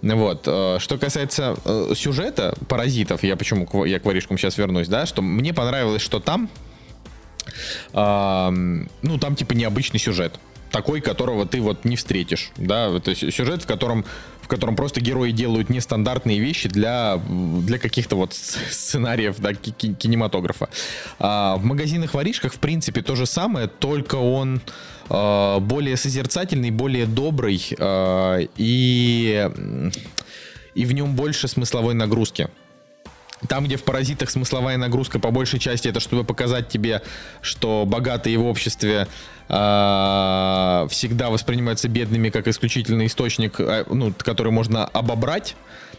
Вот. Э, что касается э, сюжета «Паразитов», я почему я к воришкам сейчас вернусь, да, что мне понравилось, что там, ну, там типа необычный сюжет такой, которого ты вот не встретишь, да, то есть сюжет, в котором в котором просто герои делают нестандартные вещи для, для каких-то вот сценариев да, кинематографа. А в магазинах-воришках, в принципе, то же самое, только он э, более созерцательный, более добрый, э, и, и в нем больше смысловой нагрузки. Там, где в «Паразитах» смысловая нагрузка по большей части, это чтобы показать тебе, что богатые в обществе э, всегда воспринимаются бедными как исключительный источник, э, ну, который можно обобрать.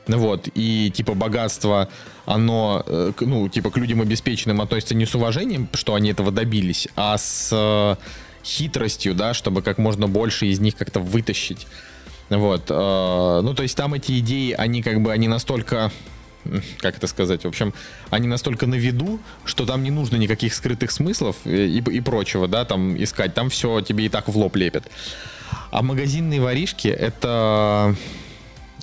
Вот, и типа богатство, оно, э, ну, типа к людям обеспеченным относится не с уважением, что они этого добились, а с э, хитростью, да, чтобы как можно больше из них как-то вытащить. Вот, э, ну, то есть там эти идеи, они как бы, они настолько [LAUGHS] как это сказать, в общем, они настолько на виду, что там не нужно никаких скрытых смыслов и, и прочего, да, там искать, там все тебе и так в лоб лепят. А магазинные воришки это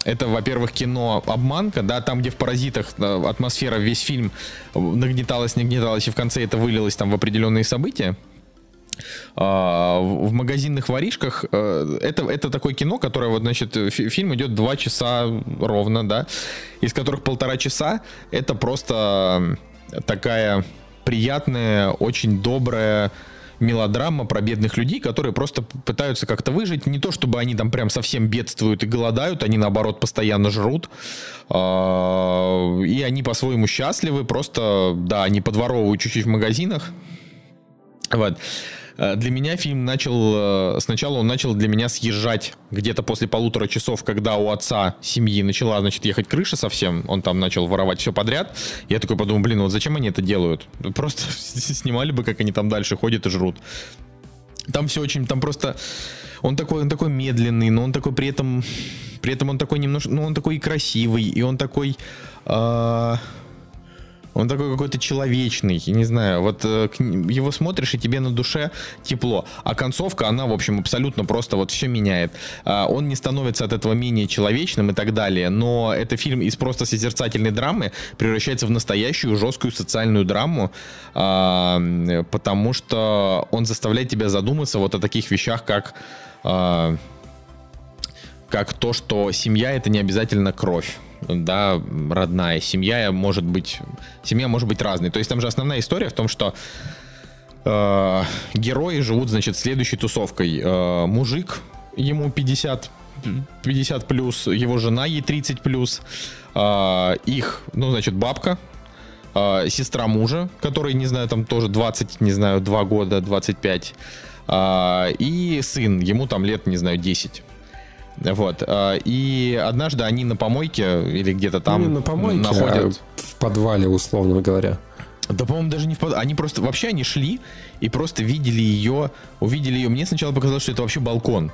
это, во-первых, кино обманка, да, там, где в паразитах э, атмосфера весь фильм нагнеталась, нагнеталась, и в конце это вылилось там в определенные события. А, в магазинных воришках э, это, это такое кино, которое вот, значит, фильм идет два часа ровно, да, из которых полтора часа это просто такая приятная, очень добрая мелодрама про бедных людей, которые просто пытаются как-то выжить. Не то, чтобы они там прям совсем бедствуют и голодают, они наоборот постоянно жрут. А, и они по-своему счастливы, просто, да, они подворовывают чуть-чуть в магазинах. Вот. Э, для меня фильм начал, э, сначала он начал для меня съезжать где-то после полутора часов, когда у отца семьи начала, значит, ехать крыша совсем, он там начал воровать все подряд. Я такой подумал, блин, вот зачем они это делают? Просто [LAUGHS] снимали бы, как они там дальше ходят и жрут. Там все очень, там просто он такой, он такой медленный, но он такой при этом, при этом он такой немножко, ну он такой и красивый, и он такой, э, он такой какой-то человечный, не знаю, вот э, его смотришь, и тебе на душе тепло. А концовка, она, в общем, абсолютно просто вот все меняет. А, он не становится от этого менее человечным и так далее, но это фильм из просто созерцательной драмы превращается в настоящую жесткую социальную драму, а, потому что он заставляет тебя задуматься вот о таких вещах, как а, как то, что семья это не обязательно кровь да, родная семья может быть, семья может быть разной. То есть там же основная история в том, что э, герои живут, значит, следующей тусовкой. Э, мужик, ему 50, 50 плюс, его жена ей 30 плюс, э, их, ну, значит, бабка, э, сестра мужа, которой, не знаю, там тоже 20, не знаю, 2 года, 25, э, и сын, ему там лет, не знаю, 10. Вот. А, и однажды они на помойке или где-то там ну, на помойке, находят... А в подвале, условно говоря. Да, по-моему, даже не в подвале. Они просто... Вообще они шли и просто видели ее... Увидели ее. Мне сначала показалось, что это вообще балкон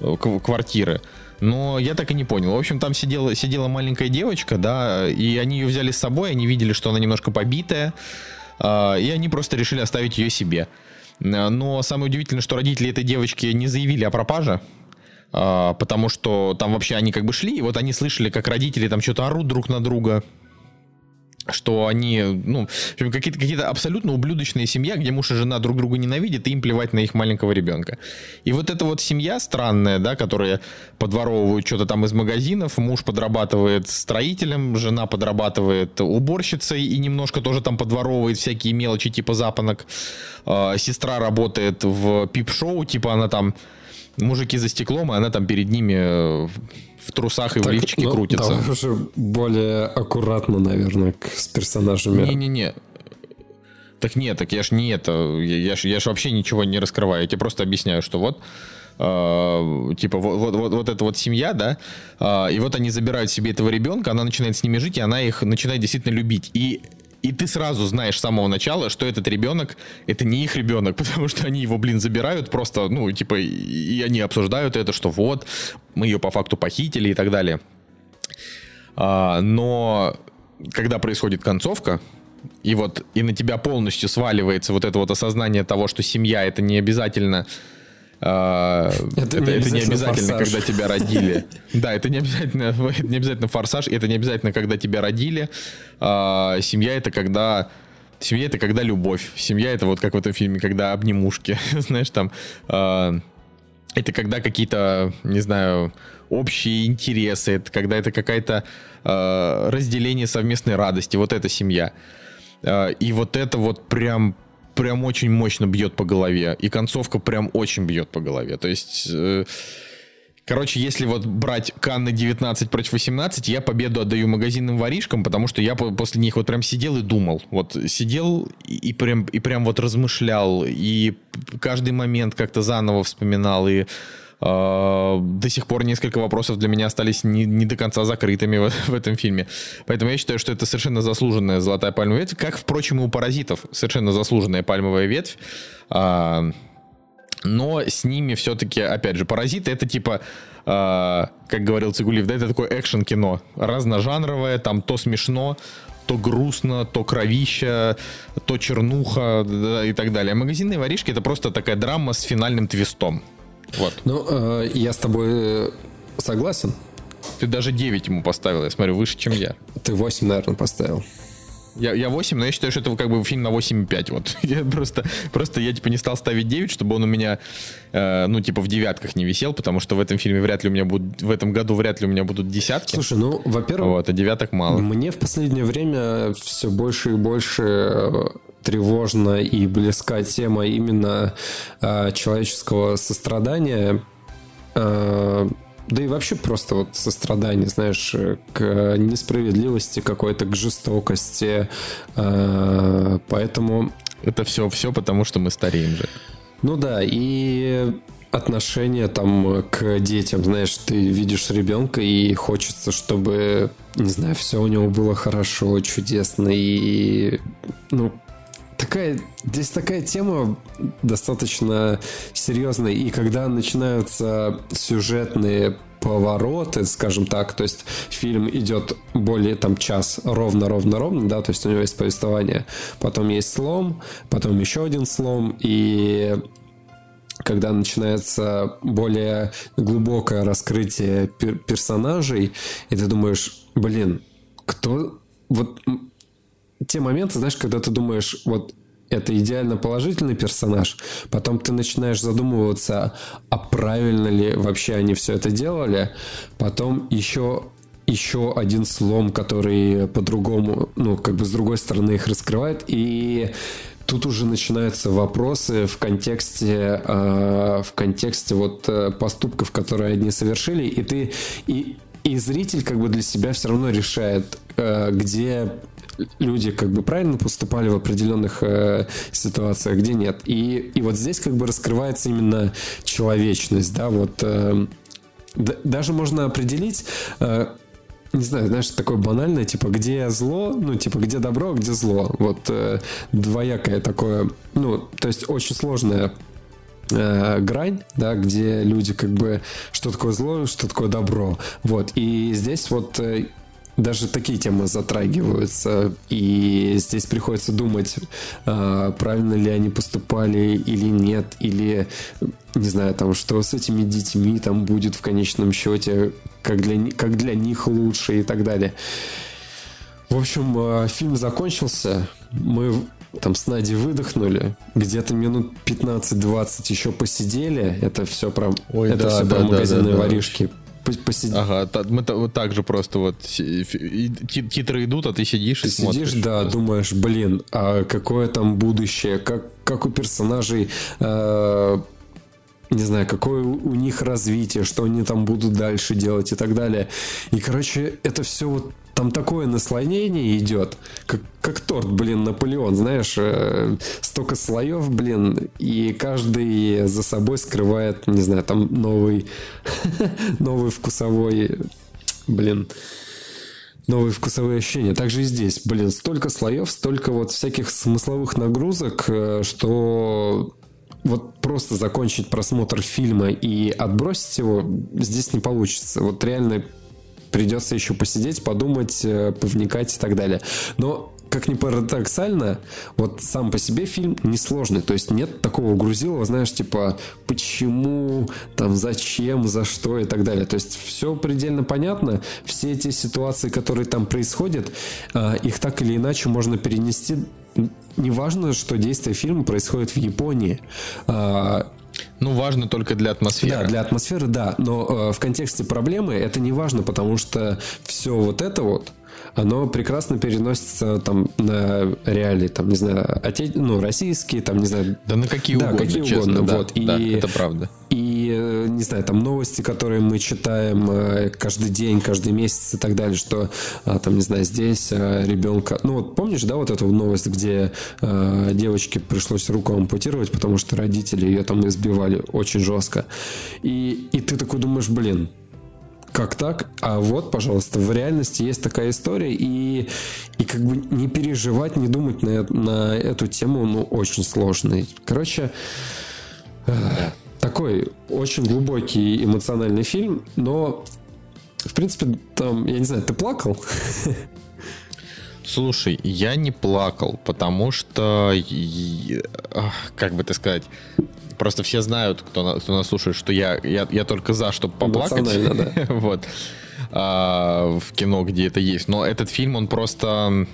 э, квартиры. Но я так и не понял. В общем, там сидела, сидела маленькая девочка, да, и они ее взяли с собой, они видели, что она немножко побитая, а, и они просто решили оставить ее себе. Но самое удивительное, что родители этой девочки не заявили о пропаже, а, потому что там вообще они как бы шли, и вот они слышали, как родители там что-то орут друг на друга, что они, ну, какие-то какие абсолютно ублюдочные семья, где муж и жена друг друга ненавидят, и им плевать на их маленького ребенка. И вот эта вот семья странная, да, которая подворовывают что-то там из магазинов, муж подрабатывает строителем, жена подрабатывает уборщицей и немножко тоже там подворовывает всякие мелочи типа запонок. Э, сестра работает в пип-шоу, типа она там мужики за стеклом, и она там перед ними э, в трусах и так, в лифчике ну, крутится. Давай уже более аккуратно, наверное, с персонажами. Не-не-не. Так нет, так я ж не это, я ж, я ж вообще ничего не раскрываю, я тебе просто объясняю, что вот Uh, типа вот, вот, вот, вот эта вот семья, да, uh, и вот они забирают себе этого ребенка, она начинает с ними жить, и она их начинает действительно любить. И и ты сразу знаешь с самого начала, что этот ребенок, это не их ребенок, [LAUGHS] потому что они его, блин, забирают просто, ну, типа, и они обсуждают это, что вот, мы ее по факту похитили и так далее. А, но когда происходит концовка, и вот и на тебя полностью сваливается вот это вот осознание того, что семья это не обязательно [LAUGHS] это, это, не это не обязательно, форсаж. когда тебя родили. [LAUGHS] Да, это не обязательно, [LAUGHS] это не обязательно форсаж, это не обязательно, когда тебя родили. А, семья это когда Семья это когда любовь. Семья это вот как в этом фильме, когда обнимушки. Знаешь, там а, это когда какие-то, не знаю, общие интересы, это когда это какая-то э, разделение совместной радости, вот эта семья. Э, и вот это вот прям прям очень мощно бьет по голове. И концовка прям очень бьет по голове. То есть... Э, Короче, если вот брать Канны 19 против 18, я победу отдаю магазинным воришкам, потому что я после них вот прям сидел и думал. Вот сидел и прям, и прям вот размышлял, и каждый момент как-то заново вспоминал, и до сих пор несколько вопросов для меня остались не, не до конца закрытыми [LAUGHS] в, в этом фильме. Поэтому я считаю, что это совершенно заслуженная золотая пальмовая ветвь, как, впрочем, и у паразитов совершенно заслуженная пальмовая ветвь. Uh, но с ними все-таки, опять же, паразиты это типа, э, как говорил Цигулиев, да, это такое экшен кино, разножанровое, там то смешно, то грустно, то кровища, то чернуха да, и так далее. А магазинные воришки это просто такая драма с финальным твистом. Вот. Ну, э, я с тобой э, согласен. Ты даже 9 ему поставил, я смотрю, выше, чем я. Ты 8, наверное, поставил. Я, я 8, но я считаю, что это как бы фильм на 8,5. Вот. [LAUGHS] Я просто, просто я типа не стал ставить 9, чтобы он у меня, э, ну, типа в девятках не висел, потому что в этом фильме вряд ли у меня будут, в этом году вряд ли у меня будут десятки. Слушай, ну, во-первых... Вот, а девяток мало. Мне в последнее время все больше и больше э, тревожна и близка тема именно э, человеческого сострадания. Э, да и вообще просто вот сострадание, знаешь, к несправедливости какой-то, к жестокости. Э, поэтому... Это все, все потому, что мы стареем же. Ну да, и отношение там к детям, знаешь, ты видишь ребенка и хочется, чтобы, не знаю, все у него было хорошо, чудесно и, ну, такая, здесь такая тема достаточно серьезная, и когда начинаются сюжетные повороты, скажем так, то есть фильм идет более там час ровно-ровно-ровно, да, то есть у него есть повествование, потом есть слом, потом еще один слом, и когда начинается более глубокое раскрытие пер персонажей, и ты думаешь, блин, кто... Вот те моменты, знаешь, когда ты думаешь, вот это идеально положительный персонаж, потом ты начинаешь задумываться, а правильно ли вообще они все это делали, потом еще еще один слом, который по-другому, ну, как бы с другой стороны их раскрывает, и тут уже начинаются вопросы в контексте, э, в контексте вот э, поступков, которые они совершили, и ты и и зритель как бы для себя все равно решает, э, где люди как бы правильно поступали в определенных э, ситуациях, где нет. И, и вот здесь как бы раскрывается именно человечность, да, вот э, даже можно определить э, не знаю, знаешь, такое банальное, типа, где зло, ну, типа, где добро, где зло. Вот э, двоякое такое, ну, то есть очень сложная э, грань, да, где люди как бы, что такое зло, что такое добро. Вот, и здесь вот э, даже такие темы затрагиваются, и здесь приходится думать, а, правильно ли они поступали или нет, или, не знаю, там, что с этими детьми там будет в конечном счете, как для, как для них лучше и так далее. В общем, а, фильм закончился, мы там с Надей выдохнули, где-то минут 15-20 еще посидели, это все про, Ой, это да, все да, про да, магазинные да, да, воришки посидеть. Ага, мы вот так же просто вот титры идут, а ты сидишь ты и смотришь. Сидишь, да, думаешь, блин, а какое там будущее, как, как у персонажей э, не знаю, какое у них развитие, что они там будут дальше делать и так далее. И, короче, это все вот там такое наслоение идет, как, как торт, блин, Наполеон, знаешь, э, столько слоев, блин, и каждый за собой скрывает, не знаю, там новый, [LAUGHS] новый вкусовой, блин, новые вкусовые ощущения. Также и здесь, блин, столько слоев, столько вот всяких смысловых нагрузок, э, что вот просто закончить просмотр фильма и отбросить его здесь не получится. Вот реально придется еще посидеть, подумать, э, повникать и так далее. Но как ни парадоксально, вот сам по себе фильм несложный. То есть нет такого грузилова, знаешь, типа почему, там, зачем, за что и так далее. То есть все предельно понятно. Все эти ситуации, которые там происходят, а, их так или иначе можно перенести. Неважно, что действие фильма происходит в Японии. Ну, важно только для атмосферы. Да, для атмосферы, да. Но э, в контексте проблемы это не важно, потому что все вот это вот, оно прекрасно переносится там на реалии, там, не знаю, оте... ну, российские, там, не знаю... Да на какие да, угодно, какие честно, угодно, да, вот. да, и, это правда. И, э, не знаю, там новости, которые мы читаем э, каждый день, каждый месяц и так далее, что, а, там, не знаю, здесь э, ребенка... Ну, вот помнишь, да, вот эту новость, где э, девочке пришлось руку ампутировать, потому что родители ее там избивали очень жестко. И, и ты такой думаешь, блин, как так? А вот, пожалуйста, в реальности есть такая история, и, и как бы не переживать, не думать на, на эту тему, ну, очень сложно. Короче, да. такой очень глубокий эмоциональный фильм, но, в принципе, там, я не знаю, ты плакал? [LAUGHS] Слушай, я не плакал, потому что, как бы это сказать, Просто все знают, кто, кто нас слушает, что я, я, я только за, чтобы поплакать. Да. [LAUGHS] вот. А, в кино, где это есть. Но этот фильм, он просто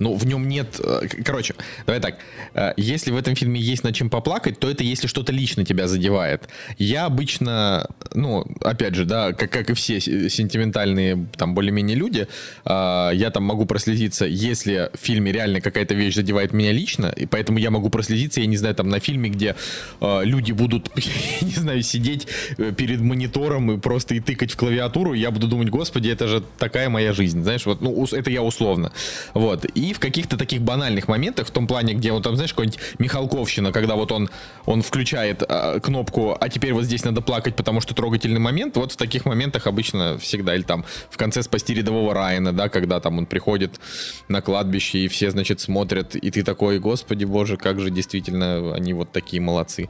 ну, в нем нет... Э, короче, давай так. Э, если в этом фильме есть над чем поплакать, то это если что-то лично тебя задевает. Я обычно, ну, опять же, да, как, как и все сентиментальные, там, более-менее люди, э, я там могу прослезиться, если в фильме реально какая-то вещь задевает меня лично, и поэтому я могу прослезиться, я не знаю, там, на фильме, где люди будут, [LAUGHS] не знаю, сидеть перед монитором и просто и тыкать в клавиатуру, я буду думать, господи, это же такая моя жизнь, знаешь, вот, ну, это я условно. Вот. И в каких-то таких банальных моментах, в том плане, где вот там, знаешь, какой-нибудь Михалковщина, когда вот он, он включает э, кнопку, а теперь вот здесь надо плакать, потому что трогательный момент, вот в таких моментах обычно всегда, или там в конце «Спасти рядового Райана», да, когда там он приходит на кладбище, и все, значит, смотрят, и ты такой, господи боже, как же действительно они вот такие молодцы.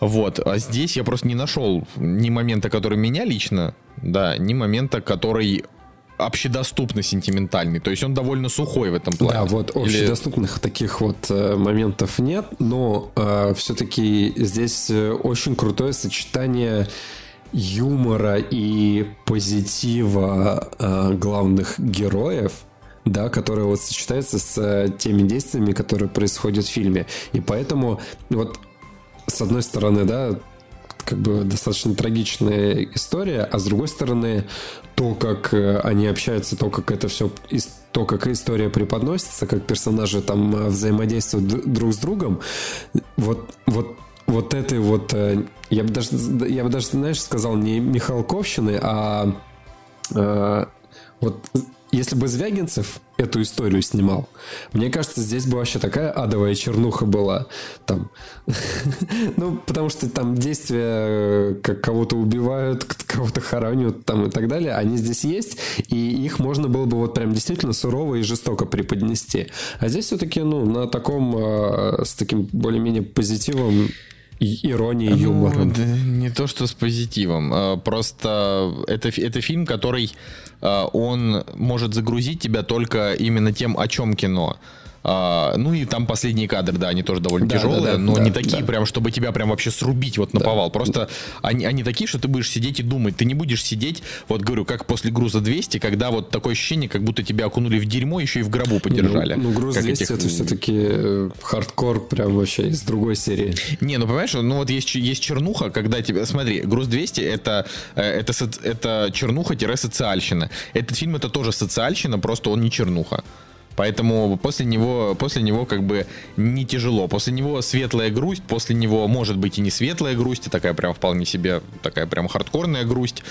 Вот, а здесь я просто не нашел ни момента, который меня лично, да, ни момента, который общедоступно сентиментальный. То есть он довольно сухой в этом плане. Да, вот общедоступных Или... таких вот э, моментов нет, но э, все-таки здесь э, очень крутое сочетание юмора и позитива э, главных героев, да, которое вот сочетается с э, теми действиями, которые происходят в фильме. И поэтому вот с одной стороны, да, как бы достаточно трагичная история, а с другой стороны, то, как э, они общаются, то, как это все, то, как история преподносится, как персонажи там э, взаимодействуют друг с другом, вот, вот вот этой вот, э, я бы даже, я бы даже, знаешь, сказал не Михалковщины, а вот если бы Звягинцев эту историю снимал, мне кажется, здесь бы вообще такая адовая чернуха была. Там. [LAUGHS] ну, потому что там действия, как кого-то убивают, кого-то хоронят там и так далее, они здесь есть, и их можно было бы вот прям действительно сурово и жестоко преподнести. А здесь все-таки, ну, на таком, э, с таким более-менее позитивом иронии, ну, юмора. Да, не то, что с позитивом. А просто это, это фильм, который а, он может загрузить тебя только именно тем, о чем кино. А, ну и там последние кадры, да, они тоже довольно да, тяжелые, да, да, но да, не такие да. прям, чтобы тебя прям вообще срубить вот на да. повал. Просто они, они такие, что ты будешь сидеть и думать. Ты не будешь сидеть, вот говорю, как после груза 200, когда вот такое ощущение, как будто тебя окунули в дерьмо, еще и в гробу подержали. Ну, ну груз 200 этих... это все-таки э, хардкор прям вообще из другой серии. Не, ну понимаешь, ну вот есть, есть чернуха, когда тебе... Смотри, груз 200 это, э, это, это чернуха-социальщина. Этот фильм это тоже социальщина, просто он не чернуха. Поэтому после него, после него как бы не тяжело. После него светлая грусть, после него может быть и не светлая грусть, а такая прям вполне себе такая прям хардкорная грусть,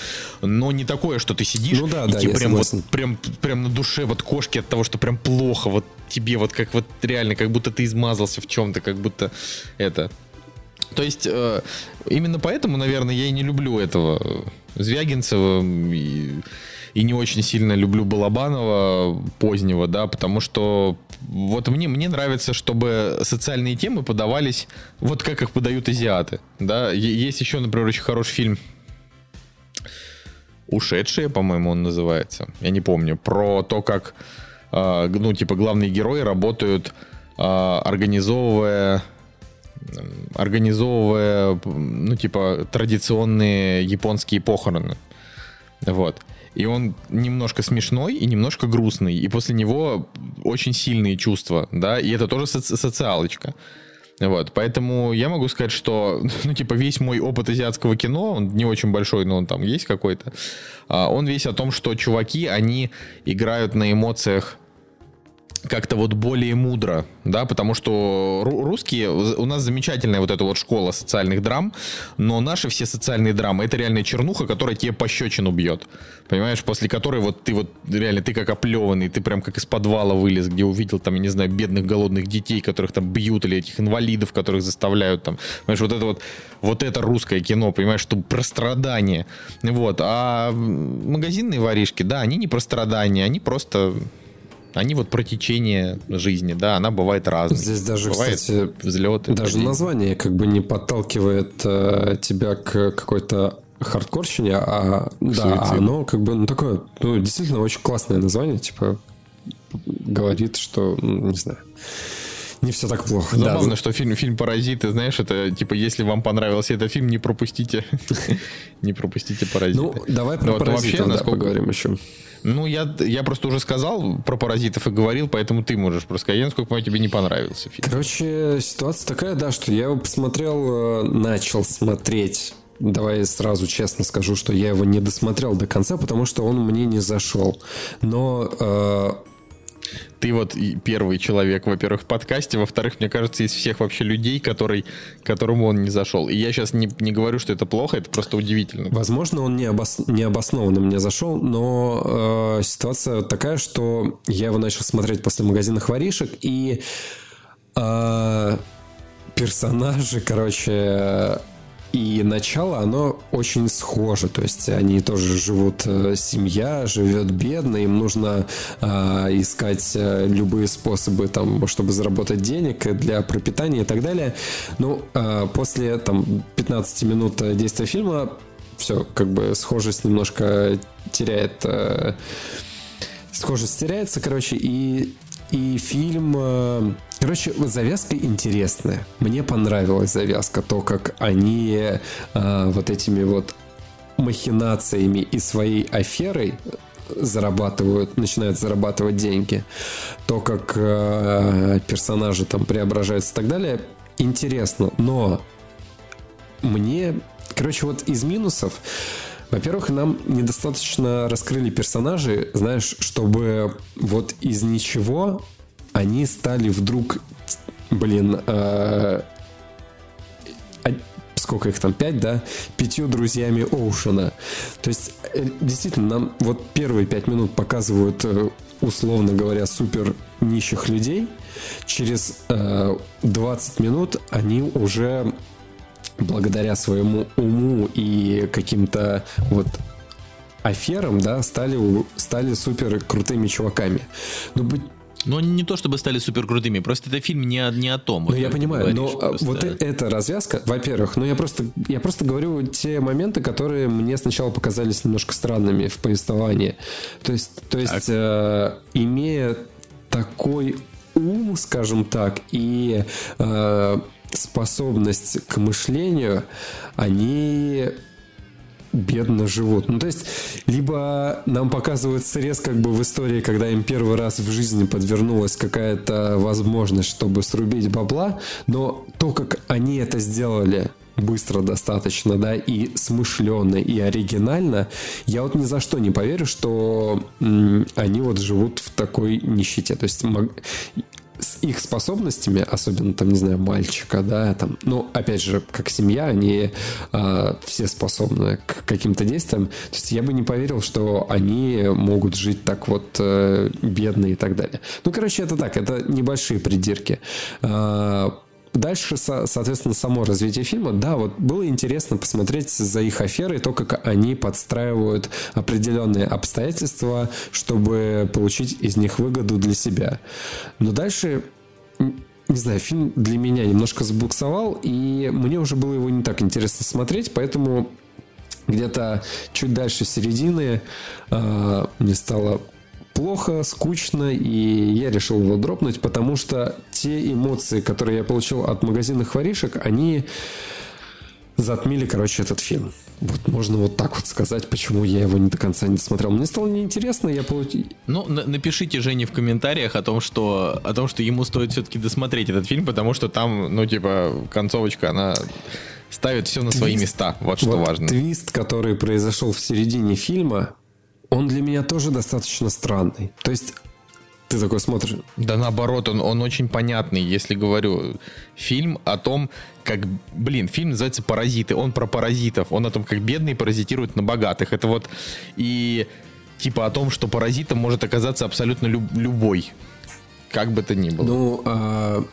но не такое, что ты сидишь ну, да, и да, тебе прям вот прям прям на душе вот кошки от того, что прям плохо, вот тебе вот как вот реально как будто ты измазался в чем-то, как будто это. То есть э, именно поэтому, наверное, я и не люблю этого Звягинцева и и не очень сильно люблю Балабанова позднего, да, потому что вот мне, мне нравится, чтобы социальные темы подавались вот как их подают азиаты, да. Есть еще, например, очень хороший фильм «Ушедшие», по-моему, он называется, я не помню, про то, как, а, ну, типа, главные герои работают, а, организовывая организовывая, ну, типа, традиционные японские похороны. Вот. И он немножко смешной и немножко грустный. И после него очень сильные чувства, да, и это тоже соци- социалочка. Вот, поэтому я могу сказать, что, [LAUGHS] ну, типа, весь мой опыт азиатского кино, он не очень большой, но он там есть какой-то, а, он весь о том, что чуваки, они играют на эмоциях как-то вот более мудро, да, потому что русские, у нас замечательная вот эта вот школа социальных драм, но наши все социальные драмы, это реальная чернуха, которая тебе пощечину бьет, понимаешь, после которой вот ты вот реально, ты как оплеванный, ты прям как из подвала вылез, где увидел там, я не знаю, бедных голодных детей, которых там бьют, или этих инвалидов, которых заставляют там, понимаешь, вот это вот, вот это русское кино, понимаешь, что про страдания, вот, а магазинные воришки, да, они не про страдания, они просто они вот про течение жизни, да, она бывает разной. Здесь даже, бывает кстати, взлеты. Даже падения. название как бы не подталкивает э, тебя к какой-то хардкорщине, а да, оно как бы ну, такое, ну, действительно очень классное название, типа говорит, что, ну, не знаю, не все так плохо. Забавно, да. что фильм, фильм «Паразиты», знаешь, это типа, если вам понравился этот фильм, не пропустите, [LAUGHS] не пропустите «Паразиты». Ну, давай про «Паразиты» поговорим еще. Ну, я, я просто уже сказал про паразитов и говорил, поэтому ты можешь просто сказать. Насколько понимаю, тебе не понравился фильм. Короче, ситуация такая, да, что я его посмотрел, э, начал смотреть Давай сразу честно скажу, что я его не досмотрел до конца, потому что он мне не зашел. Но э, ты вот первый человек, во-первых, в подкасте, во-вторых, мне кажется, из всех вообще людей, который, которому он не зашел. И я сейчас не, не говорю, что это плохо, это просто удивительно. Возможно, он не, обос... не обоснованно мне зашел, но э, ситуация такая, что я его начал смотреть после магазинных воришек, и э, персонажи, короче, и начало, оно очень схоже. То есть они тоже живут, э, семья живет бедно, им нужно э, искать э, любые способы, там, чтобы заработать денег для пропитания и так далее. Ну, э, после там 15 минут действия фильма все, как бы схожесть немножко теряет... Э, схожесть теряется, короче, и и фильм... Э, короче, завязка интересная. Мне понравилась завязка, то, как они э, вот этими вот махинациями и своей аферой зарабатывают, начинают зарабатывать деньги, то, как э, персонажи там преображаются и так далее, интересно. Но мне, короче, вот из минусов во-первых, нам недостаточно раскрыли персонажей, знаешь, чтобы вот из ничего они стали вдруг, блин, э, сколько их там, пять, да, пятью друзьями Оушена. То есть, э, действительно, нам вот первые пять минут показывают, э, условно говоря, супер нищих людей. Через э, 20 минут они уже благодаря своему уму и каким-то вот аферам, да, стали, стали супер крутыми чуваками. Но быть но не то, чтобы стали супер крутыми, просто это фильм не, не о том. Ну, я понимаю, но а, просто... вот эта развязка, во-первых, ну, я просто, я просто говорю те моменты, которые мне сначала показались немножко странными в повествовании. То есть, то есть э, имея такой ум, скажем так, и э, способность к мышлению, они бедно живут. Ну, то есть, либо нам показывают срез как бы в истории, когда им первый раз в жизни подвернулась какая-то возможность, чтобы срубить бабла, но то, как они это сделали, быстро достаточно, да, и смышленно, и оригинально, я вот ни за что не поверю, что они вот живут в такой нищете. То есть с их способностями, особенно там, не знаю, мальчика, да, там, ну, опять же, как семья, они э, все способны к каким-то действиям. То есть я бы не поверил, что они могут жить так вот э, бедно и так далее. Ну, короче, это так, это небольшие придирки. Э, дальше, соответственно, само развитие фильма, да, вот было интересно посмотреть за их аферой, то, как они подстраивают определенные обстоятельства, чтобы получить из них выгоду для себя. Но дальше не знаю, фильм для меня немножко забуксовал, и мне уже было его не так интересно смотреть, поэтому где-то чуть дальше середины э, мне стало плохо, скучно, и я решил его дропнуть, потому что те эмоции, которые я получил от магазинных воришек, они затмили, короче, этот фильм. Вот можно вот так вот сказать, почему я его не до конца не смотрел. Мне стало неинтересно, я получил... Ну, на- напишите Жене в комментариях о том, что, о том, что ему стоит все-таки досмотреть этот фильм, потому что там, ну, типа, концовочка, она ставит все на свои места. Вот что вот важно. Твист, который произошел в середине фильма, он для меня тоже достаточно странный. То есть ты такой смотришь. Да наоборот, он, он очень понятный, если говорю. Фильм о том, как, блин, фильм называется «Паразиты». Он про паразитов. Он о том, как бедные паразитируют на богатых. Это вот и типа о том, что паразитом может оказаться абсолютно люб, любой. Как бы то ни было. Ну, а,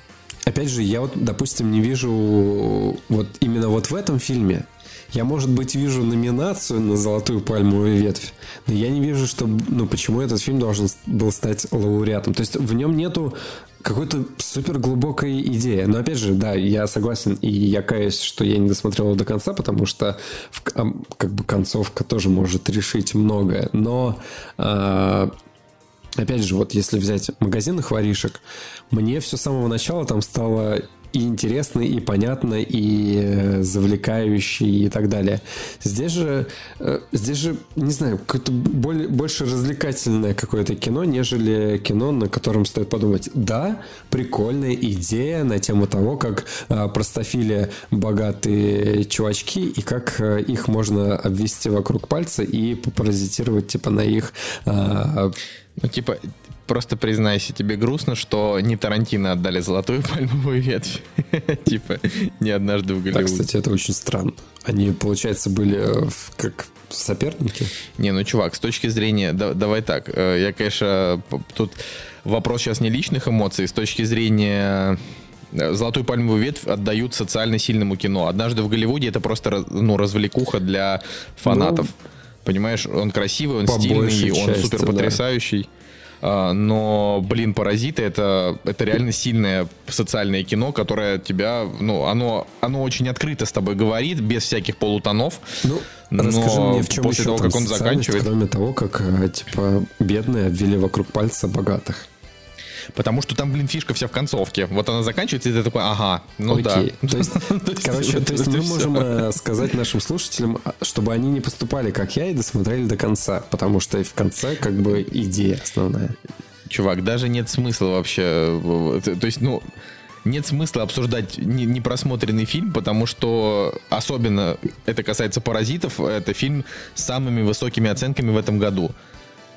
опять же, я вот, допустим, не вижу вот именно вот в этом фильме я, может быть, вижу номинацию на «Золотую пальмовую ветвь», но я не вижу, что, ну, почему этот фильм должен был стать лауреатом. То есть в нем нету какой-то супер глубокой идеи. Но опять же, да, я согласен, и я каюсь, что я не досмотрел его до конца, потому что в, как бы концовка тоже может решить многое. Но э, опять же, вот если взять магазинных воришек, мне все с самого начала там стало и интересно, и понятно, и э, завлекающий, и так далее. Здесь же, э, здесь же, не знаю, какое-то более, больше развлекательное какое-то кино, нежели кино, на котором стоит подумать. Да, прикольная идея на тему того, как э, простофили богатые чувачки, и как их можно обвести вокруг пальца и попаразитировать, типа, на их... Ну, типа, просто признайся, тебе грустно, что не Тарантино отдали золотую пальмовую ветвь. [LAUGHS] Типа, не однажды в Голливуде. Да, кстати, это очень странно. Они, получается, были э, как соперники? Не, ну, чувак, с точки зрения... давай так. Э, я, конечно, тут вопрос сейчас не личных эмоций. С точки зрения э, Золотую пальмовую ветвь отдают социально сильному кино. Однажды в Голливуде это просто ну, развлекуха для фанатов. Ну, Понимаешь, он красивый, он стильный, он супер потрясающий. Да. А, но, блин, «Паразиты» это, это реально сильное социальное кино, которое тебя, ну, оно, оно очень открыто с тобой говорит, без всяких полутонов. Ну, но расскажи мне, в чем после еще того, как он заканчивает... Кроме того, как, э, типа, бедные обвели вокруг пальца богатых. Потому что там, блин, фишка вся в концовке. Вот она заканчивается, и ты такой, ага, ну Окей. [LAUGHS] да. То есть, короче, то есть мы можем э, сказать нашим слушателям, а, чтобы они не поступали, как я, и досмотрели до конца. Потому что в конце как бы идея основная. Чувак, даже нет смысла вообще. То есть, ну, нет смысла обсуждать непросмотренный фильм, потому что особенно это касается паразитов, это фильм с самыми высокими оценками в этом году.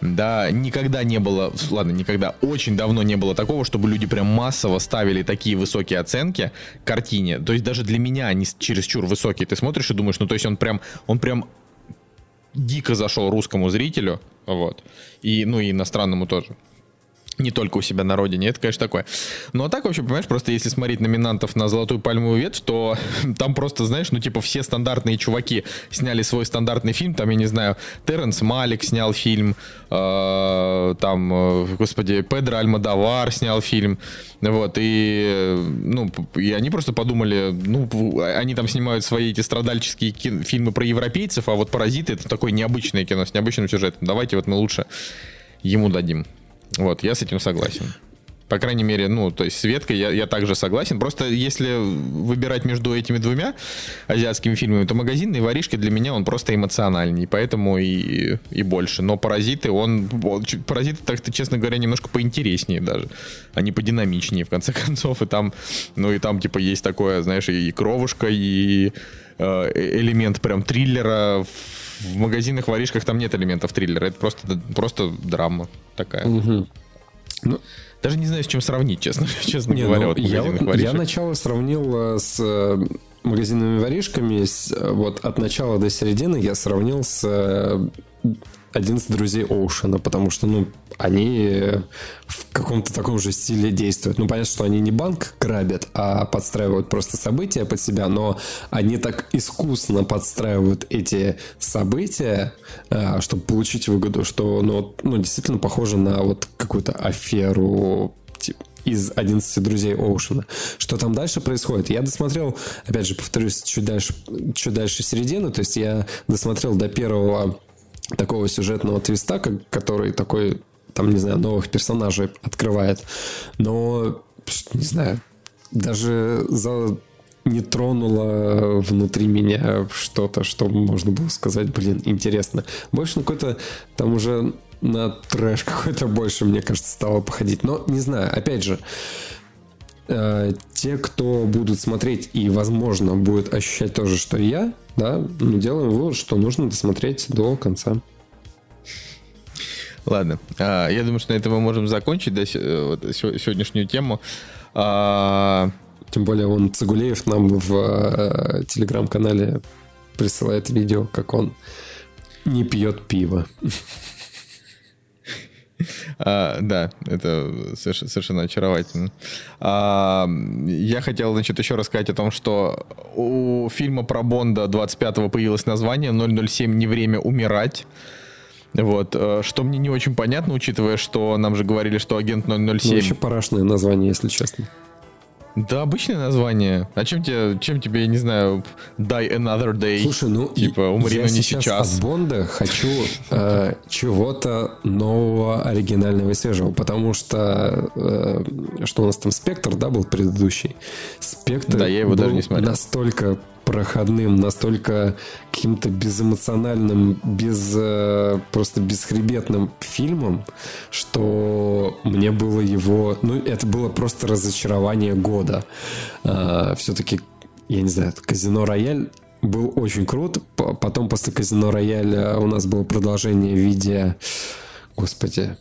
Да, никогда не было, ладно, никогда, очень давно не было такого, чтобы люди прям массово ставили такие высокие оценки картине. То есть даже для меня они чересчур высокие. Ты смотришь и думаешь, ну то есть он прям, он прям дико зашел русскому зрителю, вот, и, ну и иностранному тоже не только у себя на родине, это, конечно, такое. Ну, а так вообще, понимаешь, просто если смотреть номинантов на «Золотую пальмовую ветвь», то [LAUGHS] там просто, знаешь, ну, типа, все стандартные чуваки сняли свой стандартный фильм, там, я не знаю, Терренс Малик снял фильм, э, там, э, господи, Педро Альмадавар снял фильм, вот, и, ну, и они просто подумали, ну, они там снимают свои эти страдальческие фильмы про европейцев, а вот «Паразиты» — это такое необычное кино с необычным сюжетом, давайте вот мы лучше ему дадим. Вот, я с этим согласен. По крайней мере, ну, то есть Светка, я, я также согласен. Просто если выбирать между этими двумя азиатскими фильмами, то «Магазинные воришки» для меня он просто эмоциональней, поэтому и, и больше. Но «Паразиты», он, он «Паразиты», так-то, честно говоря, немножко поинтереснее даже. Они подинамичнее, в конце [LAUGHS] концов. И там, ну, и там, типа, есть такое, знаешь, и кровушка, и э, элемент прям триллера в магазинных воришках там нет элементов триллера. Это просто, просто драма такая. Угу. Ну, Даже не знаю, с чем сравнить, честно, [LAUGHS] честно не, говоря. Ну, вот я, я начало сравнил э, с э, магазинными воришками. С, э, вот от начала до середины я сравнил с 11 друзей Оушена, потому что, ну, они в каком-то таком же стиле действуют. Ну, понятно, что они не банк грабят, а подстраивают просто события под себя, но они так искусно подстраивают эти события, а, чтобы получить выгоду, что, ну, ну действительно похоже на вот какую-то аферу из 11 друзей Оушена. Что там дальше происходит? Я досмотрел, опять же, повторюсь, чуть дальше, чуть дальше середину, то есть я досмотрел до первого такого сюжетного твиста, как, который такой, там, не знаю, новых персонажей открывает. Но, не знаю, даже за не тронуло внутри меня что-то, что можно было сказать, блин, интересно. Больше на какой-то там уже на трэш [LAUGHS] какой-то больше, мне кажется, стало походить. Но не знаю, опять же, те, кто будут смотреть и, возможно, будет ощущать то же, что и я, да, ну, делаем вывод, что нужно досмотреть до конца. Ладно, а, я думаю, что на этом мы можем закончить да, вот, сегодняшнюю тему. А... Тем более он Цигулеев нам в э, телеграм-канале присылает видео, как он не пьет пиво. А, да, это совершенно очаровательно. А, я хотел, значит, еще рассказать о том, что у фильма про Бонда 25-го появилось название «007. Не время умирать». Вот, э, что мне не очень понятно, учитывая, что нам же говорили, что агент 007... Ну, еще парашное название, если честно. Да, обычное название. А чем тебе, чем тебе, я не знаю, die another day? Слушай, ну, типа, умри, я но не сейчас. сейчас. от Бонда хочу э, чего-то нового, оригинального и свежего, потому что э, что у нас там Спектр, да, был предыдущий. Спектр да, я его был даже не смотрел. настолько проходным, настолько каким-то безэмоциональным, без, э, просто бесхребетным фильмом, что мне было его... Ну, это было просто разочарование года. А, Все-таки, я не знаю, «Казино Рояль» был очень крут. Потом после «Казино Рояля» у нас было продолжение в виде... Господи,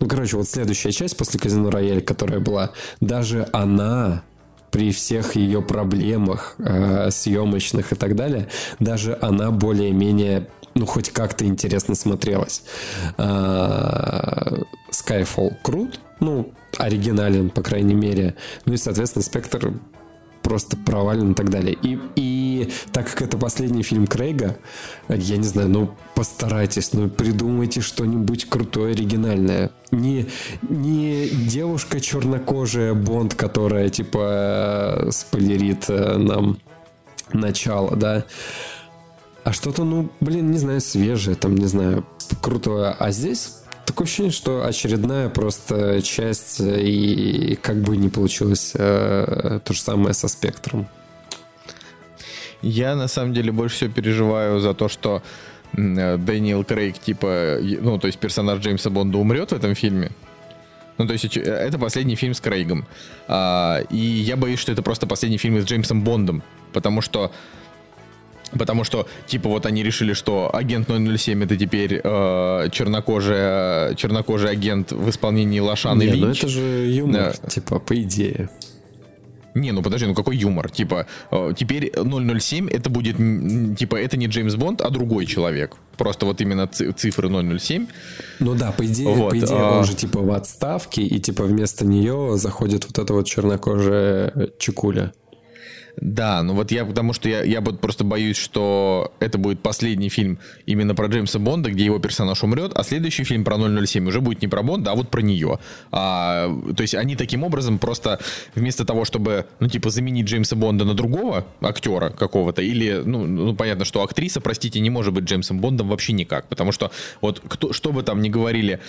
ну, короче, вот следующая часть после «Казино Рояль», которая была, даже она при всех ее проблемах э, съемочных и так далее, даже она более-менее, ну, хоть как-то интересно смотрелась. Э, Skyfall крут, ну, оригинален, по крайней мере. Ну и, соответственно, Спектр просто провален и так далее. И, и так как это последний фильм Крейга, я не знаю, ну постарайтесь, ну придумайте что-нибудь крутое, оригинальное. Не, не девушка чернокожая Бонд, которая типа спойлерит э, нам начало, да, а что-то, ну, блин, не знаю, свежее, там, не знаю, крутое. А здесь Такое ощущение, что очередная просто часть, и как бы не получилось э, то же самое со спектром. Я на самом деле больше всего переживаю за то, что э, Дэниел Крейг, типа, ну, то есть персонаж Джеймса Бонда умрет в этом фильме. Ну, то есть э, это последний фильм с Крейгом. А, и я боюсь, что это просто последний фильм с Джеймсом Бондом. Потому что Потому что, типа, вот они решили, что агент 007 это теперь э, чернокожий, чернокожий агент в исполнении Лошаны Не, Линч. ну это же юмор, да. типа, по идее. Не, ну подожди, ну какой юмор? Типа, э, теперь 007 это будет, типа, это не Джеймс Бонд, а другой человек. Просто вот именно цифры 007. Ну да, по идее, вот, по идее а... он же типа в отставке, и типа вместо нее заходит вот эта вот чернокожая чекуля. Да, ну вот я, потому что я, я вот просто боюсь, что это будет последний фильм именно про Джеймса Бонда, где его персонаж умрет, а следующий фильм про 007 уже будет не про Бонда, а вот про нее. А, то есть они таким образом просто вместо того, чтобы, ну типа, заменить Джеймса Бонда на другого актера какого-то, или, ну, ну понятно, что актриса, простите, не может быть Джеймсом Бондом вообще никак, потому что вот кто, что бы там ни говорили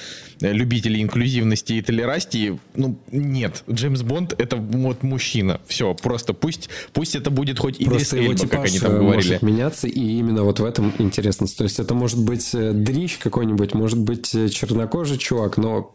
э, любители инклюзивности и толерастии, ну нет, Джеймс Бонд это вот мужчина, все, просто пусть Пусть это будет хоть и Просто его Эльба, как они там говорили. может меняться, и именно вот в этом интересность. То есть это может быть э, дрищ какой-нибудь, может быть э, чернокожий чувак, но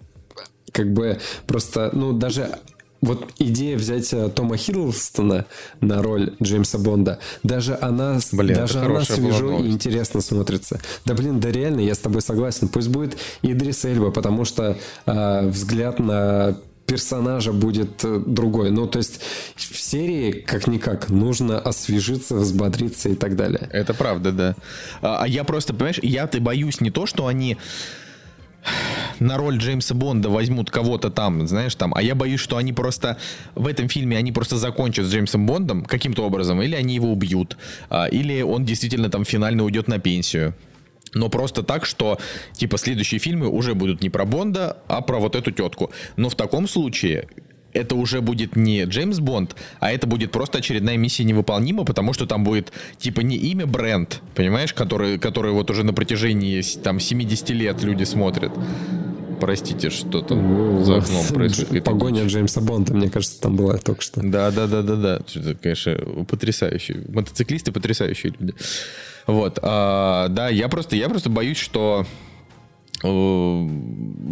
как бы просто, ну, даже вот идея взять э, Тома Хиддлстона на роль Джеймса Бонда, даже она, блин, даже она свежо и интересно смотрится. Да блин, да реально, я с тобой согласен. Пусть будет Идрис Эльба, потому что э, взгляд на персонажа будет э, другой. Ну, то есть в серии, как-никак, нужно освежиться, взбодриться и так далее. Это правда, да. А, а я просто, понимаешь, я-то боюсь не то, что они на роль Джеймса Бонда возьмут кого-то там, знаешь, там, а я боюсь, что они просто в этом фильме они просто закончат с Джеймсом Бондом каким-то образом, или они его убьют, а, или он действительно там финально уйдет на пенсию но просто так, что, типа, следующие фильмы уже будут не про Бонда, а про вот эту тетку. Но в таком случае это уже будет не Джеймс Бонд, а это будет просто очередная миссия невыполнима, потому что там будет, типа, не имя бренд, понимаешь, который, который вот уже на протяжении, там, 70 лет люди смотрят, Простите, что там за окном [LAUGHS] происходит. Погоня Джеймса Бонда, мне кажется, там была только что. Да, да, да, да, да. Это, конечно, потрясающие. Мотоциклисты потрясающие люди. Вот. А, да, я просто, я просто боюсь, что э,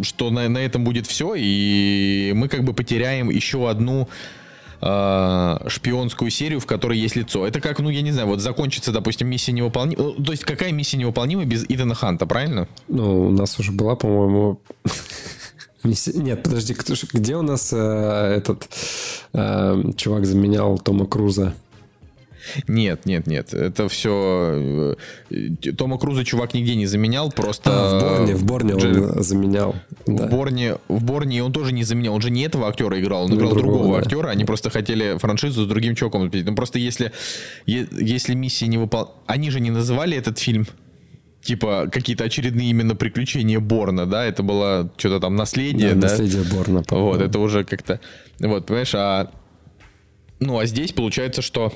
что на, на этом будет все, и мы как бы потеряем еще одну э, шпионскую серию, в которой есть лицо. Это как, ну, я не знаю, вот закончится, допустим, миссия невыполнима. Ну, то есть какая миссия невыполнима без Итана Ханта, правильно? Ну, у нас уже была, по-моему... [LAUGHS] Нет, подожди, где у нас э, этот э, чувак заменял Тома Круза? Нет, нет, нет. Это все... Э, Тома Круза чувак нигде не заменял, просто... А, в Борне, в Борне Джер... он заменял. В, да. Борне, в Борне он тоже не заменял. Он же не этого актера играл, он ну, играл другого, другого да. актера. Они просто хотели франшизу с другим чуваком. Ну, просто если, если миссии не выпол... Они же не называли этот фильм типа какие-то очередные именно приключения Борна, да, это было что-то там наследие, да, да? наследие Борна. Вот, это уже как-то, вот, понимаешь, а, ну, а здесь получается, что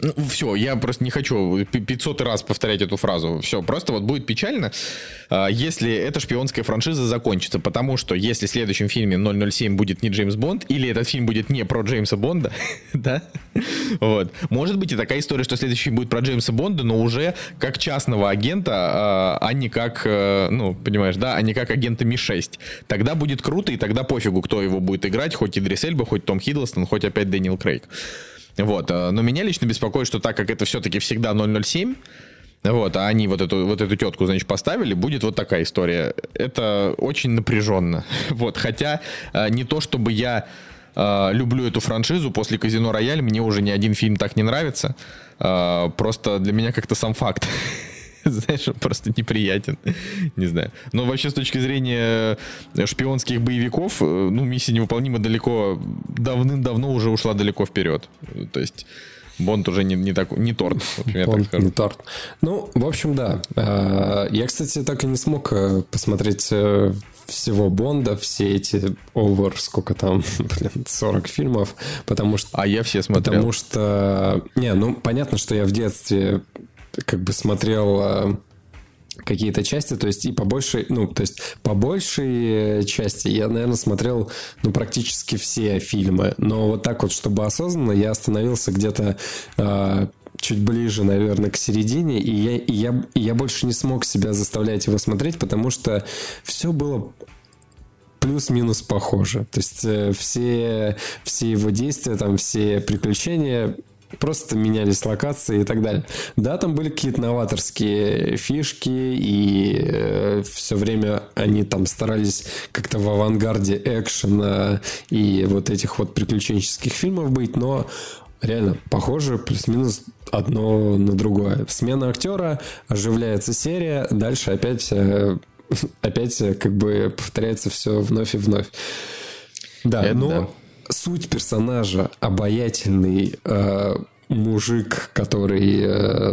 ну, все, я просто не хочу 500 раз повторять эту фразу. Все, просто вот будет печально, а, если эта шпионская франшиза закончится. Потому что если в следующем фильме 007 будет не Джеймс Бонд, или этот фильм будет не про Джеймса Бонда, [LAUGHS] да, вот. Может быть и такая история, что следующий фильм будет про Джеймса Бонда, но уже как частного агента, а, а не как, э, ну, понимаешь, да, а не как агента Ми-6. Тогда будет круто, и тогда пофигу, кто его будет играть, хоть Идрис Эльба, хоть Том Хиддлстон, хоть опять Дэниел Крейг. Вот. Э, но меня лично беспокоит, что так как это все-таки всегда 007, вот, а они вот эту, вот эту тетку, значит, поставили, будет вот такая история. Это очень напряженно. [LAUGHS] Вот, хотя э, не то, чтобы я э, люблю эту франшизу, после «Казино Рояль» мне уже ни один фильм так не нравится. Просто для меня как-то сам факт [LAUGHS] [LAUGHS] знаешь, он просто неприятен. [LAUGHS] Не знаю. Но вообще с точки зрения шпионских боевиков, э, ну, миссия невыполнима далеко, давным-давно уже ушла далеко вперед. То есть... Бонд уже не, не, так, не торт, например, Бонд так не торт. Ну, в общем, да. А, я, кстати, так и не смог э, посмотреть э, всего Бонда, все эти over, сколько там, [LAUGHS] блин, 40 фильмов, потому что... А я все смотрел. Потому что... Не, ну, понятно, что я в детстве как бы смотрел а, какие-то части, то есть и по большей, ну, то есть по большей э, части я, наверное, смотрел, ну, практически все фильмы, но вот так вот, чтобы осознанно, я остановился где-то э, чуть ближе, наверное, к середине, и я, и я, и я больше не смог себя заставлять его смотреть, потому что все было плюс-минус похоже. То есть э, все, все его действия, там, все приключения просто менялись локации и так далее. Да, там были какие-то новаторские фишки, и э, все время они там старались как-то в авангарде экшена и вот этих вот приключенческих фильмов быть, но реально похоже плюс-минус одно на другое. Смена актера, оживляется серия, дальше опять, э, [LAUGHS] опять э, как бы повторяется все вновь и вновь. Да, Это но... Да суть персонажа обаятельный э, мужик, который, э,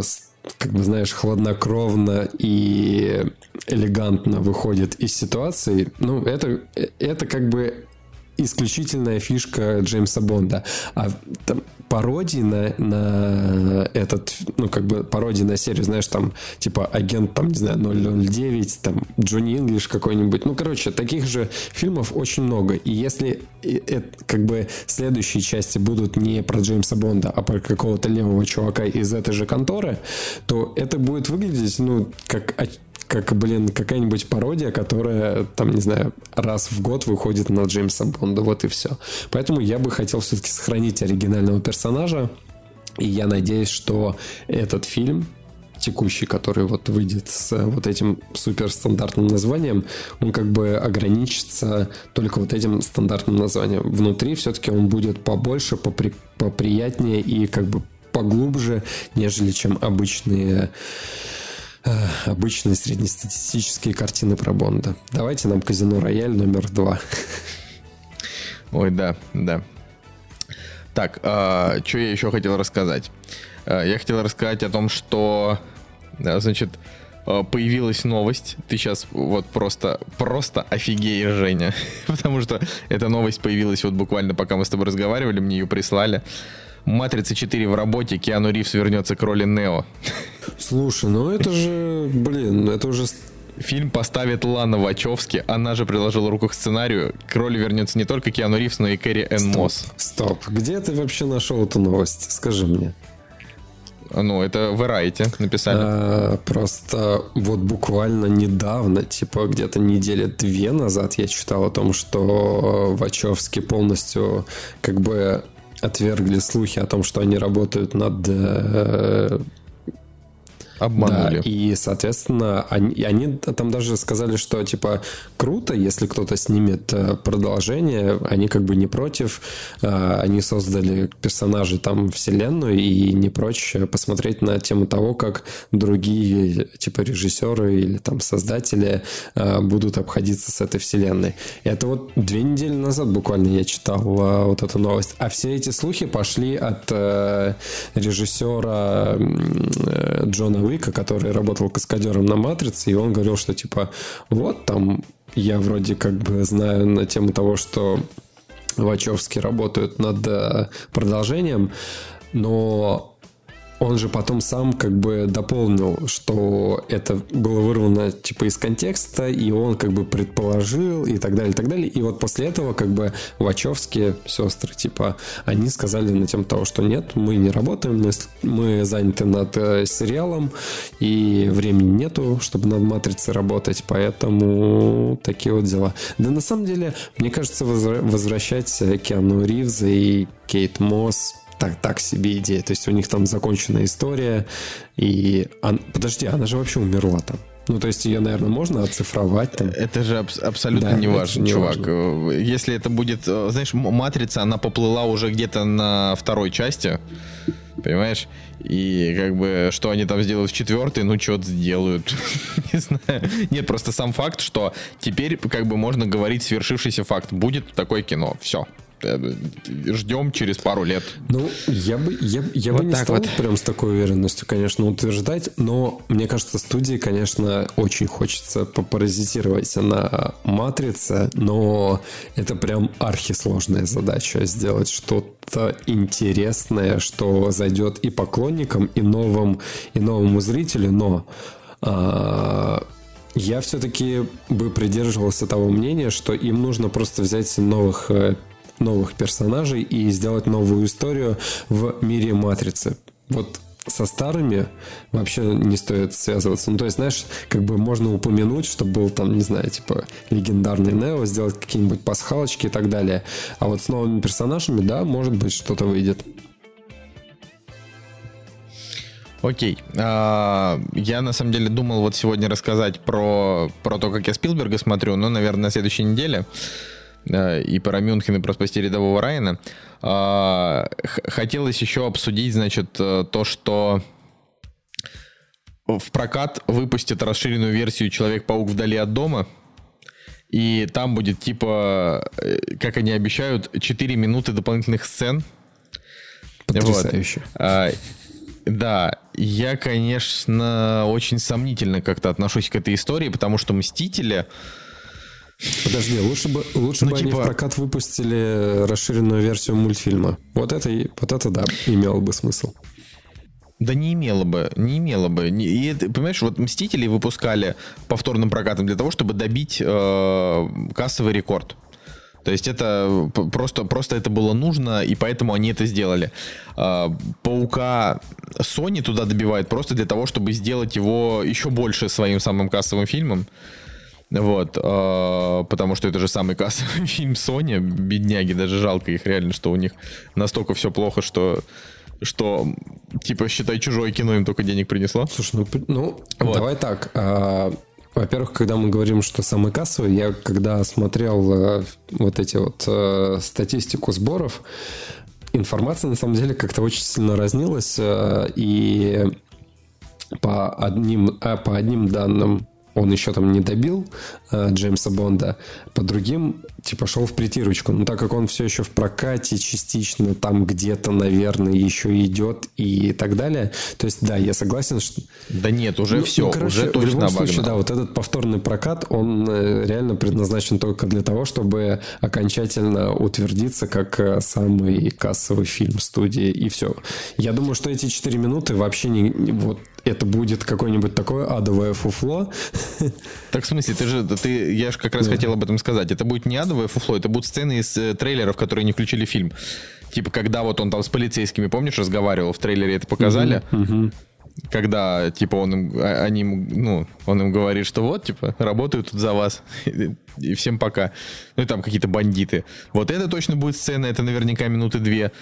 как бы знаешь, хладнокровно и элегантно выходит из ситуации, ну, это, это как бы исключительная фишка Джеймса Бонда. А там пародии на, на этот, ну, как бы пародии на серию, знаешь, там, типа, агент, там, не знаю, 009, там, Джонни Инглиш какой-нибудь. Ну, короче, таких же фильмов очень много. И если это, как бы следующие части будут не про Джеймса Бонда, а про какого-то левого чувака из этой же конторы, то это будет выглядеть, ну, как как, блин, какая-нибудь пародия, которая, там, не знаю, раз в год выходит на Джеймса Бонда. Вот и все. Поэтому я бы хотел все-таки сохранить оригинального персонажа. И я надеюсь, что этот фильм, текущий, который вот выйдет с вот этим суперстандартным названием, он как бы ограничится только вот этим стандартным названием. Внутри все-таки он будет побольше, попри, поприятнее и как бы поглубже, нежели чем обычные Э, обычные среднестатистические картины про Бонда. Давайте нам казино Рояль номер два. Ой, да, да. Так, а, что я еще хотел рассказать? А, я хотел рассказать о том, что, значит, а, появилась новость. Ты сейчас вот просто, просто офигеешь, Женя. [LAUGHS] Потому что эта новость появилась вот буквально пока мы с тобой разговаривали, мне ее прислали. Матрица 4 в работе, Киану Ривз вернется к роли Нео. Слушай, ну это же, блин, это уже Фильм поставит Лана Вачовски, она же приложила руку к сценарию. К роли вернется не только Киану Ривз, но и Кэрри Энн Стоп, Мосс. Стоп, где ты вообще нашел эту новость? Скажи мне. Ну, это Variety написали. А, просто вот буквально недавно, типа где-то недели две назад я читал о том, что Вачовски полностью как бы отвергли слухи о том, что они работают над э, Обманули. Да, и, соответственно, они, они там даже сказали, что, типа, круто, если кто-то снимет э, продолжение, они как бы не против, э, они создали персонажей там вселенную и не прочь посмотреть на тему того, как другие, типа, режиссеры или там создатели э, будут обходиться с этой вселенной. Это вот две недели назад буквально я читал вот эту новость. А все эти слухи пошли от режиссера Джона Уика, который работал каскадером на «Матрице», и он говорил, что типа вот там я вроде как бы знаю на тему того, что Вачовски работают над э, продолжением, но он же потом сам как бы дополнил, что это было вырвано типа из контекста, и он как бы предположил и так далее, и так далее. И вот после этого как бы Вачовские сестры, типа, они сказали на тем того, что нет, мы не работаем, мы, мы заняты над э, сериалом, и времени нету, чтобы над Матрицей работать, поэтому такие вот дела. Да на самом деле, мне кажется, возвращать Киану Ривза и Кейт Мосс так, так себе идея. То есть у них там законченная история. И... Он... Подожди, она же вообще умерла там. Ну, то есть ее, наверное, можно оцифровать там. Это же аб- абсолютно да, не важно, чувак. Важно. Если это будет, э, знаешь, матрица, она поплыла уже где-то на второй части, понимаешь? И как бы, что они там сделают в четвертой, ну, что-то сделают. [LAUGHS] не знаю. Нет, просто сам факт, что теперь как бы можно говорить свершившийся факт. Будет такое кино. Все. Э, ждем через пару лет. Ну, я бы, я, я вот бы не стал вот. прям с такой уверенностью, конечно, утверждать, но мне кажется, студии, конечно, очень хочется попаразитировать на матрице, но это прям архисложная задача сделать что-то интересное, что зайдет и поклонникам, и новым, и новому зрителю, но а, я все-таки бы придерживался того мнения, что им нужно просто взять новых э, новых персонажей и сделать новую историю в мире Матрицы. Вот со старыми вообще не стоит связываться. Ну, то есть, знаешь, как бы можно упомянуть, что был там, не знаю, типа легендарный Нео, сделать какие-нибудь пасхалочки и так далее. А вот с новыми персонажами, да, может быть, что-то выйдет. Окей. А, я на самом деле думал вот сегодня рассказать про, про то, как я Спилберга смотрю, но, наверное, на следующей неделе. Э, и про Мюнхен, и про спасти рядового Райана. А, хотелось еще обсудить, значит, э, то, что в прокат выпустят расширенную версию Человек-паук вдали от дома. И там будет типа, э, как они обещают, 4 минуты дополнительных сцен. Потрясающе. Вот. А, да, я, конечно, очень сомнительно как-то отношусь к этой истории, потому что «Мстители», Подожди, лучше бы, лучше ну, бы типа... они в прокат выпустили расширенную версию мультфильма. Вот это, вот это да, имело бы смысл. Да не имело бы, не имело бы. И, понимаешь, вот «Мстители» выпускали повторным прокатом для того, чтобы добить э, кассовый рекорд. То есть это просто, просто это было нужно, и поэтому они это сделали. Э, Паука Sony туда добивает просто для того, чтобы сделать его еще больше своим самым кассовым фильмом. Вот, э, потому что это же самый кассовый [LAUGHS] фильм Sony, бедняги, даже жалко их реально, что у них настолько все плохо, что что, типа, считай, чужое кино им только денег принесло. Слушай, ну, ну вот. давай так. А, во-первых, когда мы говорим, что самый кассовый, я когда смотрел а, вот эти вот а, статистику сборов, информация на самом деле как-то очень сильно разнилась, а, и по одним, а, по одним данным он еще там не добил э, Джеймса Бонда, по другим типа шел в притирочку. Но так как он все еще в прокате частично там где-то, наверное, еще идет и так далее. То есть, да, я согласен, что... Да нет, уже ну, все, ну, короче, уже точно В любом обогнал. случае, да, вот этот повторный прокат, он э, реально предназначен только для того, чтобы окончательно утвердиться как э, самый кассовый фильм студии, и все. Я думаю, что эти 4 минуты вообще не... Вот это будет какое-нибудь такое адовое фуфло. Так в смысле, ты же, ты, я же как раз да. хотел об этом сказать. Это будет не адовое фуфло, это будут сцены из э, трейлеров, которые не включили в фильм. Типа, когда вот он там с полицейскими, помнишь, разговаривал, в трейлере это показали. Угу, угу когда, типа, он им, а, они, ну, он им говорит, что вот, типа, работаю тут за вас, [LAUGHS] и всем пока. Ну, и там какие-то бандиты. Вот это точно будет сцена, это наверняка минуты две.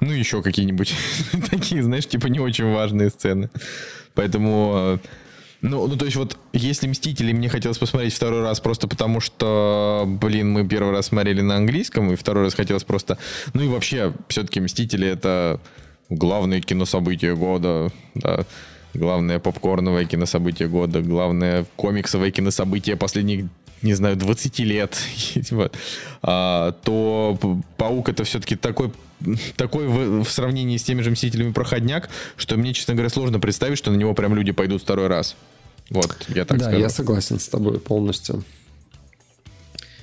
Ну, еще какие-нибудь [LAUGHS] такие, знаешь, типа, не очень важные сцены. Поэтому... Ну, ну, то есть вот, если «Мстители» мне хотелось посмотреть второй раз просто потому, что, блин, мы первый раз смотрели на английском, и второй раз хотелось просто... Ну и вообще, все-таки «Мстители» — это главное кинособытие года, да, главное попкорновое кинособытие года, главное комиксовое кинособытие последних не знаю, 20 лет, [LAUGHS] а, то Паук это все-таки такой, такой в, в сравнении с теми же Мстителями проходняк, что мне, честно говоря, сложно представить, что на него прям люди пойдут второй раз. Вот, я так да, скажу. я согласен с тобой полностью.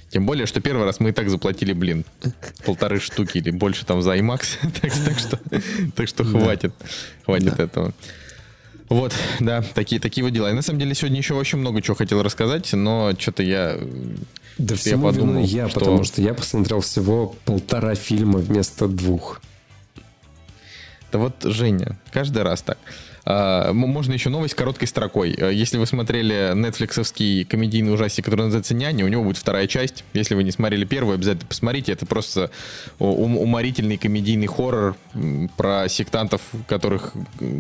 Тем более, что первый раз мы и так заплатили, блин, полторы штуки или больше там за IMAX. [LAUGHS] так, так что, так что хватит, хватит да. этого. Вот, да, такие, такие вот дела. И на самом деле сегодня еще очень много чего хотел рассказать, но что-то я... Да что я подумал, я, что... потому что я посмотрел всего полтора фильма вместо двух. Да вот, Женя, каждый раз так. А, можно еще новость короткой строкой. Э, если вы смотрели нетфликсовский комедийный ужастик, который называется «Няня», у него будет вторая часть. Если вы не смотрели первую, обязательно посмотрите. Это просто уморительный комедийный хоррор про сектантов, которых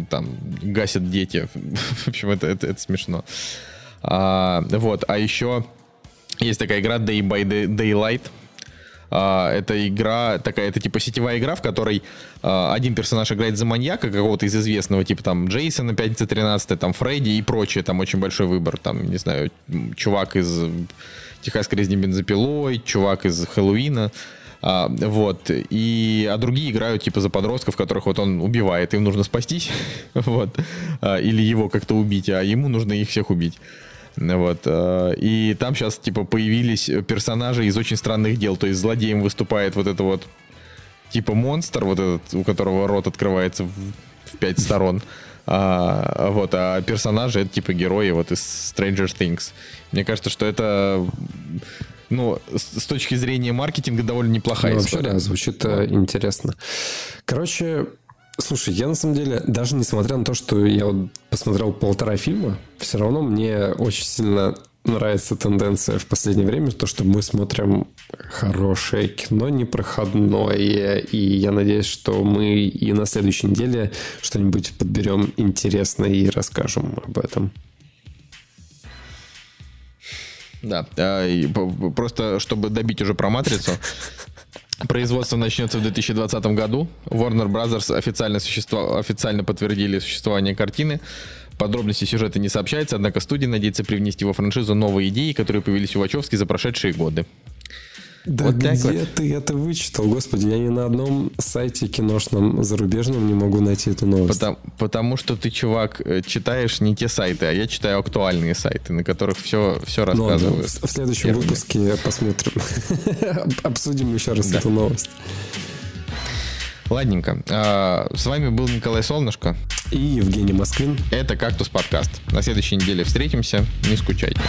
там гасят дети. [LAUGHS] В общем, это, это, это смешно. А, вот, а еще есть такая игра Day by Daylight. А, это игра такая, это типа сетевая игра, в которой а, один персонаж играет за маньяка какого-то из известного, типа там Джейсона, Пятница 13, там Фредди и прочее, там очень большой выбор, там, не знаю, чувак из Техасской резни бензопилой, чувак из Хэллоуина, а, вот. И, а другие играют типа за подростков, которых вот он убивает, им нужно спастись, [LAUGHS] вот, или его как-то убить, а ему нужно их всех убить. Вот. Э, и там сейчас, типа, появились персонажи из очень странных дел. То есть злодеем выступает вот это вот, типа, монстр, вот этот, у которого рот открывается в, в пять сторон. А, вот, а персонажи это типа герои вот из Stranger Things. Мне кажется, что это ну, с, с точки зрения маркетинга довольно неплохая ну, история. Вообще, да, звучит э, интересно. Короче, Слушай, я на самом деле, даже несмотря на то, что я вот посмотрел полтора фильма, все равно мне очень сильно нравится тенденция в последнее время, то, что мы смотрим хорошее кино, непроходное, и я надеюсь, что мы и на следующей неделе что-нибудь подберем интересное и расскажем об этом. Да, а, просто чтобы добить уже про матрицу, Производство начнется в 2020 году. Warner Brothers официально, существо, официально подтвердили существование картины. Подробности сюжета не сообщается, однако студия надеется привнести во франшизу новые идеи, которые появились у Вачовски за прошедшие годы. Да вот где вот. ты это вычитал? Господи, я ни на одном сайте киношном зарубежном не могу найти эту новость. Потому, потому что ты, чувак, э, читаешь не те сайты, а я читаю актуальные сайты, на которых все, все рассказывают. Ну, в, в следующем первыми. выпуске посмотрим. [LAUGHS] Обсудим еще раз да. эту новость. Ладненько. А, с вами был Николай Солнышко. И Евгений Москвин. Это «Кактус подкаст». На следующей неделе встретимся. Не скучайте.